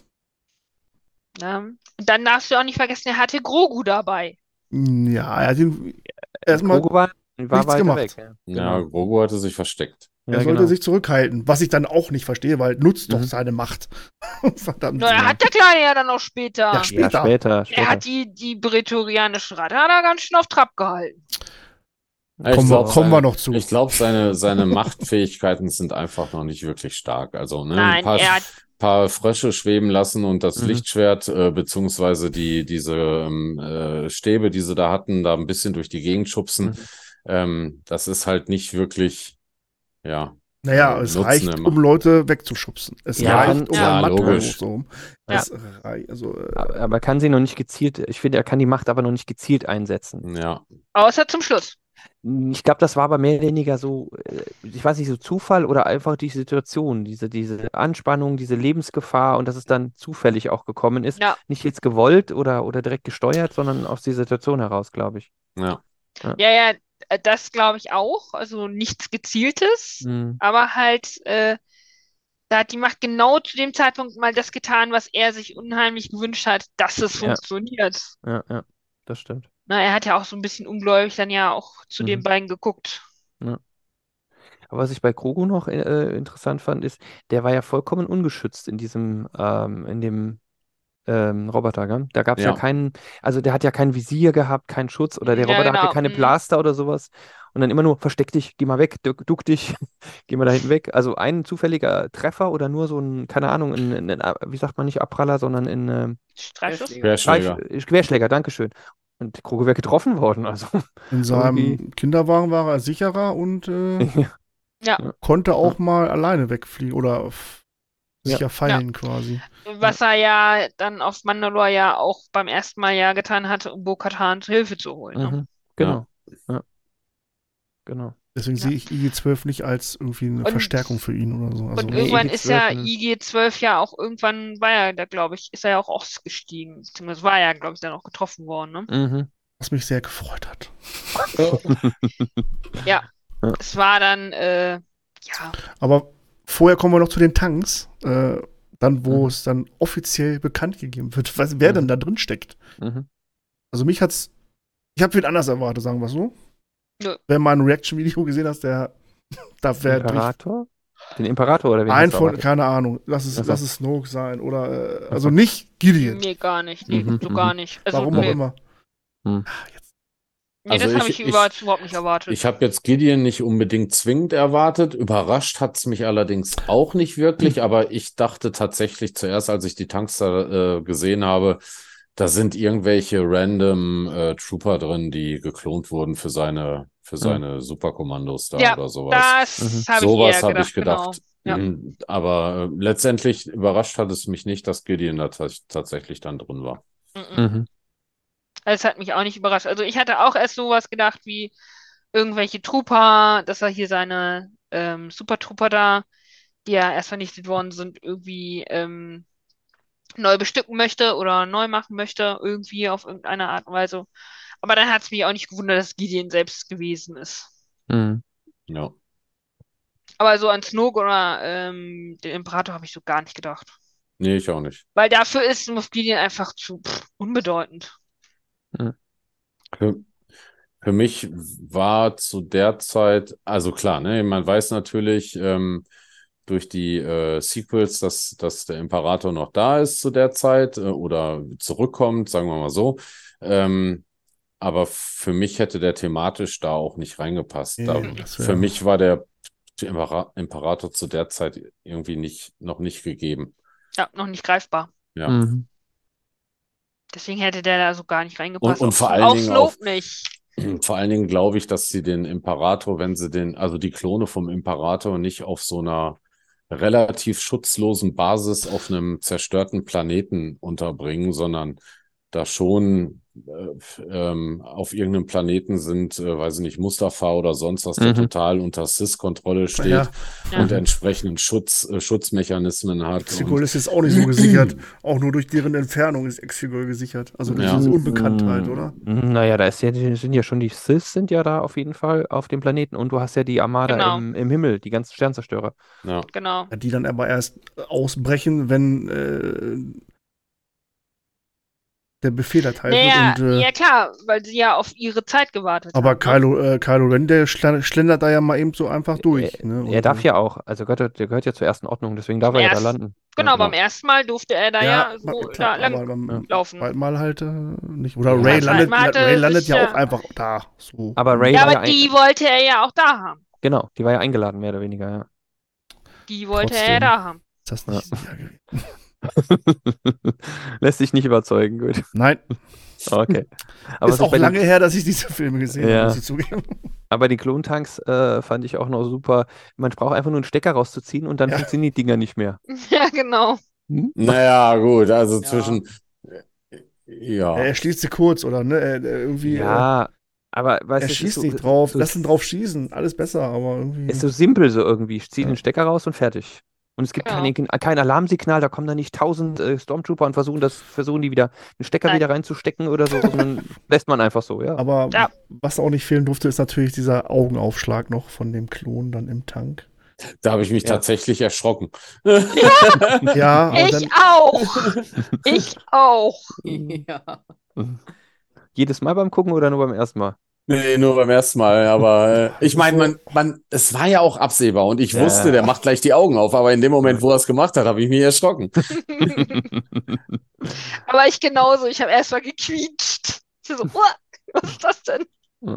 Ja. Und dann darfst du auch nicht vergessen, er hatte Grogu dabei. ja, er hat ihn erstmal Grogu war, war nichts weiter gemacht. weg. Ja, Ja, genau. Grogu hatte sich versteckt. Er Ja, sollte genau. sich zurückhalten, was ich dann auch nicht verstehe, weil nutzt doch Mhm. seine Macht. <laughs> Verdammt. Na, er hat der Kleine ja dann auch später. Ja, Ja, später. später, später. Er hat die, die prätorianischen Ratte hat er ganz schön auf Trab gehalten. Ja, kommen wir, glaub, kommen wir seine- noch zu. Ich glaube, seine, seine <laughs> Machtfähigkeiten sind einfach noch nicht wirklich stark. Also, ne, ein Nein, paar, er hat- paar Frösche schweben lassen und das Mhm. Lichtschwert, äh, beziehungsweise die, diese ähm, äh, Stäbe, die sie da hatten, da ein bisschen durch die Gegend schubsen. Mhm. Ähm, das ist halt nicht wirklich, ja. naja, äh, es Nutzen reicht, immer. um Leute wegzuschubsen. Es Ja, reicht, um ja, einen Matt logisch. hochzuholen. Ja. Also, äh, Aber aber er kann sie noch nicht gezielt, ich finde, er kann die Macht aber noch nicht gezielt einsetzen. Ja, Außer zum Schluss. Ich glaube, das war aber mehr oder weniger so, äh, ich weiß nicht, so Zufall oder einfach die Situation, diese, diese Anspannung, diese Lebensgefahr und dass es dann zufällig auch gekommen ist. Ja. Nicht jetzt gewollt oder, oder direkt gesteuert, sondern aus der Situation heraus, glaube ich. ja. Ja, ja, äh, das glaube ich auch. Also nichts Gezieltes, Mhm. aber halt, äh, da hat die Macht genau zu dem Zeitpunkt mal das getan, was er sich unheimlich gewünscht hat, dass es Ja. funktioniert. Ja, ja, das stimmt. Na, er hat ja auch so ein bisschen ungläubig dann ja auch zu den Mhm. beiden geguckt. Aber was ich bei Grogu noch äh, interessant fand, ist, der war ja vollkommen ungeschützt in diesem, ähm, in dem ähm, Roboter, gell? Da gab es ja Ja. keinen, also der hat ja kein Visier gehabt, keinen Schutz oder der Ja, Roboter hatte genau, keine mhm. Blaster oder sowas. Und dann immer nur, versteck dich, geh mal weg, duck, duck dich, <laughs> geh mal da hinten weg. Also ein zufälliger Treffer oder nur so ein, keine Ahnung, ein, ein, ein wie sagt man nicht Abpraller, sondern ein ähm, Streifschuss? Querschläger. Querschläger, Dankeschön. Und Grogu wäre getroffen worden, also. in <laughs> seinem irgendwie- Kinderwagen war er sicherer und äh, <laughs> konnte auch mal alleine wegfliegen oder f- Ja. fallen quasi. Was er ja dann auf Mandalore ja auch beim ersten Mal ja getan hatte, um Bo-Katan Hilfe zu holen. Ne? Mhm, genau. Ja. Genau. Deswegen Ja. sehe ich IG-12 nicht als irgendwie eine Und- Verstärkung für ihn oder so. Also, Und Nee, irgendwann IG-12, ist ja ne? IG-12 ja auch irgendwann war er da, glaube ich, ist er ja auch ausgestiegen. Beziehungsweise war er ja, glaube ich, dann auch getroffen worden. Ne? Mhm. was mich sehr gefreut hat. <laughs> Ja. Ja. Es war dann, äh, ja, Aber vorher kommen wir noch zu den Tanks. Äh, dann, wo Mhm. es dann offiziell bekannt gegeben wird, was, wer Mhm. denn da drin steckt. Mhm. Also mich hat's. Ich habe viel anders erwartet, sagen wir so. Nö. Wer mal ein Reaction-Video gesehen hat, der <laughs> da wäre Imperator? Den Imperator oder wen ein hast von, keine Ahnung, lass es, lass es Snoke sein oder äh, also nicht Gideon. nee, gar nicht. Nee, Mhm, so mhm. gar nicht. Also, Warum nee. auch immer. Ah, jetzt. Nee, Also das habe ich- ich, ich- überhaupt, nicht erwartet. Ich habe jetzt Gideon nicht unbedingt zwingend erwartet. Überrascht hat es mich allerdings auch nicht wirklich, aber ich dachte tatsächlich zuerst, als ich die Tanks da äh, gesehen habe, da sind irgendwelche random äh, Trooper drin, die geklont wurden für seine, für seine Superkommandos da Ja, oder sowas. das Mhm. habe ich Sowas habe gedacht, ich gedacht. Genau. Ja. Mhm, Aber äh, letztendlich überrascht hat es mich nicht, dass Gideon da tats- tatsächlich dann drin war. Mhm. Mhm. Es hat mich auch nicht überrascht. Also ich hatte auch erst sowas gedacht wie irgendwelche Trooper, dass er hier seine ähm, Super Trooper da, die ja erst vernichtet worden sind, irgendwie ähm, neu bestücken möchte oder neu machen möchte, irgendwie auf irgendeine Art und Weise. Aber dann hat es mich auch nicht gewundert, dass Gideon selbst gewesen ist. Mhm. Ja. Aber so an Snoke oder ähm, den Imperator habe ich so gar nicht gedacht. Nee, ich auch nicht. Weil dafür ist Moff Gideon einfach zu pff, unbedeutend. Für, für mich war zu der Zeit, also klar, ne, man weiß natürlich ähm, durch die äh, Sequels, dass, dass der Imperator noch da ist zu der Zeit äh, oder zurückkommt, sagen wir mal so. Ähm, aber für mich hätte der thematisch da auch nicht reingepasst. Da, für mich war der Impera- Imperator zu der Zeit irgendwie nicht, noch nicht gegeben. Ja, noch nicht greifbar. Ja. Mhm. Deswegen hätte der da so gar nicht reingepasst. Und- und vor allen Dingen auf- nicht. <clears throat> Vor allen Dingen glaube ich, dass sie den Imperator, wenn sie den, also die Klone vom Imperator nicht auf so einer relativ schutzlosen Basis auf einem zerstörten Planeten unterbringen, sondern da schon ähm, auf irgendeinem Planeten sind, äh, weiß ich nicht, Mustafa oder sonst was, der Mhm. total unter SIS-Kontrolle steht Ja, und Ja. entsprechenden Schutz, äh, Schutzmechanismen hat. Exegol ist jetzt auch nicht so gesichert. <clears throat> Auch nur durch deren Entfernung ist Exegol gesichert. Also durch Ja. diese Unbekanntheit, oder? Mhm, Naja, da ist ja, sind ja schon die Sith sind ja da auf jeden Fall auf dem Planeten und du hast ja die Armada Genau. im, im Himmel, die ganzen Sternzerstörer. ja. Genau. Die dann aber erst ausbrechen, wenn äh, der Befehl erteilt Naja, wird. Und, äh, ja klar, weil sie ja auf ihre Zeit gewartet aber haben. ne? Kylo, äh, Kylo Ren, der schlendert da ja mal eben so einfach durch. Er, ne? er darf äh, ja auch, also gehört, der gehört ja zur ersten Ordnung, deswegen darf er ja da landen. Genau, Ja, beim ersten Mal durfte er da ja, so ma- klar, lang aber beim laufen. zweiten Mal halt äh, nicht. Oder Ja, Ray beim landet, Ray landet ja ja- auch einfach da. So. Aber Ray Ja, ja aber die wollte er ja auch da haben. genau, die war ja eingeladen, mehr oder weniger, ja. Die wollte er ja Trotzdem. da haben. ist das nicht gewesen? <laughs> Lässt sich nicht überzeugen, gut. Nein, Okay. Aber, ist auch bei den- lange her, dass ich diese Filme gesehen Ja. habe, muss ich zugeben. aber die Klontanks äh, fand ich auch noch super. Man braucht einfach nur einen Stecker rauszuziehen und dann Ja. funktionieren die Dinger nicht mehr. <laughs> Ja, genau. Hm? Naja, gut, also Ja. zwischen, ja. Er schließt sie kurz, oder? Ne? Er, irgendwie, äh, Ja, aber weißt er du, schießt so, nicht drauf. so, Lass ihn drauf schießen. Alles besser, aber irgendwie. ist so simpel so irgendwie. Zieh Ja. den Stecker raus und fertig. Und es gibt Ja. kein, kein Alarmsignal, da kommen dann nicht tausend äh, Stormtrooper und versuchen das, versuchen die wieder den Stecker Nein. wieder reinzustecken oder so, sondern <laughs> lässt man einfach so, ja. Aber Ja. was auch nicht fehlen durfte, ist natürlich dieser Augenaufschlag noch von dem Klon dann im Tank. Da habe ich mich Ja. tatsächlich erschrocken. Ja, <laughs> aber Ich dann, auch. <laughs> Ich auch. ja. Jedes Mal beim Gucken oder nur beim ersten Mal? Nee, nur beim ersten Mal. Aber äh, ich meine, man, man, es war ja auch absehbar und ich Ja. wusste, der macht gleich die Augen auf. Aber in dem Moment, wo er es gemacht hat, habe ich mich erschrocken. <laughs> Aber ich genauso. Ich habe erst mal gequietscht. Ich so, "Uah, was ist das denn? Ja.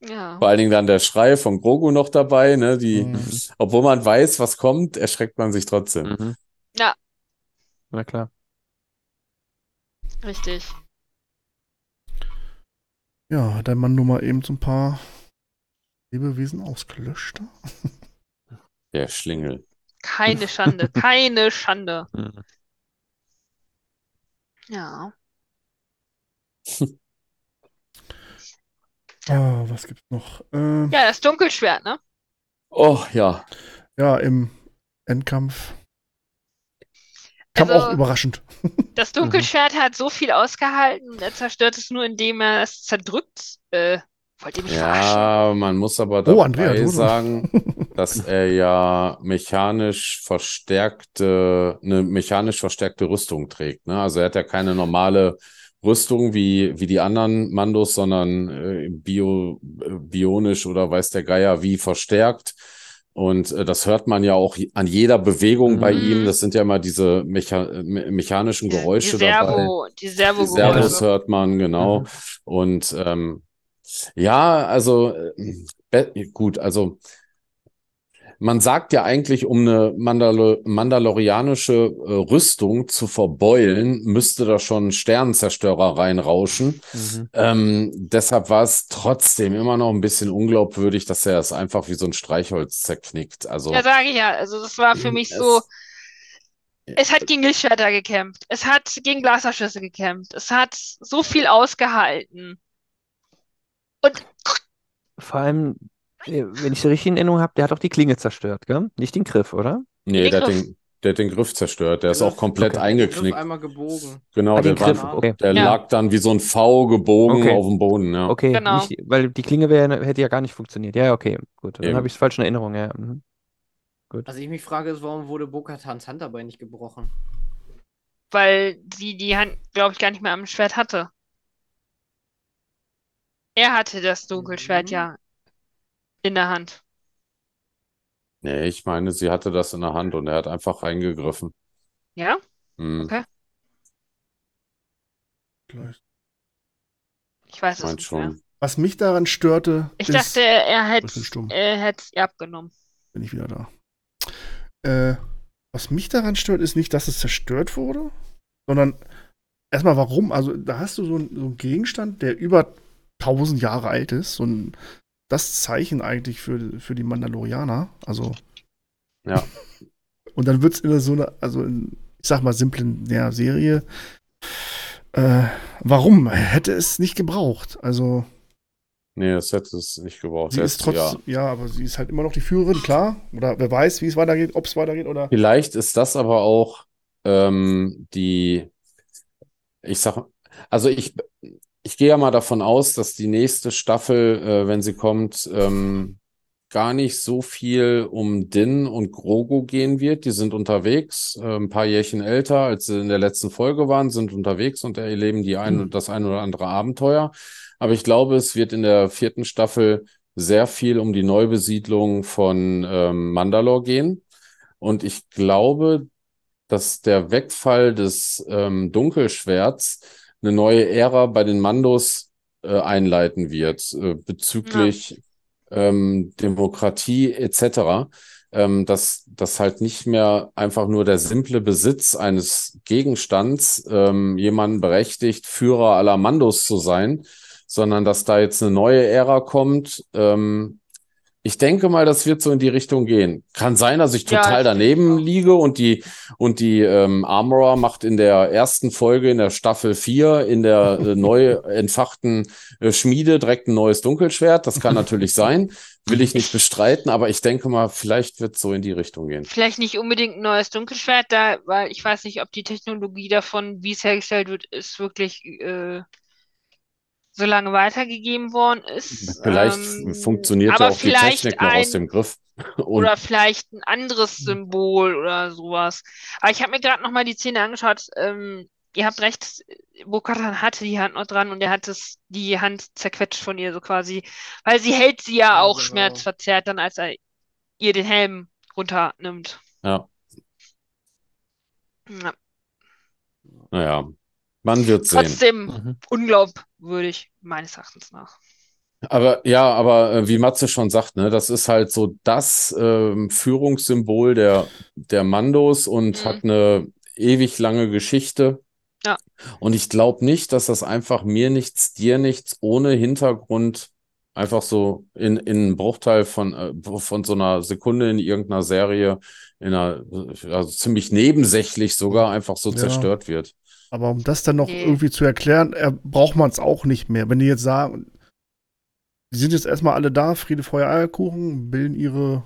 Ja. Vor allen Dingen dann der Schrei von Grogu noch dabei, ne? Die, Mhm. obwohl man weiß, was kommt, erschreckt man sich trotzdem. Mhm. Ja. Na klar. Richtig. Ja, hat der Mann nur mal eben so ein paar Lebewesen ausgelöscht. <laughs> Der Schlingel. Keine Schande. Keine Schande. <laughs> Mhm. Ja. <laughs> Ah, was gibt's noch? Ähm, Ja, das Dunkelschwert, ne? Oh ja. ja, im Endkampf. Kam Also- auch überraschend. <laughs> Das Dunkelschwert hat so viel ausgehalten und er zerstört es nur, indem er es zerdrückt. Äh, wollt ihr mich verarschen? Ja, man muss aber Oh, dabei Andrea, du- sagen, dass <laughs> er ja mechanisch verstärkte, eine mechanisch verstärkte Rüstung trägt. Ne? Also er hat ja keine normale Rüstung wie, wie die anderen Mandos, sondern äh, bio, äh, bionisch oder weiß der Geier wie verstärkt. Und äh, das hört man ja auch an jeder Bewegung bei Mhm. ihm. Das sind ja immer diese mecha me mechanischen Geräusche die dabei. Servo, die Die Servo-Geräusche. Servos hört man, genau. Mhm. Und ähm, ja, also äh, gut, also man sagt ja eigentlich, um eine Mandalo mandalorianische äh, Rüstung zu verbeulen, müsste da schon ein Sternenzerstörer reinrauschen. Mhm. Ähm, deshalb war es trotzdem immer noch ein bisschen unglaubwürdig, dass er es einfach wie so ein Streichholz zerknickt. Also Ja, sage ich ja. Also das war für mich so, es, hat gegen Lichtschwerter gekämpft. Es hat gegen Blasterschüsse gekämpft. Es hat so viel ausgehalten. Und Vor allem, wenn ich es richtig in Erinnerung habe, der hat auch die Klinge zerstört, gell? Nicht den Griff, oder? nee, Den der hat Griff. den, der hat den Griff zerstört. Der ist auch Griff- komplett okay. Griff eingeknickt. einmal gebogen. Genau, Ah, der war, Griff, okay. der Ja. lag dann wie so ein V gebogen Okay. auf dem Boden, ja. Okay, Genau. nicht, weil die Klinge wär, hätte ja gar nicht funktioniert. Ja, okay, gut. Dann habe ich es falsch in Erinnerung, ja. Mhm. Gut. Was ich mich frage, ist, warum wurde Bo-Katans Handarbeit nicht gebrochen? weil sie die Hand, glaube ich, gar nicht mehr am Schwert hatte. Er hatte das Dunkelschwert Mhm. ja in der Hand. Nee, ich meine, sie hatte das in der Hand und er hat einfach reingegriffen. Ja? Hm, Okay. Vielleicht. Ich weiß ich es meine nicht mehr. Was mich daran störte, Ich ist, dachte, er Ich hätte er hätt's ihr abgenommen. bin ich wieder da. Äh, was mich daran stört, ist nicht, dass es zerstört wurde, sondern erstmal warum. Also da hast du so, ein, so einen Gegenstand, der über 1000 Jahre alt ist, so ein das Zeichen eigentlich für, für die Mandalorianer. Also Ja. <laughs> Und dann wird es in so einer, also in, ich sag mal, simplen ja, Serie. Äh, warum? Hätte es nicht gebraucht. Also, Nee, das hätte es nicht gebraucht. sie ist Jetzt, ja. trotzdem, ja. aber sie ist halt immer noch die Führerin, klar. Oder wer weiß, wie es weitergeht, ob es weitergeht oder. Vielleicht ist das aber auch ähm, die, ich sag, also ich, ich gehe ja mal davon aus, dass die nächste Staffel, äh, wenn sie kommt, ähm, gar nicht so viel um Din und Grogu gehen wird. Die sind unterwegs, äh, ein paar Jährchen älter, als sie in der letzten Folge waren, sind unterwegs und erleben die ein, Hm. das ein oder andere Abenteuer. Aber ich glaube, es wird in der vierten Staffel sehr viel um die Neubesiedlung von ähm, Mandalore gehen. Und ich glaube, dass der Wegfall des ähm, Dunkelschwerts eine neue Ära bei den Mandos äh, einleiten wird, äh, bezüglich ähm, Demokratie etc. Ähm, dass, dass halt nicht mehr einfach nur der simple Besitz eines Gegenstands ähm, jemanden berechtigt, Führer aller Mandos zu sein, sondern dass da jetzt eine neue Ära kommt. Ähm, ich denke mal, das wird so in die Richtung gehen. Kann sein, dass ich Ja, total ich denke daneben auch. liege und die und die ähm, Armorer macht in der ersten Folge in der Staffel 4 in der äh, <laughs> neu entfachten äh, Schmiede direkt ein neues Dunkelschwert. Das kann natürlich <laughs> sein, will ich nicht bestreiten, aber ich denke mal, vielleicht wird es so in die Richtung gehen. Vielleicht nicht unbedingt ein neues Dunkelschwert, da, weil ich weiß nicht, ob die Technologie davon, wie es hergestellt wird, ist wirklich äh, so lange weitergegeben worden ist. Vielleicht Ähm, funktioniert auch die vielleicht Technik noch aus ein- dem Griff. <laughs> Und Oder vielleicht ein anderes Symbol oder sowas. Aber ich habe mir gerade nochmal die Szene angeschaut. Ähm, ihr habt recht, Bo-Katan hatte die Hand noch dran und er hat es, die Hand zerquetscht von ihr so quasi. Weil sie hält sie ja Ja, auch genau. schmerzverzerrt dann, als er ihr den Helm runternimmt. ja, Ja. naja, man wird sehen. Trotzdem Mhm. unglaubwürdig, meines Erachtens nach. Aber ja, aber äh, wie Matze schon sagt, ne, das ist halt so das ähm, Führungssymbol der, der Mandos und Mhm. hat eine ewig lange Geschichte. Ja. Und ich glaube nicht, dass das einfach mir nichts, dir nichts ohne Hintergrund einfach so in, in einem Bruchteil von, äh, von so einer Sekunde in irgendeiner Serie, in einer, also ziemlich nebensächlich sogar einfach so Ja. zerstört wird. Aber um das dann noch Nee. irgendwie zu erklären, äh, braucht man es auch nicht mehr. Wenn die jetzt sagen, die sind jetzt erstmal alle da, Friede, Feuer, Eierkuchen, bilden ihre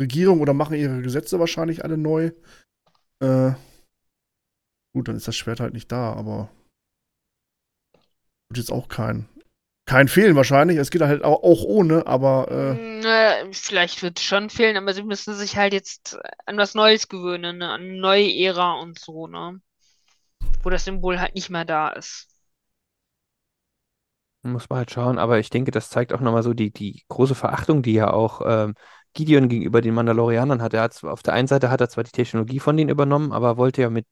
Regierung oder machen ihre Gesetze wahrscheinlich alle neu. Äh, gut, dann ist das Schwert halt nicht da, aber wird jetzt auch kein, kein fehlen wahrscheinlich. Es geht halt auch, auch ohne, aber äh, Mm, äh, vielleicht wird es schon fehlen, aber sie müssen sich halt jetzt an was Neues gewöhnen, ne? An eine neue Ära und so, ne? Wo das Symbol halt nicht mehr da ist. Muss man halt schauen, aber ich denke, das zeigt auch nochmal so die, die große Verachtung, die ja auch ähm, Gideon gegenüber den Mandalorianern hat. Er hat zwar- auf der einen Seite hat er zwar die Technologie von denen übernommen, aber wollte ja mit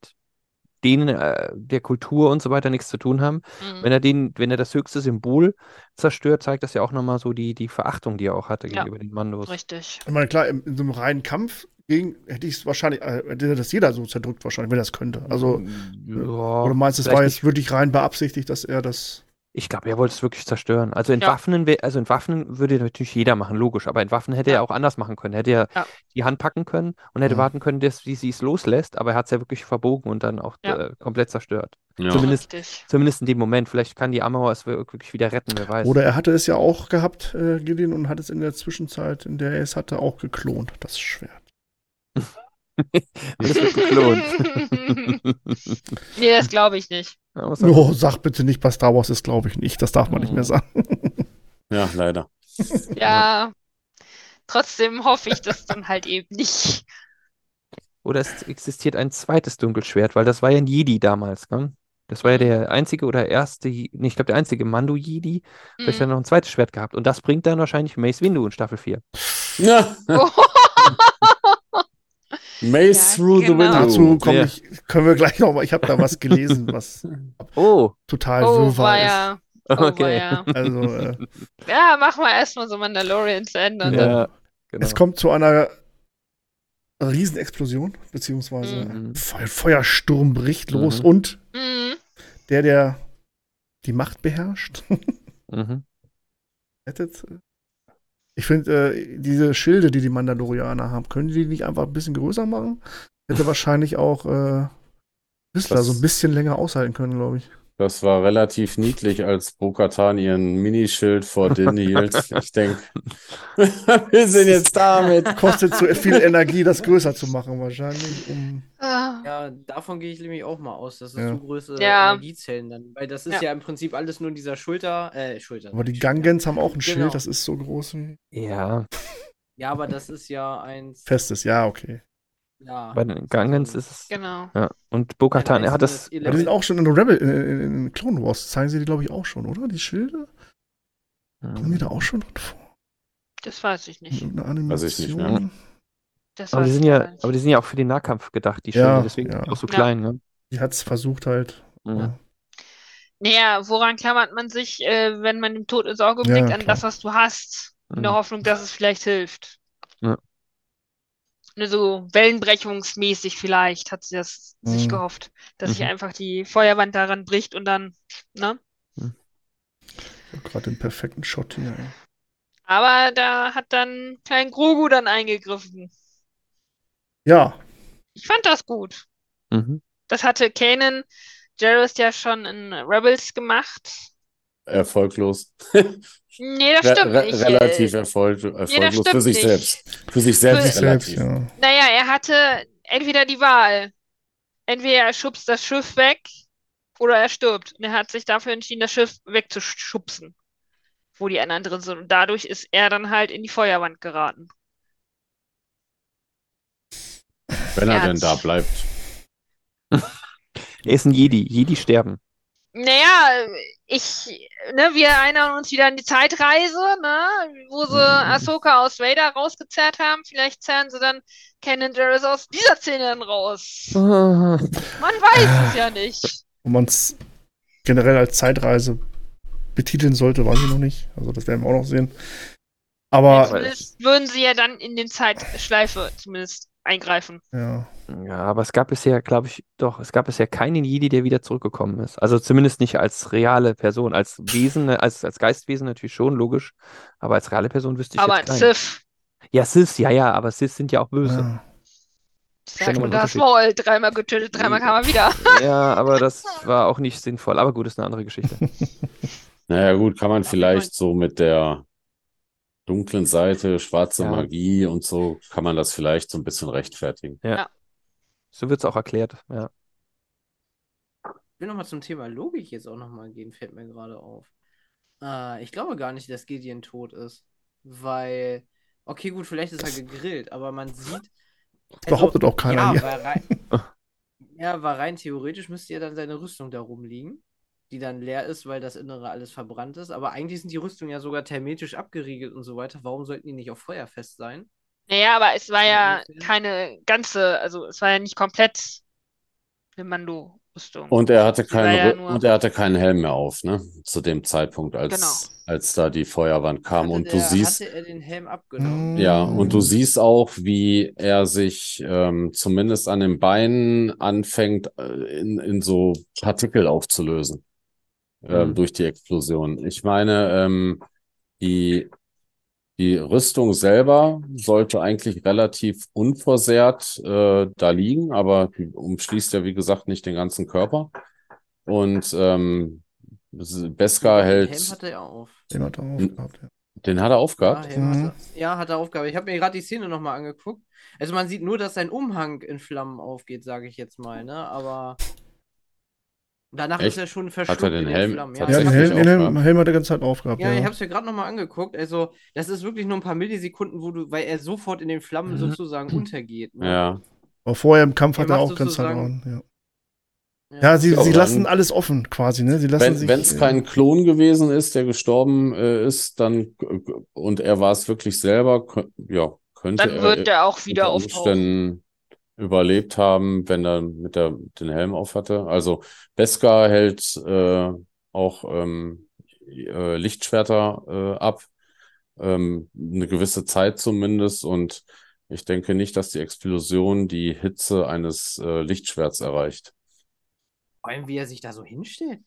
denen, äh, der Kultur und so weiter nichts zu tun haben. Mhm. Wenn er den, wenn er das höchste Symbol zerstört, zeigt das ja auch nochmal so die, die Verachtung, die er auch hatte Ja. gegenüber den Mandos. Richtig. Ich meine, klar, in, in so einem reinen Kampf gegen, hätte ich es wahrscheinlich, äh, hätte das jeder so zerdrückt wahrscheinlich, wenn er es könnte. Also, ja, oder meinst du, es war jetzt wirklich rein beabsichtigt, dass er das. Ich glaube, er wollte es wirklich zerstören. Also Ja. entwaffnen, wär- also entwaffnen würde natürlich jeder machen, logisch. Aber entwaffnen hätte Ja. er auch anders machen können. Hätte er Ja. die Hand packen können und hätte Ja. warten können, dass, wie sie es loslässt. Aber er hat es ja wirklich verbogen und dann auch Ja. äh, komplett zerstört. Ja. Zumindest- Richtig. Zumindest in dem Moment. Vielleicht kann die Amauer es wirklich wieder retten, wer weiß. Oder er hatte es ja auch gehabt, äh, Gideon, und hat es in der Zwischenzeit, in der er es hatte, auch geklont, das Schwert. <laughs> Alles wird geklont. <laughs> nee, das glaube ich nicht. Oh, sag bitte nicht, bei Star Wars ist, glaube ich, nicht. Das darf man nicht mehr Mhm. sagen. ja, leider. <laughs> Ja. Trotzdem hoffe ich das dann halt eben nicht. Oder es existiert ein zweites Dunkelschwert, weil das war ja ein Jedi damals, ne? Das war ja der einzige oder erste, nee, ich glaube der einzige Mando-Jedi. Vielleicht hat er Mhm. noch ein zweites Schwert gehabt. Und das bringt dann wahrscheinlich Mace Windu in Staffel 4. Ja. Oh. Mace Ja, through the genau. window. Dazu komm Ja. ich, können wir gleich noch mal. Ich habe da was gelesen, was <laughs> Oh, total Oh, wirrwarr weia. <laughs> Oh, okay. ist. Also, äh, <laughs> Ja, mach mal erstmal so Mandalorian zu Ende. Ja, genau. es kommt zu einer Riesenexplosion, beziehungsweise Mhm. Fe Feuersturm bricht los Mhm. und Mhm. der, der die Macht beherrscht, Mhm. rettet. Ich finde, äh, diese Schilde, die die Mandalorianer haben, können die nicht einfach ein bisschen größer machen? Hätte wahrscheinlich auch äh, Whistler so ein bisschen länger aushalten können, glaube ich. Das war relativ niedlich, als Bo-Katan ihren Minischild vor Din <laughs> hielt. Ich denke, <laughs> wir sind jetzt damit. Kostet so viel Energie, das größer zu machen, wahrscheinlich. Um, Ah. Ja, davon gehe ich nämlich auch mal aus, dass es Ja. so große Ja. Energiezellen dann, weil das ist Ja. ja. im Prinzip alles nur dieser Schulter, äh, Schulter. aber die. Gangens haben auch ein Genau. Schild, das ist so groß wie Ja, Ja, aber das ist ja eins. festes. Ja, okay. Ja. bei den Gangens ist es. Genau. Ja. Und Bo-Katan, er hat das. Aber die sind auch schon in Rebel, in, in, in Clone Wars, zeigen sie die, glaube ich, auch schon, oder? Die Schilde? Kommen die da auch schon drin vor? Das weiß ich nicht. irgendeiner Animation? Weiß ich nicht mehr. Das Aber die sind ja, aber die sind ja auch für den Nahkampf gedacht, die Ja, Schilde, deswegen ja. auch so Ja. klein, ne? Die hat es versucht halt. Mhm. Naja, woran klammert man sich, äh, wenn man dem Tod ins Auge Ja, blickt, an das, was du hast, in der Mhm. Hoffnung, dass es vielleicht hilft. Ja. Ne, so wellenbrechungsmäßig vielleicht hat sie das sich Mhm. gehofft, dass sich Mhm. einfach die Feuerwand daran bricht und dann, ne? Gerade den perfekten Shot hier. ey. Aber da hat dann Klein Grogu dann eingegriffen. Ja, Ich fand das gut. Mhm. Das hatte Kanan Jarrus ja schon in Rebels gemacht. Erfolglos. Nee, das stimmt re nicht. relativ erfolg erfolglos stimmt für sich nicht. selbst. Für sich selbst selbst, relativ. ja. Naja, er hatte entweder die Wahl. Entweder er schubst das Schiff weg oder er stirbt. Und er hat sich dafür entschieden, das Schiff wegzuschubsen, wo die anderen drin sind. Und dadurch ist er dann halt in die Feuerwand geraten. Wenn er Er denn da bleibt. <laughs> Er ist ein Jedi. Jedi sterben. Naja, ich, ne, wir erinnern uns wieder an die Zeitreise, ne, wo sie Ahsoka aus Vader rausgezerrt haben. Vielleicht zerren sie dann Kanan Jarrus aus dieser Szene dann raus. Ah. <laughs> Man weiß es ja nicht. Ob man es generell als Zeitreise betiteln sollte, weiß ich noch nicht. Also das werden wir auch noch sehen. Aber Zumindest würden sie ja dann in den Zeitschleife zumindest eingreifen. ja, Ja, aber es gab bisher, glaube ich, doch, es gab bisher keinen Jedi, der wieder zurückgekommen ist. Also zumindest nicht als reale Person, als Wesen, als, als Geistwesen natürlich schon, logisch. Aber als reale Person wüsste ich Aber jetzt ein keinen. Sith, Ja, Sith, ja, ja, aber Sith sind ja auch böse. ja. man mal ein das. Maul, dreimal getötet, dreimal kam er wieder. <laughs> Ja, aber das war auch nicht sinnvoll. Aber gut, ist eine andere Geschichte. <laughs> Naja, gut, kann man ich vielleicht so mit der dunklen Seite, schwarze Ja. Magie und so, kann man das vielleicht so ein bisschen rechtfertigen. So wird es auch erklärt. Ja. Ich will nochmal zum Thema Logik jetzt auch nochmal gehen, fällt mir gerade auf. Äh, ich glaube gar nicht, dass Gideon tot ist. Weil, okay, gut, vielleicht ist er gegrillt, aber man sieht. Das behauptet auch keiner ja, hier. Weil rein, <laughs> ja, weil rein theoretisch müsste ja dann seine Rüstung da rumliegen, die dann leer ist, weil das Innere alles verbrannt ist. Aber eigentlich sind die Rüstungen ja sogar thermetisch abgeriegelt und so weiter. Warum sollten die nicht auf feuerfest sein? Naja, aber es war ja keine ganze, also es war ja nicht komplett eine Mando-Rüstung. Und er hatte keinen, ja nur- und er hatte keinen Helm mehr auf, ne? Zu dem Zeitpunkt, als, Genau. als da die Feuerwand kam. Hatte Und du der, siehst, Hatte er den Helm abgenommen? ja, und du Mm. siehst auch, wie er sich ähm, zumindest an den Beinen anfängt, äh, in, in so Partikel aufzulösen, ähm, Mhm. durch die Explosion. Ich meine, ähm, die, die Rüstung selber sollte eigentlich relativ unversehrt äh, da liegen, aber die umschließt ja, wie gesagt, nicht den ganzen Körper. Und ähm, Beskar Den hält, Helm hat er ja auf. Den hat er aufgehabt, ja. den hat er Ja, aufgehabt. Helm Mhm. hat er, ja, hat er aufgehabt. Ich habe mir gerade die Szene nochmal angeguckt. Also man sieht nur, dass sein Umhang in Flammen aufgeht, sage ich jetzt mal, ne? Aber danach Echt? ist er schon er verschluckt den in den Helm Flammen. Ja, ich den Helm, den Helm, Helm hat er die ganze Zeit aufgehabt, Ja, ja. ich habe es mir gerade nochmal angeguckt. Also, das ist wirklich nur ein paar Millisekunden, wo du, weil er sofort in den Flammen Mhm. sozusagen untergeht. Ne? Ja, Aber vorher im Kampf Er hat er auch ganz Zeit an, ja. Ja, sie, Ja, sie lassen dann- alles offen quasi, ne? Sie lassen wenn es äh, kein Klon gewesen ist, der gestorben äh, ist, dann und er war es wirklich selber, ja, könnte Dann er wird er auch wieder auftauchen. Überlebt haben, wenn er mit der den Helm auf hatte. Also Beskar hält äh, auch ähm, äh, Lichtschwerter äh, ab, ähm, eine gewisse Zeit zumindest. Und ich denke nicht, dass die Explosion die Hitze eines äh, Lichtschwerts erreicht. Vor allem, wie er sich da so hinstellt.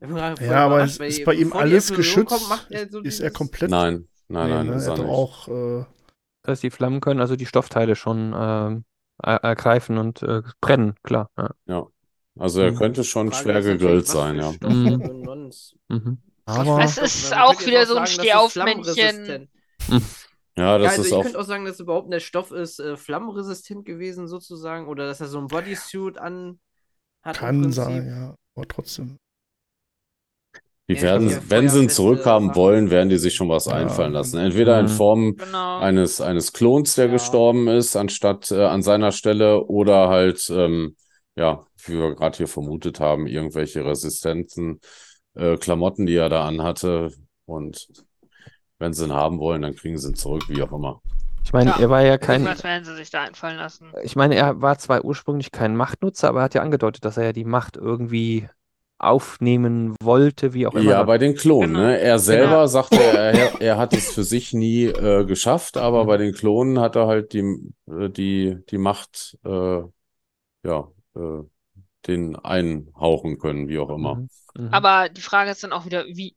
Ja, aber weil ist bei ihm alles geschützt. kommt, macht er so ist er komplett. Nein, nein, nein, ne? ist Er er nicht. auch. Äh, Das heißt, die Flammen können also die Stoffteile schon ähm, ergreifen und äh, brennen, klar. Ja. Ja. Also er Mhm. könnte schon Frage schwer gegrillt sein, ja. Mhm. Mhm. aber. Es ist auch wieder so ein Stehaufmännchen. Ja, Ja, das also ist ich auch. könnte auch sagen, dass überhaupt der Stoff ist äh, flammenresistent gewesen sozusagen oder dass er so ein Bodysuit an hat Kann sein, ja. Aber trotzdem. Die Ja, werden, wenn sie ihn zurückhaben wollen, werden die sich schon was Ja. einfallen lassen. Entweder in Mhm. Form Genau. eines, eines Klons, der Ja. gestorben ist, anstatt äh, an seiner Stelle, oder halt, ähm, ja, wie wir gerade hier vermutet haben, irgendwelche Resistenzen, äh, Klamotten, die er da anhatte. Und wenn sie ihn haben wollen, dann kriegen sie ihn zurück, wie auch immer. Ich meine, Ja, er war ja kein. Irgendwas werden sie sich da einfallen lassen. Ich meine, er war zwar ursprünglich kein Machtnutzer, aber er hat ja angedeutet, dass er ja die Macht irgendwie aufnehmen wollte, wie auch immer. Ja, bei den Klonen, Genau. ne? Er selber sagte, er, er hat es für sich nie äh, geschafft, aber bei den Klonen hat er halt die, äh, die, die Macht, äh, ja, äh, den einhauchen können, wie auch immer. Mhm. Mhm. Aber die Frage ist dann auch wieder, wie.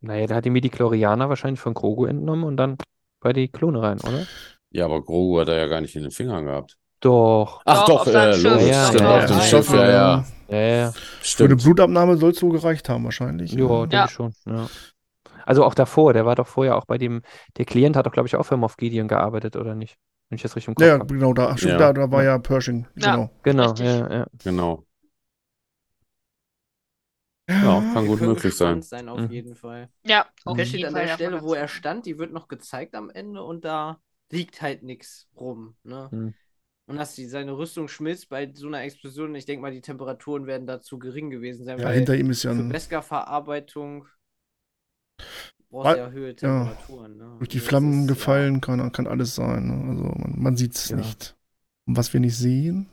Naja, der hat die Midichlorianer wahrscheinlich von Grogu entnommen und dann bei die Klone rein, oder? Ja, aber Grogu hat er ja gar nicht in den Fingern gehabt. Doch. Ach Doch, doch, äh, logisch, Ja, stimmt, ja, auf dem ja, Schiff, ja, ja, ja, Ja, ja. Für eine stimmt. Blutabnahme soll es so gereicht haben, wahrscheinlich. Ja, denke ich schon. Ja. Also auch davor, der war doch vorher auch bei dem, der Klient hat doch, glaube ich, auch für Moff Gideon gearbeitet, oder nicht? Wenn ich das richtig im Kopf Ja, ja, habe. genau, da, stimmt, Ja. da, da war ja Pershing. Ja. Genau. Genau, ja, ja. Genau. Ja, kann gut möglich sein. sein auf Mhm. jeden Fall. Ja, auf Der steht an der Stelle, wo er stand, die wird noch gezeigt am Ende und da liegt halt nichts rum. Ne? Hm. Und dass die, seine Rüstung schmilzt bei so einer Explosion, ich denke mal, die Temperaturen werden da zu gering gewesen sein, Ja, weil hinter ihm ist ja für ein, Beskar-Verarbeitung brauchst ja höhere ja, Temperaturen. Ne? durch die Also das Flammen ist, gefallen, kann, kann alles sein. Ne? Also man, man sieht es Ja. nicht. Und was wir nicht sehen,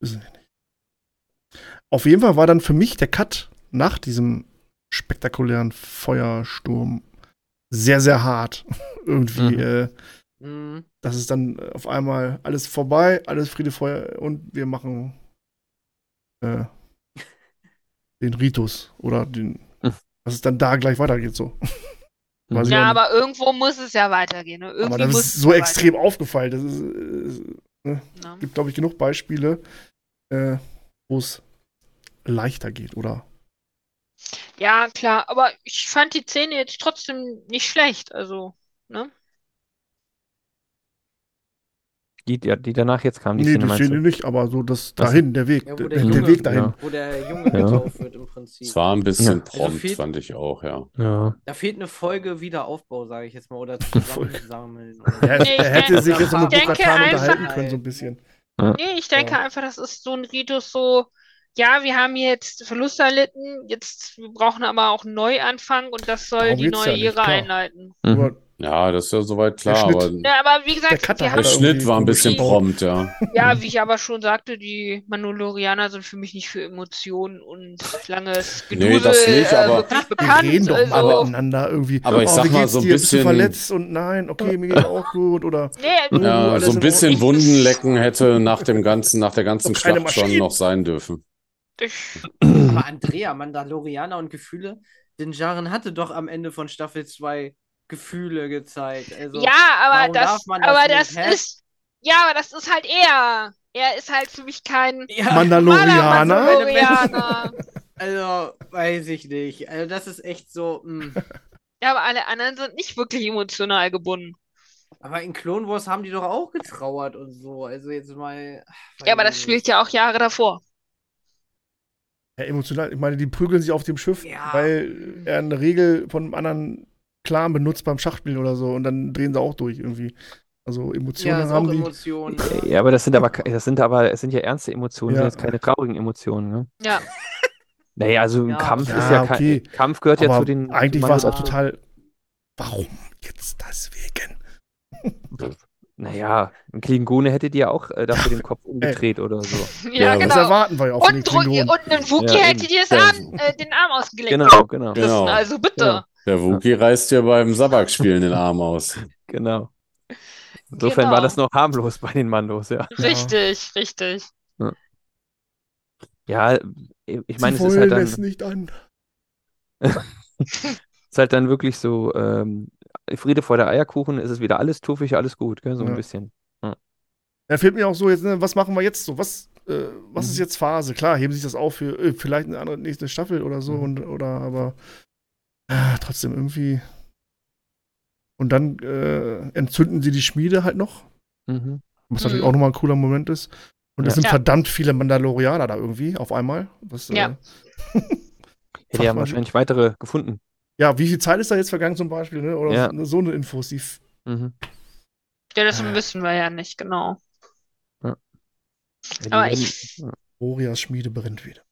wissen wir nicht. Auf jeden Fall war dann für mich der Cut nach diesem spektakulären Feuersturm sehr, sehr hart. <laughs> Irgendwie, Mhm. äh, Ja. Mhm. das ist dann äh, auf einmal alles vorbei, alles Friede, Feuer und wir machen äh, <laughs> den Ritus oder den, Mhm. dass es dann da gleich weitergeht so. <laughs> Mhm. Ja, aber irgendwo muss es ja weitergehen. Ne? Irgendwie Aber das muss ist es so extrem aufgefallen. Das ist, weitergehen, ne? gibt, glaube ich, genug Beispiele, äh, wo es leichter geht, oder? Ja, klar, aber ich fand die Szene jetzt trotzdem nicht schlecht. Also, ne? Die, die, die danach jetzt kam, die nee, Szene die meinst Szene nicht, aber so das dahin, der Weg, Ja, der, der der Junge- Weg dahin. Ja. Wo der Junge Ja. getauft wird im Prinzip. Es war ein bisschen Ja. Also prompt, viel- fand ich auch, ja. Ja. Da fehlt eine Folge Wiederaufbau, sage ich jetzt mal, oder <laughs> zusammensammeln. Ja, Nee, ich er hätte sich jetzt Bokatan einfach- unterhalten können, so ein bisschen. Nee, ich denke Ja. einfach, das ist so ein Ritus so, ja, wir haben jetzt Verlust erlitten, jetzt wir brauchen aber auch einen Neuanfang und das soll Darum die ja neue nicht, Ära einleiten. Mhm. Ja, das ist ja soweit klar, Schnitt. aber Ja, aber wie Der gesagt, die der da Schnitt war ein bisschen prompt, ja. ja, wie ich aber schon sagte, die Mandalorianer sind für mich nicht für Emotionen und langes Nee, Gedudel das nicht, äh, aber- Die bekannt. reden doch mal also, miteinander irgendwie. Aber ich oh, sag wie mal, so ein dir? Bist du bisschen- verletzt und nein, okay, mir geht's auch gut oder nee, Oh, Ja, alles so ein in bisschen. Wunden lecken hätte nach dem ganzen, nach der ganzen Schlacht schon noch sein dürfen. ich, Aber Andrea, Mandalorianer und Gefühle, Din Djarin hatte doch am Ende von Staffel 2 Gefühle gezeigt. Also, ja, aber warum das, darf man das aber das ist, ja, aber das ist halt er. Er ist halt für mich kein ja, Mandalorianer. Mandalorianer. <laughs> also, weiß ich nicht. Also, das ist echt so. Mh. ja, aber alle anderen sind nicht wirklich emotional gebunden. Aber in Clone Wars haben die doch auch getrauert und so. Also, jetzt mal. Ja, aber das spielt ja auch Jahre davor. Ja, emotional. Ich meine, die prügeln sich auf dem Schiff, Ja. weil er eine Regel von einem anderen Clan benutzt beim Schachspielen oder so und dann drehen sie auch durch irgendwie. Also. Emotionen Ja, haben die. Emotionen. Ne? Ja, aber das sind aber, das sind aber, es sind ja ernste Emotionen, Ja. sind jetzt keine traurigen Emotionen, ne? Ja. Naja, also ein Ja, Kampf ja, ist ja kein, okay. Kampf gehört ja Aber zu den. eigentlich war es auch total. Warum jetzt deswegen? <laughs> Naja, ein Klingone hätte dir auch äh, dafür den Kopf <laughs> umgedreht oder so. <laughs> Ja, Ja, Das genau. erwarten wir ja auch den Und, Dru- Klingonen. und ein Wookie Ja, hätte dir das Ja. Arm, äh, den Arm ausgelegt. Genau, genau, Genau. Also bitte. Ja. Der Wookie reißt dir beim Sabak-Spielen den Arm aus. <laughs> genau. Insofern Genau. war das noch harmlos bei den Mandos, ja. Richtig, richtig. Ja, ich meine, es ist halt dann, es nicht an. <laughs> ist halt dann wirklich so, ähm, Friede vor der Eierkuchen, ist es wieder alles tuffig, alles gut, gell? So ein Ja. bisschen. Da fehlt mir auch so jetzt, ne, was machen wir jetzt so? Was, äh, was ist Mhm. jetzt Phase? Klar, heben sich das auf für äh, vielleicht eine andere nächste Staffel oder so Mhm. und oder aber äh, trotzdem irgendwie. Und dann äh, entzünden sie die Schmiede halt noch, Mhm. was Mhm. natürlich auch nochmal ein cooler Moment ist. Und es Ja. sind Ja. verdammt viele Mandalorianer da irgendwie auf einmal. Was, Ja. Äh, Ja, <laughs> die haben wahrscheinlich weitere gefunden. ja, wie viel Zeit ist da jetzt vergangen zum Beispiel? Ne? Oder Ja. so, so eine Infos, die Mhm. Ja, das wissen wir ja nicht, genau. Ja, Aber ich, Orias Schmiede brennt wieder.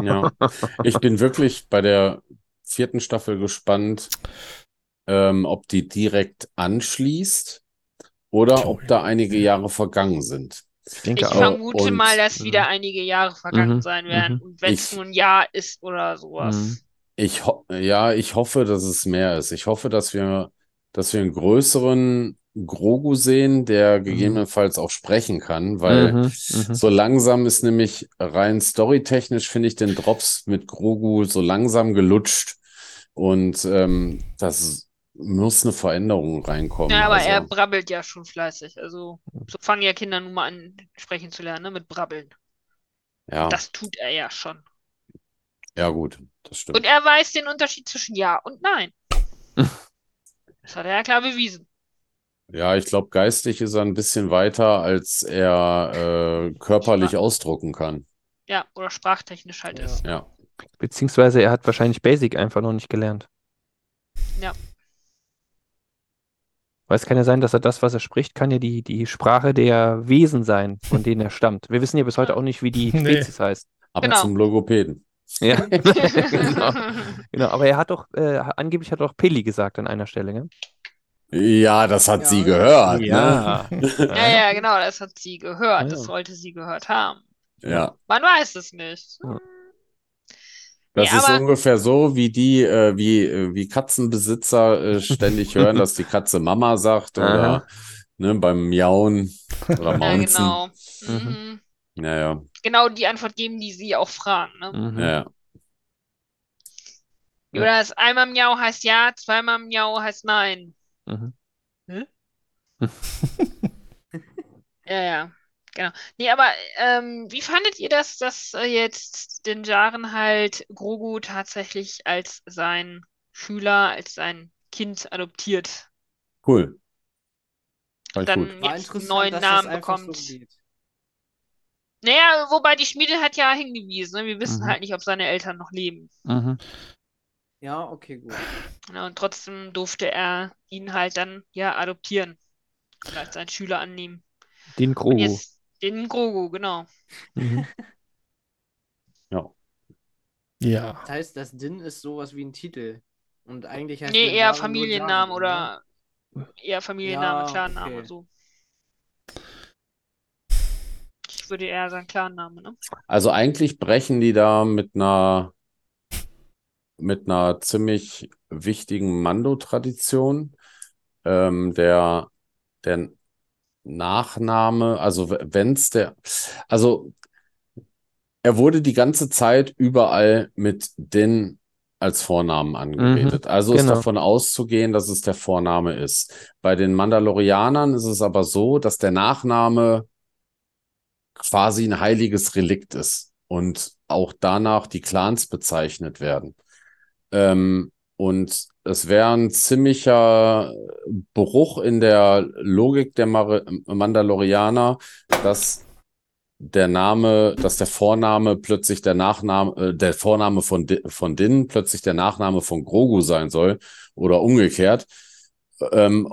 Ja. Ich bin wirklich bei der vierten Staffel gespannt, ähm, ob die direkt anschließt oder ob da einige Jahre vergangen sind. ich denke ich auch. vermute und- mal, dass wieder einige Jahre vergangen Mhm, sein werden. mhm. Und wenn es nur ein Jahr ist oder sowas. Mhm. Ich ja, ich hoffe, dass es mehr ist. Ich hoffe, dass wir, dass wir einen größeren Grogu sehen, der gegebenenfalls auch sprechen kann, weil Mhm, mhm. so langsam ist nämlich rein storytechnisch finde ich den Drops mit Grogu so langsam gelutscht und ähm, das muss eine Veränderung reinkommen. Ja, aber Also, er brabbelt ja schon fleißig. Also, so fangen ja Kinder nun mal an, sprechen zu lernen, ne? Mit Brabbeln. ja, Das tut er ja schon. ja gut, das stimmt. Und er weiß den Unterschied zwischen Ja und Nein. <laughs> Das hat er ja klar bewiesen. Ja, ich glaube, geistig ist er ein bisschen weiter, als er äh, körperlich ausdrucken kann. Ja, oder sprachtechnisch halt Ja. ist. Ja. Beziehungsweise er hat wahrscheinlich Basic einfach noch nicht gelernt. Ja. Weil es kann ja sein, dass er das, was er spricht, kann ja die, die Sprache der Wesen sein, von denen er stammt. Wir wissen ja bis heute auch nicht, wie die <laughs> Nee. Spezies heißt. Ab Genau. zum Logopäden. Ja, <laughs> <laughs> genau. genau. Aber er hat doch, äh, angeblich hat er doch Peli gesagt an einer Stelle, ne? Ja, das hat Ja. sie gehört, ne? Ja. <laughs> Ja, ja, genau, das hat sie gehört. Das Ja. sollte sie gehört haben. Ja. Man weiß es nicht. Ja. Das Nee, ist aber- ungefähr so, wie die, äh, wie, äh, wie Katzenbesitzer äh, ständig <laughs> hören, dass die Katze Mama sagt oder ne, beim Miauen oder Ja, Maunzen. genau. Mhm. Mhm. Naja, Genau die Antwort geben, die sie auch fragen. Ne? Mhm. ja, ja. Ja. Oder das einmal Miau heißt ja, zweimal Miau heißt nein. Mhm. <laughs> Ja, ja, genau. Nee, aber ähm, wie fandet ihr das, dass äh, jetzt den Jaren halt Grogu tatsächlich als sein Schüler, als sein Kind adoptiert? Cool. Fand ich Dann gut. Jetzt einen neuen dass Namen so bekommt. geht. Naja, wobei die Schmiede hat ja hingewiesen, ne? Wir wissen Mhm. halt nicht, ob seine Eltern noch leben. Mhm. Ja, okay, gut. Ne? Und trotzdem durfte er ihn halt dann ja adoptieren und als seinen Schüler annehmen. Den Und Grogu. jetzt den Grogu, genau. Mhm. <laughs> Ja. Das heißt, das Din ist sowas wie ein Titel. Und eigentlich heißt Nee, eher Djarin, oder eher Familienname, Ja, Clan-Name okay. so. Ich würde eher sagen Clan-Name, ne? Also eigentlich brechen die da mit einer mit einer ziemlich wichtigen Mando-Tradition. Ähm, der, der Nachname, also wenn's der, also er wurde die ganze Zeit überall mit Din als Vornamen angeredet. Also ist genau. davon auszugehen, dass es der Vorname ist. Bei den Mandalorianern ist es aber so, dass der Nachname quasi ein heiliges Relikt ist und auch danach die Clans bezeichnet werden. Ähm, und es wäre ein ziemlicher Bruch in der Logik der Mar Mandalorianer, dass der Name, dass der Vorname plötzlich der Nachname, äh, der Vorname von, Di von Din plötzlich der Nachname von Grogu sein soll oder umgekehrt. Ähm,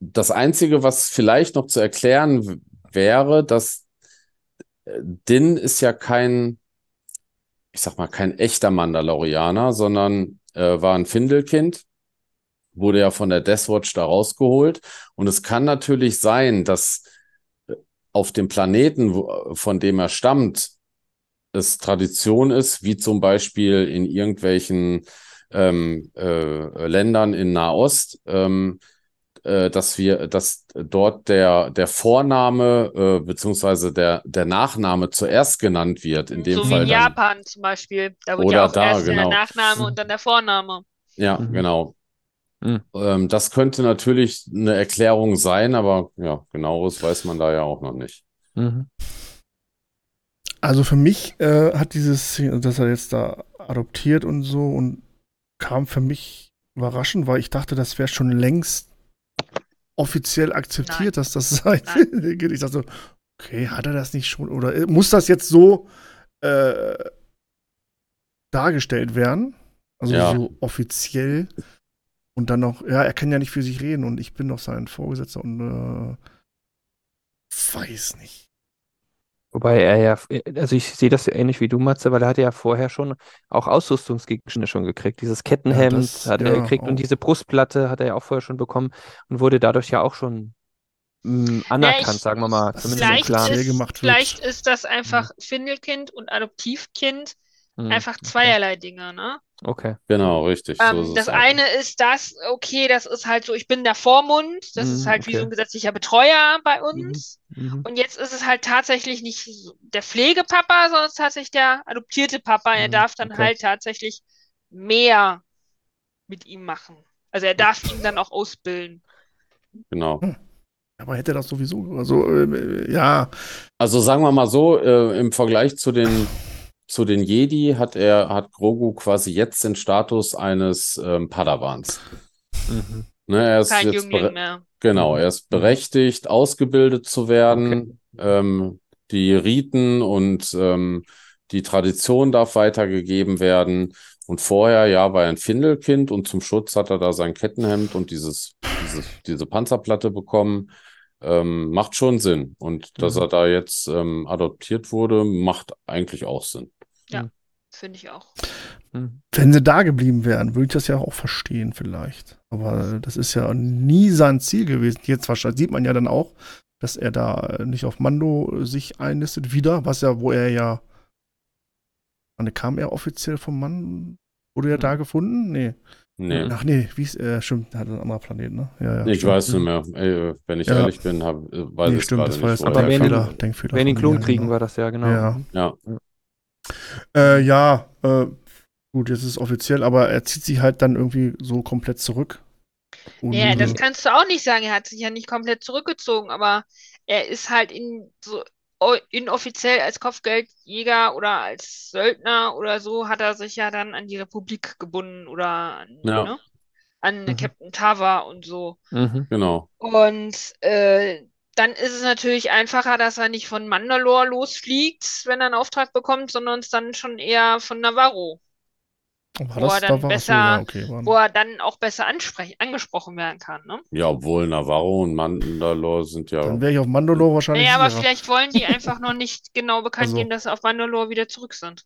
das Einzige, was vielleicht noch zu erklären wäre, dass äh, Din ist ja kein, ich sag mal, kein echter Mandalorianer, sondern äh, war ein Findelkind, wurde ja von der Death Watch da rausgeholt. Und es kann natürlich sein, dass äh, auf dem Planeten, wo, von dem er stammt, es Tradition ist, wie zum Beispiel in irgendwelchen ähm, äh, Ländern in Nahost, ähm, äh, dass wir, dass dort der, der Vorname äh, beziehungsweise der, der Nachname zuerst genannt wird. In dem so wie Fall in dann. Japan zum Beispiel. Da wird Oder ja auch da, erst genau. der Nachname und dann der Vorname. Ja, Mhm. genau. Mhm. Ähm, das könnte natürlich eine Erklärung sein, aber ja, genaueres weiß man da ja auch noch nicht. Mhm. Also für mich äh, hat dieses, dass er jetzt da adoptiert und so und kam für mich überraschend, weil ich dachte, das wäre schon längst offiziell akzeptiert, dass das sein <laughs> geht. Ich dachte so, okay, hat er das nicht schon oder äh, muss das jetzt so äh, dargestellt werden? Also Ja. so offiziell und dann noch, ja, er kann ja nicht für sich reden und ich bin doch sein Vorgesetzter und äh, weiß nicht. Wobei er ja, also ich sehe das ja ähnlich wie du, Matze, weil er hatte ja vorher schon auch Ausrüstungsgegenstände schon gekriegt. Dieses Kettenhemd das- hat er ja, gekriegt auch. und diese Brustplatte hat er ja auch vorher schon bekommen und wurde dadurch ja auch schon mh, anerkannt, ich- sagen wir mal, zumindest im Vielleicht Clan. Sehr ist, gemacht wird. vielleicht ist das einfach Findelkind und Adoptivkind Mhm, einfach okay. zweierlei Dinge, ne? Okay. Genau, richtig. So Ähm, ist es das halt. eine ist das, okay, das ist halt so, ich bin der Vormund, das ist Mhm, halt wie so okay. ein gesetzlicher Betreuer bei uns. Mhm. Und jetzt ist es halt tatsächlich nicht so der Pflegepapa, sondern es ist tatsächlich der adoptierte Papa. Er Mhm, darf dann okay. halt tatsächlich mehr mit ihm machen. Also er darf ihn dann auch ausbilden. Genau. Aber hätte das sowieso, also äh, ja, Also sagen wir mal so, äh, im Vergleich zu den, zu den Jedi hat er, hat Grogu quasi jetzt den Status eines ähm, Padawans. Mhm. Ne, er ist Kein jetzt Jüngling mehr. Genau, Mhm. er ist berechtigt, ausgebildet zu werden. Ähm, die Riten und ähm, die Tradition darf weitergegeben werden. Und vorher, ja, war er ein Findelkind und zum Schutz hat er da sein Kettenhemd und dieses, dieses, diese Panzerplatte bekommen. Ähm, macht schon Sinn. Und dass Mhm. er da jetzt ähm, adoptiert wurde, macht eigentlich auch Sinn. Finde ich auch. Mhm. wenn sie da geblieben wären, würde ich das ja auch verstehen vielleicht. Aber das ist ja nie sein Ziel gewesen. Jetzt wahrscheinlich sieht man ja dann auch, dass er da nicht auf Mando sich einlistet wieder, was ja, wo er ja, wann kam er offiziell vom Mann? Wurde er da gefunden? Nee. Nee, Ach nee, wie ist er? Stimmt, er hat einen anderen Planet, ne? Ja, ja, ich stimmt. weiß nicht mehr. Ey, wenn ich Ja. ehrlich bin, hab, äh, weiß Nee, ich stimmt, gerade das war nicht, jetzt Aber er. Denkfehler. Wenn in von Klon mir, kriegen genau. war das ja, genau. Ja. Ja, Äh, ja, äh, gut, jetzt ist es offiziell, aber er zieht sich halt dann irgendwie so komplett zurück. Und, Ja, das kannst du auch nicht sagen. Er hat sich ja nicht komplett zurückgezogen, aber er ist halt in so inoffiziell als Kopfgeldjäger oder als Söldner oder so hat er sich ja dann an die Republik gebunden oder an, Ja. ne? An Mhm. Captain Tava und so. Mhm. genau. Und äh, dann ist es natürlich einfacher, dass er nicht von Mandalore losfliegt, wenn er einen Auftrag bekommt, sondern es dann schon eher von Navarro, war wo er da dann achso, besser- ja, okay, wo er dann auch besser angesprochen werden kann, ne? Ja, obwohl Navarro und Mandalore sind ja. Dann wäre ich auf Mandalore wahrscheinlich Naja, aber sicherer. vielleicht wollen die <laughs> einfach noch nicht genau bekannt Also- geben, dass sie auf Mandalore wieder zurück sind.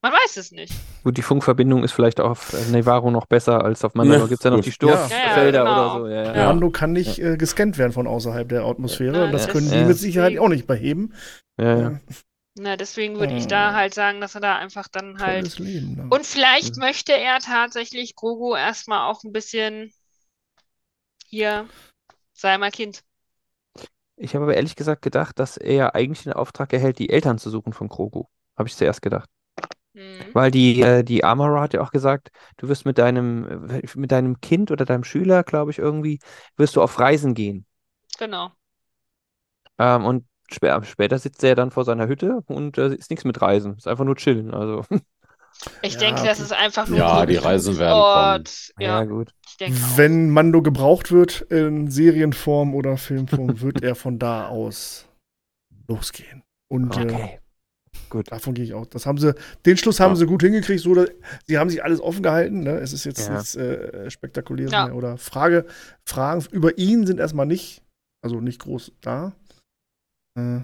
Man weiß es nicht. Gut, die Funkverbindung ist vielleicht auf äh, Nevarro noch besser als auf Mandalore. Ja, Gibt es ja noch die Ja. Sturzfelder Ja, ja, oder genau. so. Ja, ja. Ja. Mando kann nicht äh, gescannt werden von außerhalb der Atmosphäre. Ja, das können die ja. mit Sicherheit auch nicht beheben. Ja, ja. Na, deswegen würde ich da halt sagen, dass er da einfach dann halt. Leben. ne? Und vielleicht Mhm. möchte er tatsächlich Grogu erstmal auch ein bisschen hier, sei mal Kind. Ich habe aber ehrlich gesagt gedacht, dass er eigentlich den Auftrag erhält, die Eltern zu suchen von Grogu. Habe ich zuerst gedacht. Mhm. Weil die, äh, die Amara hat ja auch gesagt, du wirst mit deinem, äh, mit deinem Kind oder deinem Schüler, glaube ich, irgendwie, wirst du auf Reisen gehen. Genau. Ähm, und spä später sitzt er dann vor seiner Hütte und äh, ist nichts mit Reisen. Ist einfach nur chillen. Also, <laughs> Ich Ja, denke, das ist einfach nur Ja, die Reisen werden kommen. Ort. ja, Ja, gut. ich denke auch. Wenn Mando gebraucht wird in Serienform oder Filmform, wird er von da aus losgehen. Und äh, Okay. Gut. davon gehe ich auch. Das haben sie, den Schluss haben Ja. sie gut hingekriegt. So, dass- sie haben sich alles offen gehalten. Ne? Es ist jetzt Ja. nichts äh, Spektakuläres Ja. mehr. Oder Frage, Fragen über ihn sind erstmal nicht, also nicht groß da. Äh,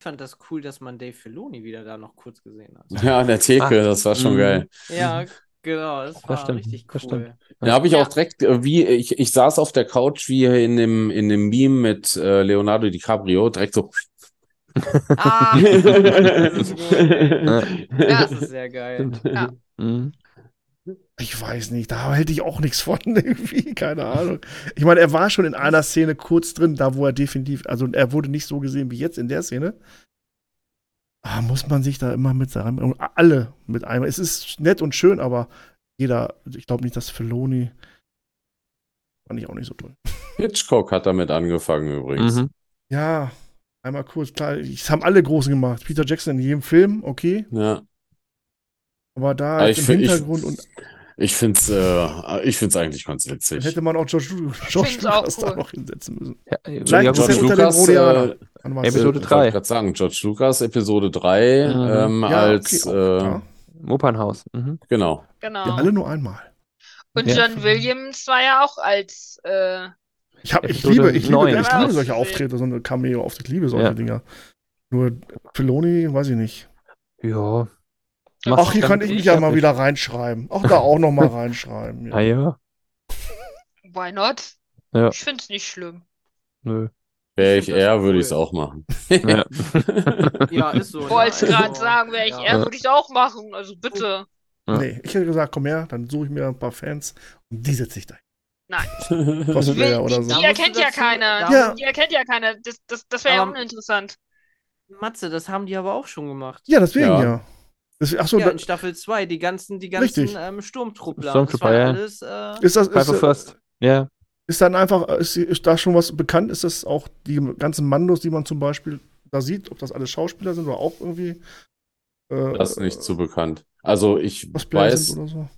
Ich fand das cool, dass man Dave Filoni wieder da noch kurz gesehen hat. Ja, an der Theke, Ah. das war schon Mhm. geil. Ja, genau, das war stimmt, richtig cool. Da habe ich Ja. auch direkt, äh, wie ich, ich saß auf der Couch wie in dem, in dem Meme mit äh, Leonardo DiCaprio, direkt so. Ah, das <laughs> ist. Das ist sehr geil. Ja. Mhm. ich weiß nicht, da hätte ich auch nichts von <laughs> irgendwie, keine Ahnung. Ich meine, er war schon in einer Szene kurz drin, da wo er definitiv, also er wurde nicht so gesehen wie jetzt in der Szene. Ah, muss man sich da immer mit und alle mit einmal. Es ist nett und schön, aber jeder, ich glaube nicht, dass Filoni fand ich auch nicht so toll. Hitchcock hat damit angefangen übrigens. Mhm. Ja, einmal kurz, klar, das haben alle Großen gemacht. Peter Jackson in jedem Film, okay, Ja. aber da Aber ich im find- ich- Hintergrund und Ich finde es äh, ich find's eigentlich ganz dann witzig. hätte man auch George, George Lucas da cool. noch hinsetzen müssen. Ja, äh, Vielleicht ja, George unter den Lucas, äh? Episode äh, drei. wollte gerade sagen, George Lucas, Episode 3, Mhm. ähm, Ja, als, okay, äh. Opernhaus. Mhm. genau. Genau. Ja, alle nur einmal. Und Ja. John Williams war ja auch als äh, Ich, hab, ich liebe, ich liebe, ich liebe Ja. solche Auftritte, so eine Cameo-Auftritte, ich liebe solche Ja. Dinger. Nur Filoni, weiß ich nicht. Ja. Ach, hier kann ich mich ja mal wieder reinschreiben. Auch da auch noch mal reinschreiben. Ah Ja. ja. Why not? Ja. Ich finde es nicht schlimm. Nö. Wäre Ich ich er, würde cool. ich es auch machen. Ja. <laughs> Ja, ist so. ne? Wollte Also, gerade sagen, wäre ich ja. er, würde ich es auch machen. Also bitte. Ja. Nee, ich hätte gesagt, komm her, dann suche ich mir ein paar Fans und die setze ich da. <laughs> Will, Cosplayer oder die, so. die erkennt ja keiner. Ja. Die erkennt ja keiner. Das, das, das wäre ja uninteressant. Matze, das haben die aber auch schon gemacht. Ja, deswegen Ja. ja. Deswegen, achso, Ja, in Staffel 2, die ganzen, die ganzen Richtig. ähm, Sturmtruppler. Sturmtrooper, das war ja. alles, äh, ist das ist, First. Ja. ist dann einfach, ist, ist da schon was bekannt? Ist das auch die ganzen Mandos, die man zum Beispiel da sieht, ob das alles Schauspieler sind oder auch irgendwie äh, Das ist nicht so bekannt. Also ich weiß, oder so?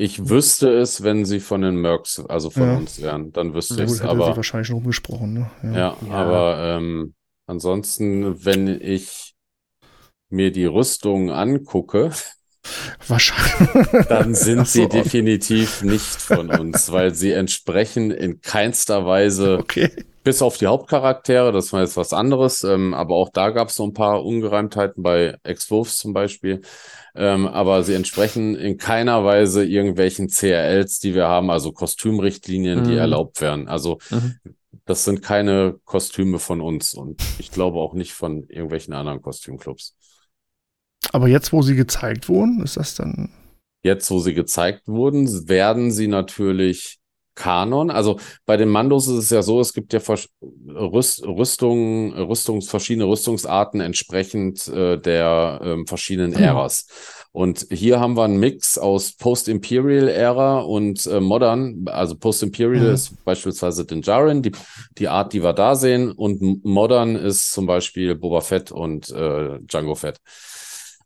Ich wüsste es, wenn sie von den Mercs, also von Ja. uns wären, dann wüsste Ja, ich es. Aber wahrscheinlich schon rumgesprochen, ne? ja, Ja. aber ähm, ansonsten, wenn ich mir die Rüstungen angucke, Wahrscheinlich. dann sind so, sie definitiv nicht von uns, weil sie entsprechen in keinster Weise Okay. Bis auf die Hauptcharaktere, das war jetzt was anderes, ähm, aber auch da gab es so ein paar Ungereimtheiten bei Ex-Wolves zum Beispiel. Ähm, aber sie entsprechen in keiner Weise irgendwelchen CRLs, die wir haben, also Kostümrichtlinien, die Mhm. erlaubt werden. Also Mhm. das sind keine Kostüme von uns und ich glaube auch nicht von irgendwelchen anderen Kostümclubs. Aber jetzt, wo sie gezeigt wurden, ist das dann. Jetzt, wo sie gezeigt wurden, werden sie natürlich Kanon. Also bei den Mandos ist es ja so, es gibt ja Rüst, Rüstungen, Rüstungs, verschiedene Rüstungsarten entsprechend äh, der ähm, verschiedenen Genau. Äras. Und hier haben wir einen Mix aus Post-Imperial-Ära und äh, Modern. Also Post-Imperial Mhm. ist beispielsweise Din Djarin, die, die Art, die wir da sehen. Und Modern ist zum Beispiel Boba Fett und äh, Django Fett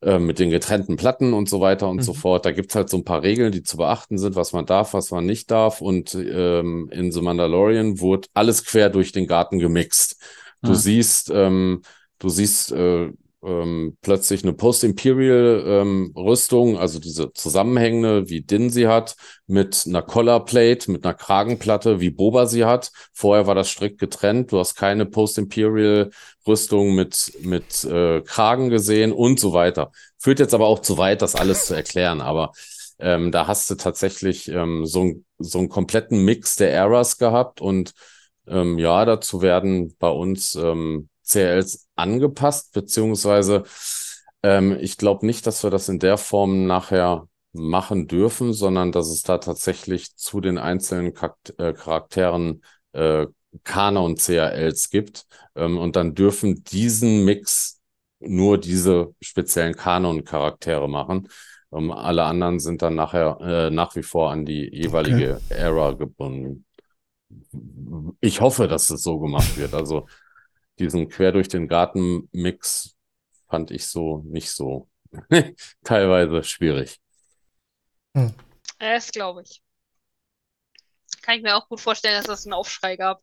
äh, mit den getrennten Platten und so weiter und so Mhm. fort. Da gibt's halt so ein paar Regeln, die zu beachten sind, was man darf, was man nicht darf. Und ähm, in The Mandalorian wurde alles quer durch den Garten gemixt. Du Mhm. siehst, ähm, du siehst äh, ähm, plötzlich eine Post-Imperial-Rüstung, also diese zusammenhängende, wie Din sie hat, mit einer Collarplate, mit einer Kragenplatte, wie Boba sie hat. Vorher war das strikt getrennt. Du hast keine Post-Imperial-Rüstung mit, mit äh, Kragen gesehen und so weiter. Führt jetzt aber auch zu weit, das alles zu erklären. Aber ähm, da hast du tatsächlich ähm, so, ein, so einen kompletten Mix der Eras gehabt und ähm, ja, dazu werden bei uns ähm, CLs angepasst, beziehungsweise ähm, ich glaube nicht, dass wir das in der Form nachher machen dürfen, sondern dass es da tatsächlich zu den einzelnen äh, Charakteren äh, Kana und CALs gibt. Ähm, und dann dürfen diesen Mix nur diese speziellen Kanon-Charaktere machen. Um, ähm, alle anderen sind dann nachher äh, nach wie vor an die jeweilige okay. Era gebunden. Ich hoffe, dass es so gemacht wird. Also diesen quer durch den Garten Mix fand ich so nicht so <laughs> teilweise schwierig. Hm. Das glaube ich. Kann ich mir auch gut vorstellen, dass das einen Aufschrei gab.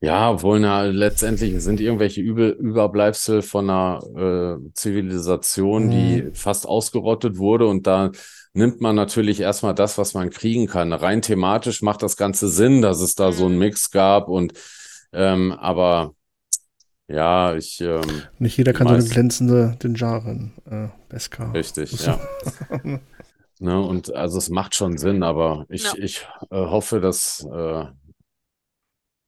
Ja, obwohl na, letztendlich sind irgendwelche Übel Überbleibsel von einer äh, Zivilisation, mhm. die fast ausgerottet wurde. Und da nimmt man natürlich erstmal das, was man kriegen kann. Rein thematisch macht das Ganze Sinn, dass es da mhm. so einen Mix gab. Und ähm, aber ja, ich. Ähm, Nicht jeder kann so eine glänzende Dinjarin, äh, Beskar. Richtig, <laughs> ja. ne, und also es macht schon Sinn, aber ich, ja. ich äh, hoffe, dass. Äh,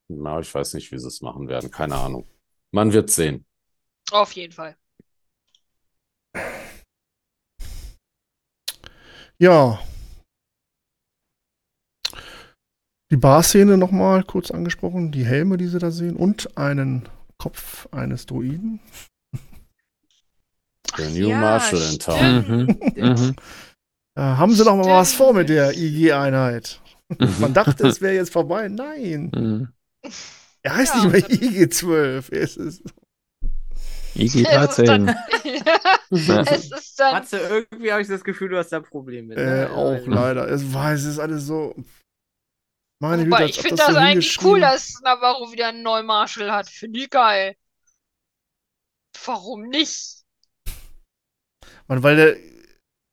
na, ich weiß nicht, wie sie es machen werden. Keine Ahnung. Man wird sehen. Auf jeden Fall. Ja. Die Bar-Szene nochmal kurz angesprochen, die Helme, die sie da sehen und einen Kopf eines Druiden. Der New ja, Marshall in Town. Mhm. <laughs> Mhm. Ja, haben sie noch mal was vor mit der IG-Einheit? Man dachte, es wäre jetzt vorbei. Nein. Mhm. Er heißt ja, nicht mehr IG-12. Es ist. IG-13. <laughs> es ist dann. Matze, irgendwie habe ich das Gefühl, du hast da Probleme mit. Ne? Äh, auch leider. Es weiß, es ist alles so. Meine Güte, ich finde das, das so eigentlich cool, dass Navarro wieder einen neuen Marshall hat. Finde ich geil. Warum nicht? Man, weil der,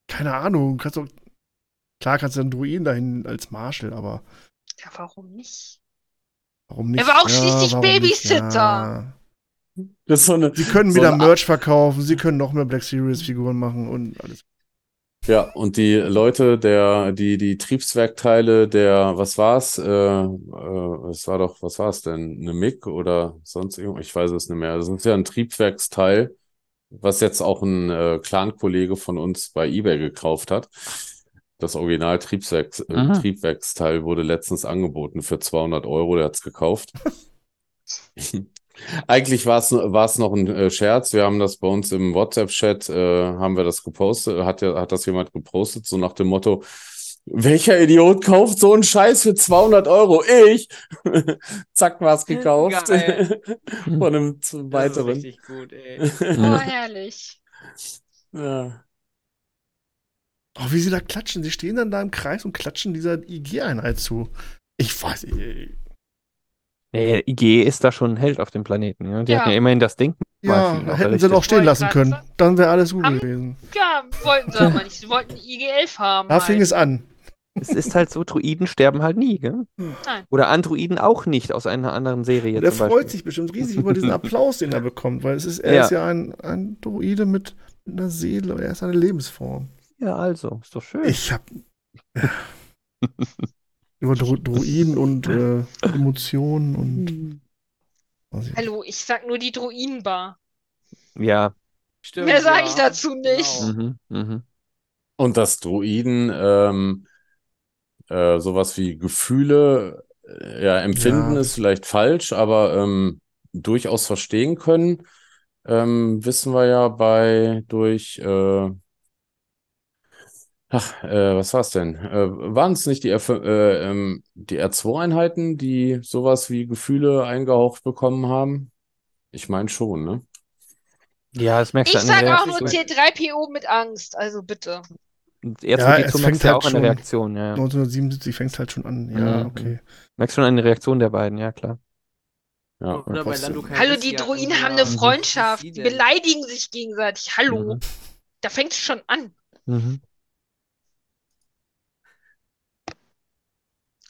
keine Ahnung, kannst du, klar kannst du einen Druiden dahin als Marshall, aber. Ja, warum nicht? Warum nicht? Er war auch ja, schließlich Babysitter. Ja. Das ist so eine, sie können so wieder Merch verkaufen, sie können noch mehr Black Series Figuren machen und alles. Ja, und die Leute, der, die, die Triebswerkteile der, was war's? Äh, äh, es war doch, was war's denn? Eine MIG oder sonst irgendwas? Ich weiß es nicht mehr. Das ist ja ein Triebwerksteil, was jetzt auch ein äh, Clan-Kollege von uns bei eBay gekauft hat. Das Original Triebwerks, äh, Triebwerksteil wurde letztens angeboten für 200 Euro. Der hat's gekauft. <laughs> <laughs> Eigentlich war es noch ein äh, Scherz. Wir haben das bei uns im WhatsApp-Chat, äh, haben wir das gepostet, hat, hat das jemand gepostet, so nach dem Motto, welcher Idiot kauft so einen Scheiß für 200 Euro? Ich! <laughs> Zack, war's gekauft. <laughs> Von einem weiteren. Das ist richtig gut, ey. oh, herrlich. <laughs> Ja. Oh, wie sie da klatschen. Sie stehen dann da im Kreis und klatschen dieser IG-Einheit zu. Ich weiß, nicht. Nee, IG ist da schon ein Held auf dem Planeten. Ja? Die ja. hatten ja immerhin das Denken. Ja, hätten sie doch stehen lassen können. Dann wäre alles gut haben, gewesen. Ja, wollten sie aber nicht. Sie wollten IG-11 haben. Da halt. fing es an. Es ist halt so, Druiden sterben halt nie, gell? Nein. Oder Androiden auch nicht aus einer anderen Serie. Der freut sich bestimmt riesig über diesen Applaus, den er <laughs> bekommt, weil es ist, er ja. ist ja ein, Druide mit einer Seele, er ist eine Lebensform. Ja, also, ist doch schön. Ich hab. <laughs> über Dro Druiden <laughs> und äh, Emotionen und. Ich Hallo, ich sag nur die Druidenbar. Ja. Stimmt, Mehr sage ja. ich dazu nicht. Genau. Mhm, mh. Und dass Druiden ähm, äh, sowas wie Gefühle äh, ja, empfinden, ja. ist vielleicht falsch, aber ähm, durchaus verstehen können, ähm, wissen wir ja bei durch äh, Ach, äh, was war's denn? Äh, waren es nicht die, äh, ähm, die R2-Einheiten, die sowas wie Gefühle eingehaucht bekommen haben? Ich meine schon, ne? Ja, das merkst du Ich sage auch nur T3PO mit Angst, also bitte. R2 ja, es fängt ja halt auch schon, eine Reaktion, ja. 1977 fängt es halt schon an, ja, mhm. okay. Merkst schon eine Reaktion der beiden, ja klar. Ja. Oder bei. Lando Hallo, die Druiden haben eine Freundschaft. Die beleidigen sich gegenseitig. Hallo. Mhm. Da fängt es schon an. Mhm.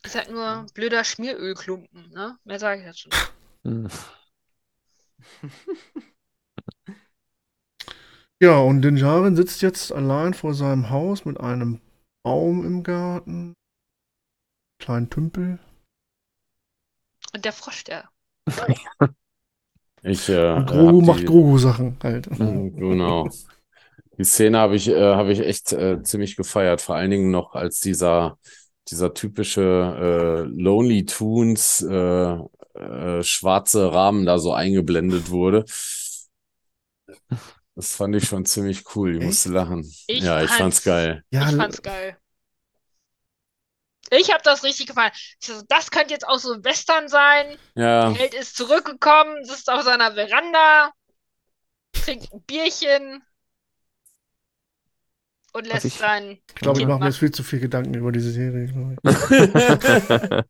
Ist halt nur blöder Schmierölklumpen, ne? Mehr sage ich jetzt schon. Mhm. Ja, und Dinjarin sitzt jetzt allein vor seinem Haus mit einem Baum im Garten. Kleinen Tümpel. Und der Frosch, der. Ich, äh, Und Grogu hab macht die- Grogu-Sachen halt. <laughs> Genau. Die Szene habe ich, äh, habe ich echt äh, ziemlich gefeiert. Vor allen Dingen noch, als dieser, dieser typische äh, Lonely Tunes äh, äh, schwarze Rahmen da so eingeblendet wurde. Das fand ich schon ziemlich cool. Ich Echt? musste lachen. Ich ja, ich fand's fand's- geil. Ja, ich fand's geil. Ich habe das richtig gefallen. So, das könnte jetzt auch so ein Western sein. Ja, Der Held ist zurückgekommen, sitzt auf seiner Veranda, trinkt ein Bierchen und lässt ich- sein. ich glaube, ich Kind mache mir machen. jetzt viel zu viel Gedanken über diese Serie. ich. <laughs>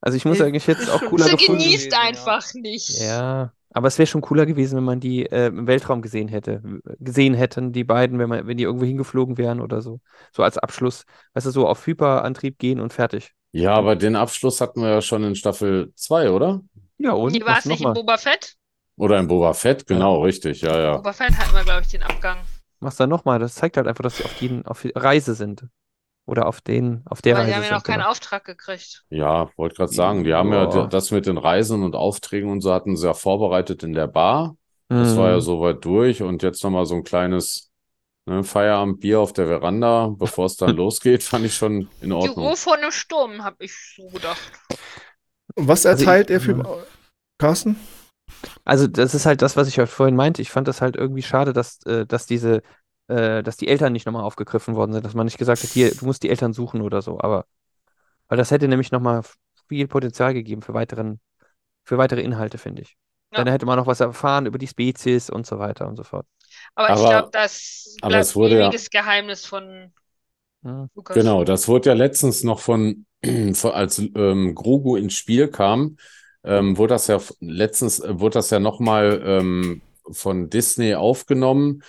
Also ich muss Ist- eigentlich jetzt auch cooler Sie genießt gewesen, ja. einfach nicht. Ja, aber es wäre schon cooler gewesen, wenn man die äh, im Weltraum gesehen hätte, gesehen hätten, die beiden, wenn man, wenn die irgendwo hingeflogen wären oder so. So als Abschluss, weißt du, so auf Hyperantrieb gehen und fertig. ja, aber den Abschluss hatten wir ja schon in Staffel 2, oder? Ja, und Hier war es nicht in? Boba Fett? Oder in Boba Fett, genau, richtig, ja, ja. Boba Fett hatten wir, glaube ich, den Abgang. Mach's dann nochmal. Das zeigt halt einfach, dass sie auf die, auf die Reise sind. Oder auf den, auf der Aber die Reise haben ja noch keinen genau. Auftrag gekriegt. Ja, wollte gerade sagen, die haben ja Ja. das mit den Reisen und Aufträgen und so hatten sie ja vorbereitet in der Bar. Das war ja Mhm. soweit durch und jetzt nochmal so ein kleines ne, Feierabendbier auf der Veranda, bevor es dann <laughs> losgeht, fand ich schon in Die Ordnung. Ruhe vor einem Sturm, habe ich so gedacht. Und was Also ich- erteilt er für. Carsten? Also das ist halt das, was ich halt vorhin meinte. Ich fand das halt irgendwie schade, dass, äh, dass diese, äh, dass die Eltern nicht nochmal aufgegriffen worden sind, dass man nicht gesagt hat, hier, du musst die Eltern suchen oder so. Aber weil das hätte nämlich nochmal viel Potenzial gegeben für weiteren, für weitere Inhalte, finde ich. Ja. Dann hätte man noch was erfahren über die Spezies und so weiter und so fort. Aber, ich Aber- glaube, das bleibt es wurde ja- Geheimnis von Hm. Lukas. Genau, das wurde ja letztens noch von, von <clears throat> als ähm, Grogu ins Spiel kam, ähm, wurde das ja letztens äh, wurde das ja nochmal ähm, von Disney aufgenommen.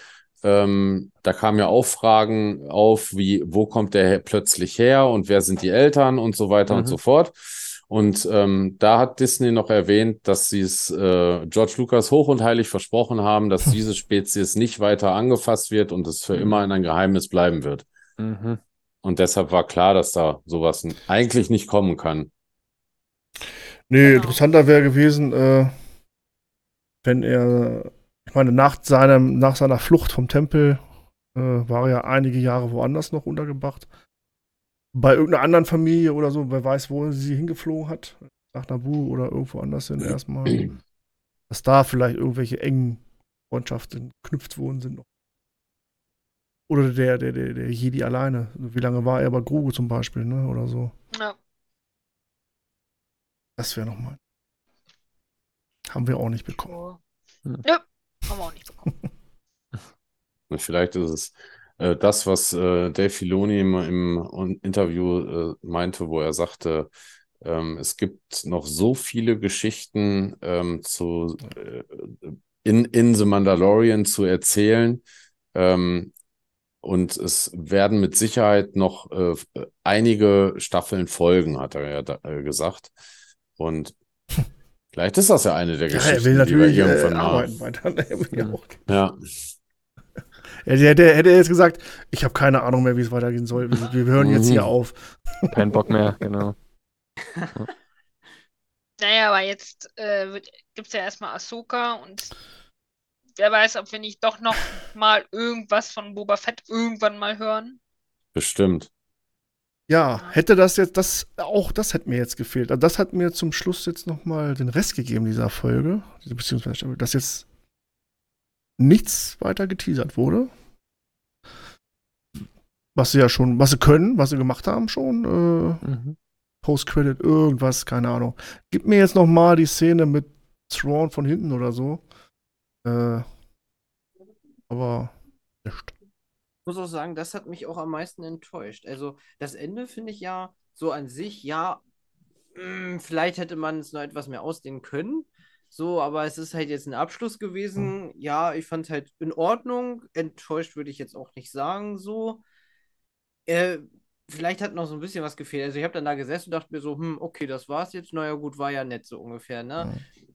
Ähm, da kamen ja auch Fragen auf, wie, wo kommt der plötzlich her und wer sind die Eltern und so weiter und Mhm. so fort. Und ähm, da hat Disney noch erwähnt, dass sie es äh, George Lucas hoch und heilig versprochen haben, dass <laughs> diese Spezies nicht weiter angefasst wird und es für Mhm. immer in ein Geheimnis bleiben wird. Mhm. Und deshalb war klar, dass da sowas eigentlich nicht kommen kann. Nee, Genau. interessanter wäre gewesen, äh, wenn er, ich meine, nach seinem, nach seiner Flucht vom Tempel äh, war er ja einige Jahre woanders noch untergebracht. Bei irgendeiner anderen Familie oder so, wer weiß, wo sie hingeflogen hat. Nach Nabu oder irgendwo anders hin erstmal. Dass da vielleicht irgendwelche engen Freundschaften geknüpft worden sind. Oder der, der, der, der Jedi alleine. Wie lange war er bei Grogu zum Beispiel, ne? Oder so. Ja. Das wäre nochmal. Haben wir auch nicht bekommen. Oh. Hm. Nö, haben wir auch nicht bekommen. <laughs> Vielleicht ist es äh, das, was äh, Dave Filoni im, im Interview äh, meinte, wo er sagte, ähm, es gibt noch so viele Geschichten ähm, zu, äh, in, in The Mandalorian zu erzählen. Ähm, und es werden mit Sicherheit noch äh, einige Staffeln folgen, hat er ja da, äh, gesagt. Und vielleicht ist das ja eine der Ja, Geschichten, er will die natürlich wir äh, irgendwann mal. arbeiten weiter. Er will ja Ja. Er hätte, hätte er jetzt gesagt, ich habe keine Ahnung mehr, wie es weitergehen soll. Wir, wir hören jetzt Mhm. hier auf. Kein Bock mehr, <laughs> genau. <laughs> Naja, aber jetzt äh, gibt es ja erstmal Ahsoka und wer weiß, ob wir nicht doch noch mal irgendwas von Boba Fett irgendwann mal hören. Bestimmt. Ja, hätte das jetzt, das, auch das hätte mir jetzt gefehlt. Also das hat mir zum Schluss jetzt nochmal den Rest gegeben dieser Folge, beziehungsweise, dass jetzt nichts weiter geteasert wurde. Was sie ja schon, was sie können, was sie gemacht haben schon. Äh, Mhm. Post-Credit, irgendwas, keine Ahnung. Gib mir jetzt nochmal die Szene mit Thrawn von hinten oder so. Äh, aber nicht. Muss auch sagen, das hat mich auch am meisten enttäuscht. Also das Ende finde ich ja so an sich, ja, mh, vielleicht hätte man es noch etwas mehr ausdehnen können, So, aber es ist halt jetzt ein Abschluss gewesen. Ja, ich fand es halt in Ordnung. Enttäuscht würde ich jetzt auch nicht sagen, so. Äh, vielleicht hat noch so ein bisschen was gefehlt. Also ich habe dann da gesessen und dachte mir so, hm, okay, das war's jetzt. Naja, gut, war ja nett so ungefähr, ne?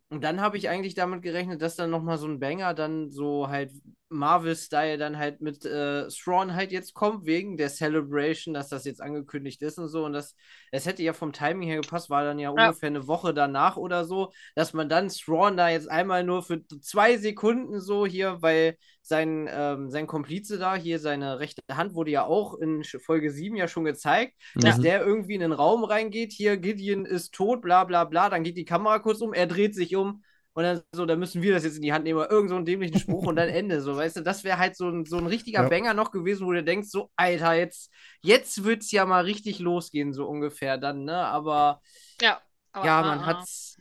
Und dann habe ich eigentlich damit gerechnet, dass dann nochmal so ein Banger dann so halt Marvel-Style dann halt mit äh, Thrawn halt jetzt kommt, wegen der Celebration, dass das jetzt angekündigt ist und so. Und das, das hätte ja vom Timing her gepasst, war dann ja, Ja. ungefähr eine Woche danach oder so, dass man dann Thrawn da jetzt einmal nur für zwei Sekunden so hier, weil sein, ähm, sein Komplize da, hier seine rechte Hand wurde ja auch in Folge 7 ja schon gezeigt, dass Mhm. der irgendwie in den Raum reingeht, hier Gideon ist tot, bla bla bla, dann geht die Kamera kurz um, er dreht sich um und dann so, dann müssen wir das jetzt in die Hand nehmen, oder irgend so einen dämlichen Spruch und dann <laughs> Ende, so, weißt du, das wäre halt so ein, so ein richtiger Ja. Banger noch gewesen, wo du denkst, so, Alter, jetzt, jetzt wird's ja mal richtig losgehen, so ungefähr dann, ne, aber Ja. Aber, ja, ah, man ah. hat's,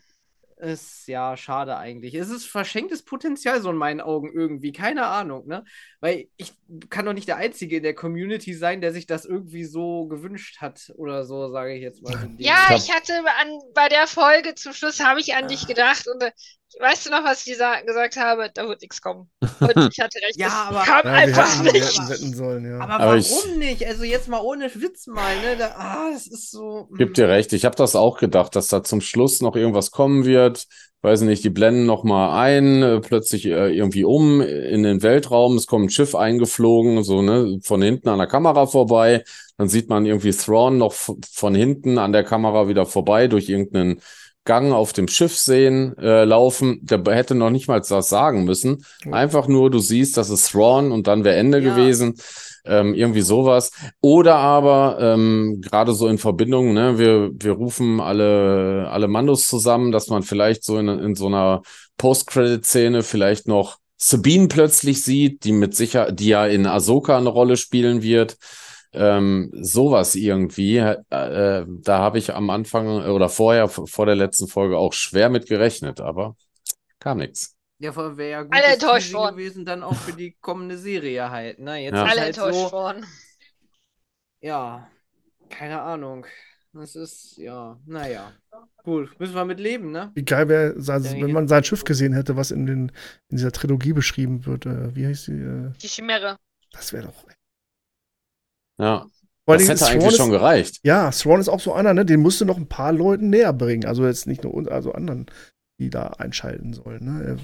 ist ja schade eigentlich. Es ist verschenktes Potenzial so in meinen Augen irgendwie, keine Ahnung, ne? Weil ich kann doch nicht der Einzige in der Community sein, der sich das irgendwie so gewünscht hat oder so, sage ich jetzt mal. so Ja, ich hatte an, bei der Folge zum Schluss habe ich an dich gedacht und äh, weißt du noch, was ich sa gesagt habe? Da wird nichts kommen. <laughs> Und ich hatte recht, Ja, aber- kam Ja, wir einfach wir nicht. hätten wetten sollen, ja. Aber, Aber warum ich- nicht? Also jetzt mal ohne Witz mal, ne? Da, ah, das ist so. Gib mm. dir recht. Ich habe das auch gedacht, dass da zum Schluss noch irgendwas kommen wird. Weiß nicht, die blenden noch mal ein, äh, plötzlich äh, irgendwie um in den Weltraum. Es kommt ein Schiff eingeflogen, so ne, von hinten an der Kamera vorbei. Dann sieht man irgendwie Thrawn noch von hinten an der Kamera wieder vorbei durch irgendeinen Gang auf dem Schiff sehen, äh, laufen. Der hätte noch nicht mal das sagen müssen. Einfach nur, du siehst, das ist Thrawn und dann wäre Ende Ja. gewesen. Ähm, irgendwie sowas. Oder aber ähm, gerade so in Verbindung, ne, wir, wir rufen alle, alle Mandos zusammen, dass man vielleicht so in, in so einer Post-Credit-Szene vielleicht noch Sabine plötzlich sieht, die mit sicher, die ja in Ahsoka eine Rolle spielen wird. Ähm, sowas irgendwie. Äh, da habe ich am Anfang oder vorher, vor der letzten Folge auch schwer mit gerechnet, aber kam nichts. Ja, wäre ja gut Alle enttäuscht worden. gewesen, dann auch für die kommende Serie halt, ne? Jetzt Ja. ist Alle halt enttäuscht so, worden. ja, keine Ahnung. Das ist, ja, naja. Gut, müssen wir mit leben, ne? Wie geil wäre, Ja, wenn man sein Schiff gesehen hätte, was in, den, in dieser Trilogie beschrieben wird. Äh, wie heißt die? Äh, Die Chimäre. das wäre doch. Ja, Vor das hätte eigentlich ist- schon gereicht. Ja, Thrawn ist auch so einer, ne? Den musst du noch ein paar Leuten näher bringen. Also jetzt nicht nur uns, also anderen, die da einschalten sollen. Ne? Er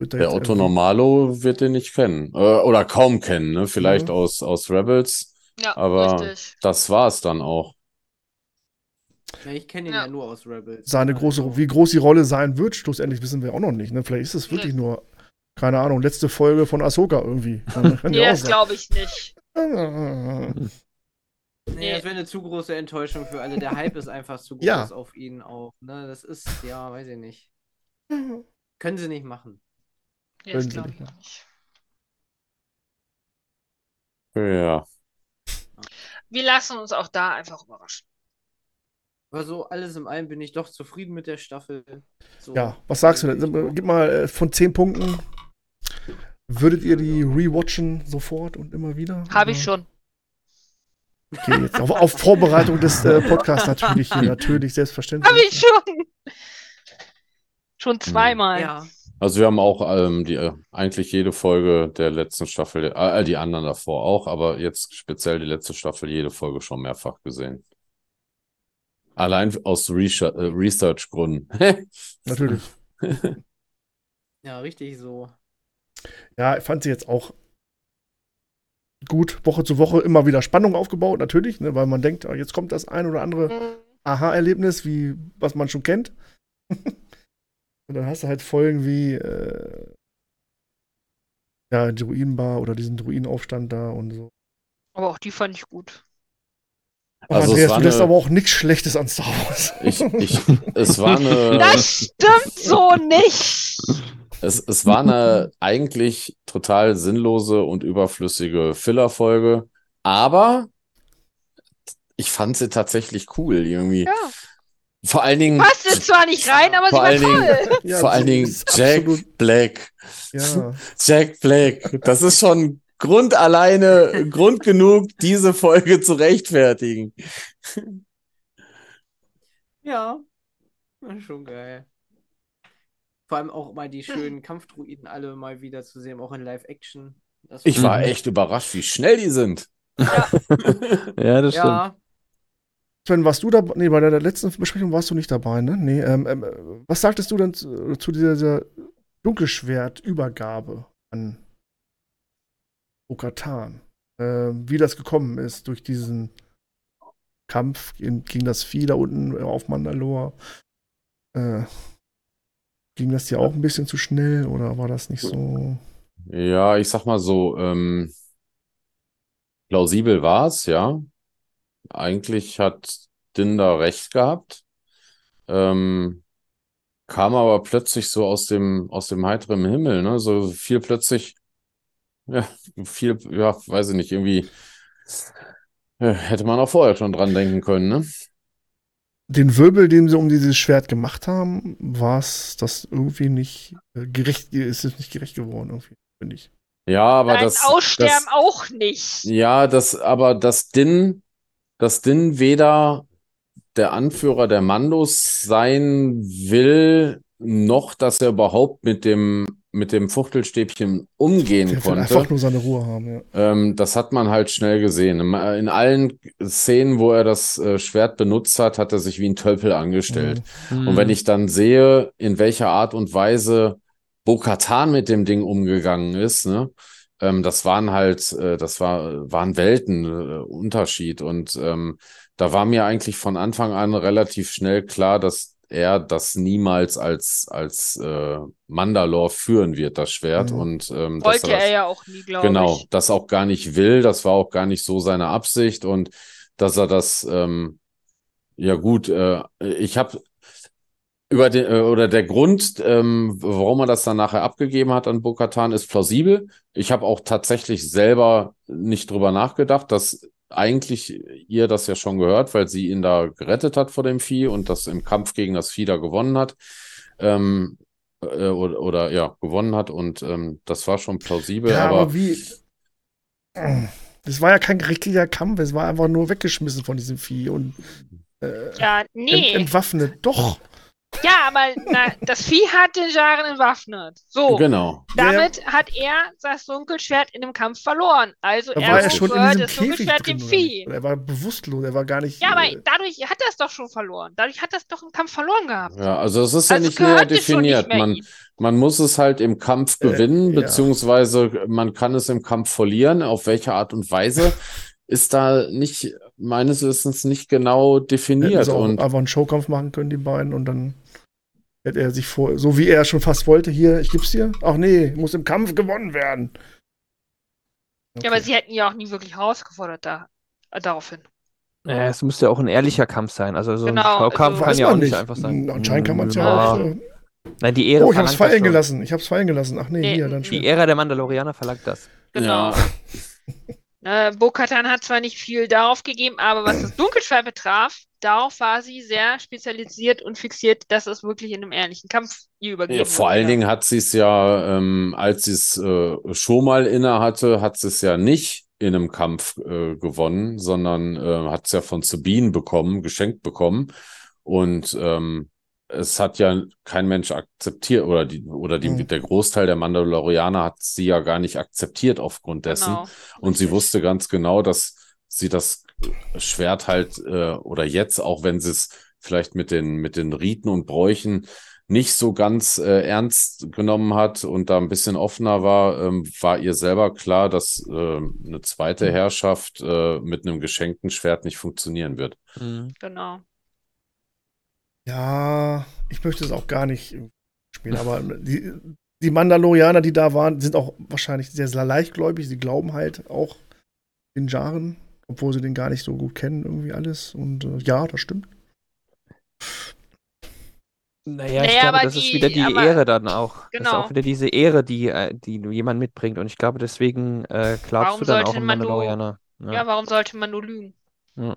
wird da Der Otto Normalo wird den nicht kennen. Äh, oder kaum kennen, ne? Vielleicht Mhm. aus, aus Rebels. Ja, Aber- richtig. Das war es dann auch. Ja, ich kenne ihn Ja. ja. nur aus Rebels. Seine ne? große, Also, wie groß die Rolle sein wird, schlussendlich wissen wir auch noch nicht. Ne? Vielleicht ist es wirklich nur, keine Ahnung, letzte Folge von Ahsoka irgendwie. Nee, <laughs> ja das glaube ich nicht. Nee, das wäre eine zu große Enttäuschung für alle. Der <laughs> Hype ist einfach zu groß Ja. auf ihn auch. Ne? Das ist, ja, weiß ich nicht. Können sie nicht machen. Nee, das Können sie glaube nicht ich auch nicht. Ja. Wir lassen uns auch da einfach überraschen. Aber so alles in allem bin ich doch zufrieden mit der Staffel. So, Ja, was sagst du denn? Gib mal äh, von 10 Punkten. Würdet ihr die rewatchen sofort und immer wieder? Habe ich schon. Okay, jetzt auf, auf Vorbereitung des äh, Podcasts natürlich hier, natürlich, selbstverständlich. Habe ich schon. Schon zweimal. Ja, Also wir haben auch ähm, die, äh, eigentlich jede Folge der letzten Staffel, äh, die anderen davor auch, aber jetzt speziell die letzte Staffel, jede Folge schon mehrfach gesehen. Allein aus Research- äh, Research-Gründen. <laughs> Natürlich. <laughs> ja, richtig so. Ja, ich fand sie jetzt auch gut, Woche zu Woche immer wieder Spannung aufgebaut, natürlich, ne, weil man denkt, ah, jetzt kommt das ein oder andere Mhm. Aha-Erlebnis, wie was man schon kennt. <laughs> Und dann hast du halt Folgen wie äh, ja, Druidenbar oder diesen Druidenaufstand da und so. Aber auch die fand ich gut. Oh, Also es Andreas, war du lässt eine- aber auch nichts Schlechtes an Star Wars. Ich, ich, <laughs> es war eine, Das stimmt so nicht. <laughs> es, es war eine eigentlich total sinnlose und überflüssige Filler-Folge, aber ich fand sie tatsächlich cool irgendwie. Ja. Vor allen Dingen, Passte zwar nicht rein, aber sie war Dingen- toll. Ja, vor allen Dingen Jack absolut- Black. Ja, <laughs> Jack Black. Das ist schon Grund alleine, Grund genug, diese Folge zu rechtfertigen. <laughs> Ja, war schon geil. Vor allem auch mal die schönen Kampfdruiden alle mal wieder zu sehen, auch in Live-Action. Ich war Mhm. echt überrascht, wie schnell die sind. Ja, <laughs> das stimmt. Ja, Sven, warst du dabei? Nee, bei der letzten Besprechung warst du nicht dabei, ne? Nee, ähm, ähm, äh, was sagtest du denn zu, zu dieser, dieser Dunkelschwertübergabe an Okatan? Ähm, wie das gekommen ist durch diesen Kampf gegen, gegen das Vieh da unten auf Mandalore. Äh, ging das dir auch ein bisschen zu schnell oder war das nicht so? Ja, ich sag mal so, ähm, plausibel war es, ja. Eigentlich hat Din da recht gehabt. Ähm, kam aber plötzlich so aus dem, aus dem heiteren Himmel, ne? So viel plötzlich, ja, viel, ja, weiß ich nicht, irgendwie äh, hätte man auch vorher schon dran denken können, ne? Den Wirbel, den sie um dieses Schwert gemacht haben, war es das irgendwie nicht äh, gerecht, ist es nicht gerecht geworden, irgendwie, finde ich. Ja, aber Nein, das, Aussterben das, auch nicht. Ja, das, aber das Din, das Din weder der Anführer der Mandos sein will, noch dass er überhaupt mit dem, mit dem Fuchtelstäbchen umgehen Der konnte. einfach nur seine Ruhe haben, ja. Ähm, das hat man halt schnell gesehen. In in allen Szenen, wo er das äh, Schwert benutzt hat, hat er sich wie ein Tölpel angestellt. Mhm. Und wenn ich dann sehe, in welcher Art und Weise Bo-Katan mit dem Ding umgegangen ist, ne, ähm, das waren halt, äh, das war, waren Welten äh, Unterschied. Und ähm, da war mir eigentlich von Anfang an relativ schnell klar, dass er das niemals als, als äh, Mandalore führen wird, das Schwert. Mhm. Und ähm, dass Wollte er das, er ja auch nie, glaube Genau, ich. das auch gar nicht will, das war auch gar nicht so seine Absicht und dass er das, ähm, ja gut, äh, ich habe über den, äh, oder der Grund, ähm, warum er das dann nachher abgegeben hat an Bo-Katan, ist plausibel. Ich habe auch tatsächlich selber nicht drüber nachgedacht, dass eigentlich ihr das ja schon gehört, weil sie ihn da gerettet hat vor dem Vieh und das im Kampf gegen das Vieh da gewonnen hat. Ähm, äh, oder, oder ja, gewonnen hat und ähm, das war schon plausibel, Ja, aber aber wie. Das war ja kein richtiger Kampf, es war einfach nur weggeschmissen von diesem Vieh und äh, Ja, ent, nee. entwaffnet. Doch. Ja, aber na, das Vieh hat den Jaren entwaffnet. So, genau. damit hat er das Dunkelschwert in dem Kampf verloren. Also Da er war er schon in das Dunkelschwert dem Vieh. nicht? Er war bewusstlos, er war gar nicht. Ja, aber äh, dadurch hat er es doch schon verloren. Dadurch hat er es doch im Kampf verloren gehabt. Ja, also es ist ja Also nicht näher nicht definiert. mehr Man, man muss es halt im Kampf Äh, gewinnen, ja. beziehungsweise man kann es im Kampf verlieren. Auf welche Art und Weise <laughs> ist da nicht, meines Wissens, nicht genau definiert. sie auch Und einfach einen Showkampf machen können, die beiden, und dann hätte er sich vor, so wie er schon fast wollte, hier, ich gib's dir. Ach nee, muss im Kampf gewonnen werden. Ja, aber Okay. sie hätten ja auch nie wirklich herausgefordert da, äh, daraufhin. Ja, es müsste ja auch ein ehrlicher Kampf sein. Also so ein Genau, Schaukampf also- kann ja auch nicht einfach sein. Anscheinend kann man es ja, Ja. auch. Äh, Nein, die Ehre oh, ich hab's fallen schon. gelassen. Ich hab's fallen gelassen. Ach nee, Nee, hier, dann schön. Die Ära der Mandalorianer verlangt das. Genau. ja, <laughs> Äh, Bo-Katan hat zwar nicht viel darauf gegeben, aber was das Dunkelschwert betraf, darauf war sie sehr spezialisiert und fixiert, dass es wirklich in einem ehrlichen Kampf ihr übergeben ja, vor allen Dingen hat sie es ja, ähm, als sie es äh, schon mal inne hatte, hat sie es ja nicht in einem Kampf äh, gewonnen, sondern äh, hat es ja von Sabine bekommen, geschenkt bekommen. Und ähm, es hat ja kein Mensch akzeptiert, oder die, oder die, Mhm. der Großteil der Mandalorianer hat sie ja gar nicht akzeptiert aufgrund dessen. Genau. Und sie wusste ganz genau, dass sie das Schwert halt, äh, oder jetzt, auch wenn sie es vielleicht mit den, mit den Riten und Bräuchen nicht so ganz äh, ernst genommen hat und da ein bisschen offener war, ähm, war ihr selber klar, dass äh, eine zweite Herrschaft äh, mit einem geschenkten Schwert nicht funktionieren wird. Mhm. Genau. Ja, ich möchte es auch gar nicht spielen, aber die, die Mandalorianer, die da waren, sind auch wahrscheinlich sehr, sehr leichtgläubig. Sie glauben halt auch den Jaren, obwohl sie den gar nicht so gut kennen, irgendwie alles. Und äh, ja, das stimmt. Naja, ich Naja, glaube, das ist die- wieder die aber- Ehre dann auch. Das ist Genau. auch wieder diese Ehre, die, äh, die jemand mitbringt. Und ich glaube, deswegen äh, glaubst Warum du dann auch sollte im man nur- Mandalorianer. Ja. Ja. warum sollte man nur lügen? Ja.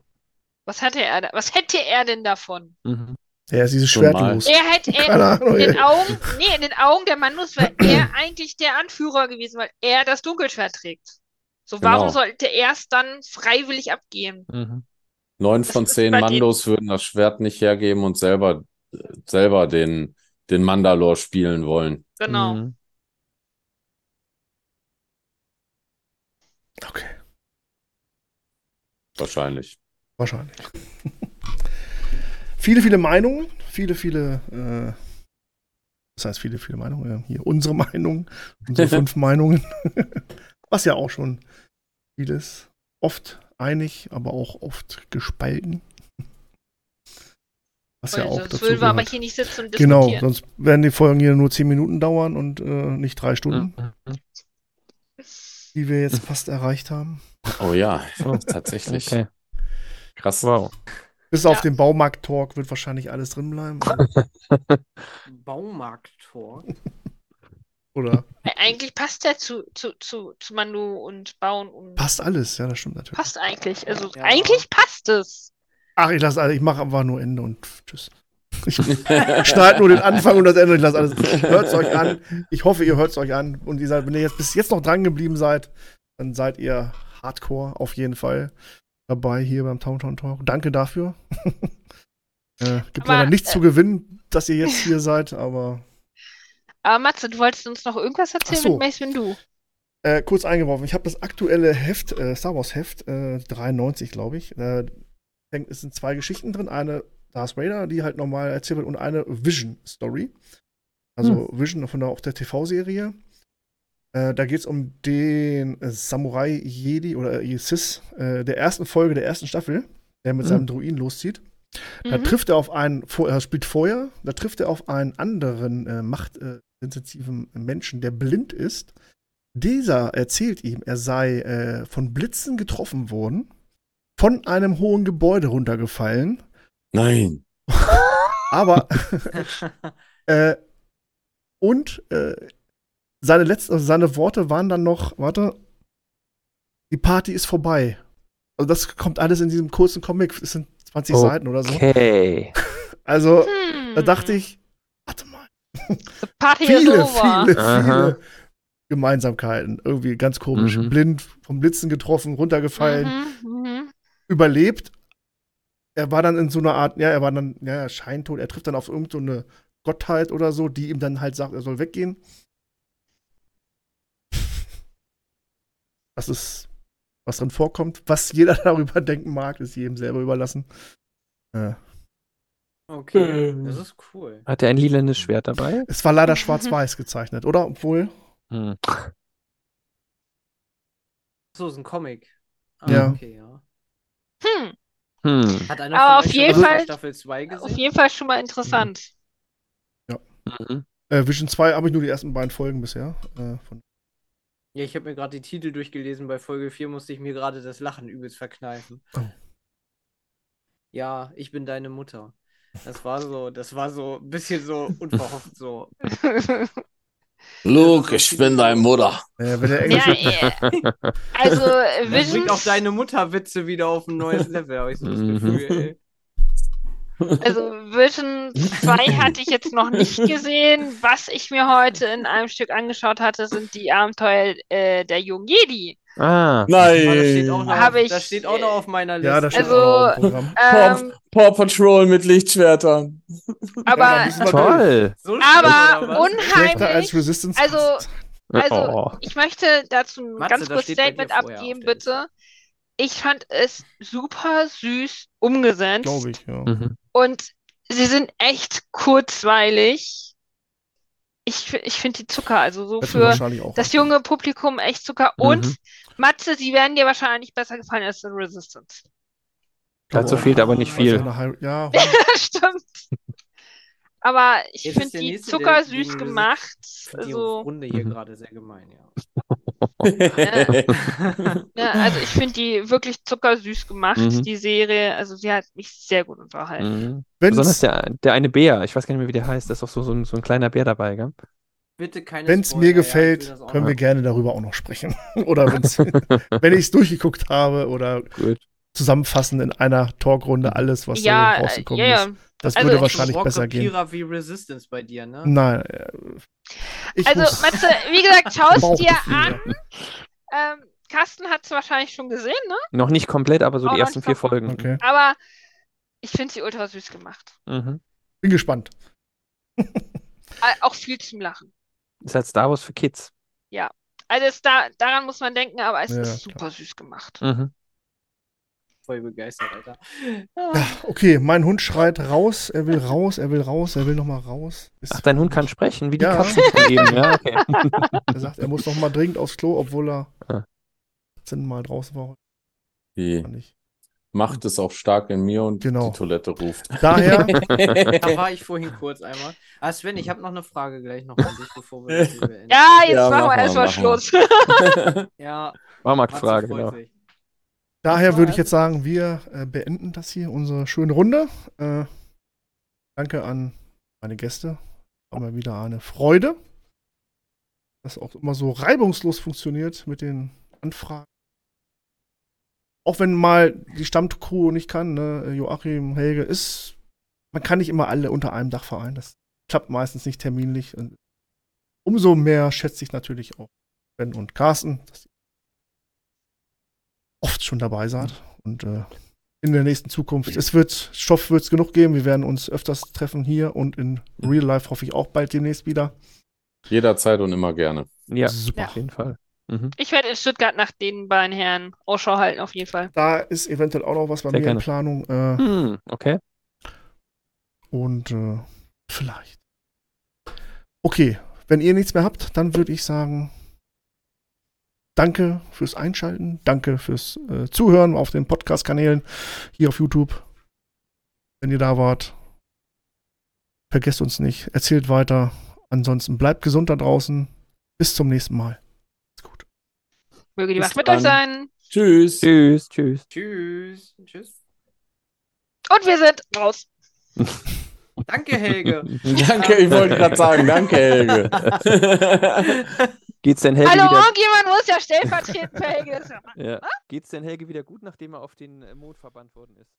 Was hatte er, da- was hätte er denn davon? Mhm. Er ist dieses Schon Schwert mal. los. Er hätte, <laughs> in den. Augen, nee, in den Augen der Manus wäre er eigentlich der Anführer gewesen, weil er das Dunkelschwert trägt. So, warum Genau. sollte er es dann freiwillig abgeben? Mhm. Neun Das von zehn Mandos würden das Schwert nicht hergeben und selber, selber den, den Mandalore spielen wollen. Genau. Mhm. Okay, Wahrscheinlich. wahrscheinlich. <laughs> viele, viele Meinungen, viele, viele, äh, das heißt viele, viele Meinungen, äh, hier unsere Meinung, unsere <laughs> fünf Meinungen, was ja auch schon vieles, oft einig, aber auch oft gespalten. Was ja Weil auch sonst dazu würden wir aber gehört. hier nicht sitzen und Genau, diskutieren. sonst werden die Folgen hier nur zehn Minuten dauern und äh, nicht drei Stunden, Mhm. die wir jetzt fast erreicht haben. Oh ja, Oh, <laughs> tatsächlich. Okay. Krass. Wow. Bis auf Ja. den Baumarkt-Talk wird wahrscheinlich alles drin bleiben. <laughs> Baumarkt-Tor. Oder Eigentlich passt der zu, zu, zu, zu Manu und Bauen und passt alles, ja, das stimmt natürlich. passt eigentlich. Also Ja. eigentlich passt es. Ach, ich lasse ich mache einfach nur Ende und tschüss. Ich <laughs> schneide nur den Anfang und das Ende und ich lasse alles. Hört es euch an. Ich hoffe, ihr hört es euch an. Und ihr seid, wenn ihr jetzt bis jetzt noch dran geblieben seid, dann seid ihr Hardcore auf jeden Fall dabei hier beim Towntown Talk. Danke dafür. <laughs> äh, gibt Aber, leider nichts äh, zu gewinnen, dass ihr jetzt hier seid, aber Aber Matze, du wolltest uns noch irgendwas erzählen so. mit Mace Windu. Äh, kurz eingeworfen. Ich habe das aktuelle Heft, äh, Star Wars Heft, äh, 93, glaube ich. Äh, hängt- es sind zwei Geschichten drin. Eine Darth Vader, die halt normal erzählt wird, und eine Vision Story. Also Vision von der, auch der TV-Serie. Äh, da geht es um den äh, Samurai Jedi oder äh, Sis äh, der ersten Folge der ersten Staffel, der mit Mhm. seinem Druiden loszieht. Da Mhm. trifft er auf einen, er spielt vorher, da trifft er auf einen anderen äh, machtsensitiven Menschen, der blind ist. Dieser erzählt ihm, er sei äh, von Blitzen getroffen worden, von einem hohen Gebäude runtergefallen, Nein. <laughs> aber <laughs> äh, und äh, seine letzten, also seine Worte waren dann noch, warte, die Party ist vorbei. Also das kommt alles in diesem kurzen Comic, es sind 20 Oh, Seiten oder so. Okay. Also da dachte ich, The Party viele, is over. viele, Aha. viele Gemeinsamkeiten. Irgendwie ganz komisch. Mhm. Blind, vom Blitzen getroffen, runtergefallen, Mhm, mhm. überlebt. Er war dann in so einer Art, ja, er war dann, ja, scheintot. Er trifft dann auf irgendeine so Gottheit oder so, die ihm dann halt sagt, er soll weggehen. Das ist, was drin vorkommt. Was jeder <laughs> darüber denken mag, ist jedem selber überlassen. Äh, Okay, Ähm. das ist cool. Hat er ein lilanes Schwert dabei? es war leider schwarz-weiß gezeichnet, oder? Obwohl, Hm. So, ist ein Comic. Ah, Ja. Okay, ja. Hm. Hm. Hat einer Aber von auf jeden Fall- Staffel 2 Auf gesehen? jeden Fall schon mal interessant. Mhm. äh, Vision 2 habe ich nur die ersten beiden Folgen bisher. Äh, von Ja, ich habe mir gerade die Titel durchgelesen. Bei Folge 4 musste ich mir gerade das Lachen übelst verkneifen. Oh. Ja, ich bin deine Mutter. Das war so, das war so ein bisschen so unverhofft so. <laughs> Luke, ich bin dein Mutter. <laughs> äh, wenn der ja, Englische äh, also Das Vision, bringt auch deine Mutter-Witze wieder auf ein neues Level, habe ich so das Mhm. Gefühl, ey. also Vision 2 hatte ich jetzt noch nicht gesehen. Was ich mir heute in einem Stück angeschaut hatte, sind die Abenteuer äh, der jungen Jedi. Ah. Aber das steht auch noch, Nein. Hab auf, ich- das steht auch noch auf meiner Liste. ja, da steht Also, auch noch im Programm. Ähm, Paw Patrol mit Lichtschwertern. aber Ja. Toll. so aber oder als unheimlich. Resistance. Also, Also, oh. ich möchte dazu ein Matze, ganz das kurz steht bei Statement abgeben, auf bitte. Ich fand es super süß umgesetzt. glaube ich, ja. Mhm. Und sie sind echt kurzweilig. Ich, ich finde die Zucker, also so mir für das junge Publikum echt Zucker. Mhm. Matze, sie werden dir wahrscheinlich besser gefallen als The Resistance. Dazu fehlt aber nicht Also viel. Ja, <laughs> Stimmt. Aber ich finde der die nächste, der zuckersüß Resist- gemacht. Ich finde die Also, Runde hier Mhm. gerade sehr gemein, ja. ja, also ich finde die wirklich zuckersüß gemacht, Mhm. die Serie. Also sie hat mich sehr gut unterhalten. Mhm. Besonders der, der eine Bär, ich weiß gar nicht mehr, wie der heißt, da ist doch so, so, ein, so ein kleiner Bär dabei, gell? Bitte keine wenn's Spoiler, mir ja, gefällt, auch können wir gerne darüber auch noch sprechen. <laughs> oder <laughs> wenn ich es durchgeguckt habe oder Gut. zusammenfassen in einer Talkrunde alles, was Ja, da äh, rausgekommen ja, ja. ist. Das Also würde ich- wahrscheinlich Rock besser gehen. Wie Resistance bei dir, ne? Nein. äh, Also, Matze, wie gesagt, schau es dir an. Ähm, Carsten hat es wahrscheinlich schon gesehen, ne? Noch nicht komplett, aber so Auch die ersten vier. Folgen. Okay. Aber ich finde sie ultra süß gemacht. Mhm. Bin gespannt. Äh, Auch viel zum Lachen. Ist halt Star Wars für Kids. Also es da, daran muss man denken, aber es Ja, ist klar. super süß gemacht. Mhm. Voll begeistert, Alter. Ja, okay, mein Hund schreit raus, er will raus, er will raus, er will nochmal raus. Ist- Ach, dein Hund kann sprechen, wie die Ja. Katzen von eben. Ja, okay. <laughs> Er sagt, er muss nochmal dringend aufs Klo, obwohl er Ah. 18 Mal draußen war. Nicht. Macht es auch stark in mir und Genau. die Toilette ruft. Daher, <laughs> Da war ich vorhin kurz einmal. Ah, Sven, ich habe noch eine Frage gleich noch an dich, bevor wir das hier beenden. Ja, jetzt Ja, machen wir mal, erstmal mach mal. Schluss. <laughs> Ja, Marktfrage, Matze freut genau. sich. daher würde ich jetzt sagen, wir äh, beenden das hier, unsere schöne Runde. Äh, danke an meine Gäste. War mal wieder eine Freude, dass auch immer so reibungslos funktioniert mit den Anfragen. Auch wenn mal die Stammcrew nicht kann, ne? Joachim, Helge, ist, man kann nicht immer alle unter einem Dach vereinen. Das klappt meistens nicht terminlich. Und umso mehr schätze ich natürlich auch Ben und Carsten, dass ihr oft schon dabei seid. Und äh, in der nächsten Zukunft, es wird, Stoff wird es genug geben. Wir werden uns öfters treffen hier und in Real Life hoffe ich auch bald demnächst wieder. Jederzeit und immer gerne. Ja, Super. auf jeden Fall. Mhm. Ich werde in Stuttgart nach den beiden Herren Ausschau halten, auf jeden Fall. Da ist eventuell auch noch was bei Sehr mir in gerne. Planung. Äh, Hm, okay. Und äh, vielleicht. Okay, wenn ihr nichts mehr habt, dann würde ich sagen, danke fürs Einschalten, danke fürs äh, Zuhören auf den Podcast-Kanälen hier auf YouTube. Wenn ihr da wart, vergesst uns nicht, erzählt weiter. Ansonsten bleibt gesund da draußen. Bis zum nächsten Mal. Möge die Bis Macht mit euch sein. Tschüss. Tschüss, tschüss. Tschüss. Tschüss. Und wir sind raus. <laughs> Danke, Helge. <laughs> Danke, ich wollte gerade sagen, danke, Helge. <laughs> Geht's denn Helge Hallo, wieder? irgendjemand muss ja stellvertretend für Helge. das- Ja. Geht's denn Helge wieder gut, nachdem er auf den Mond verbannt worden ist?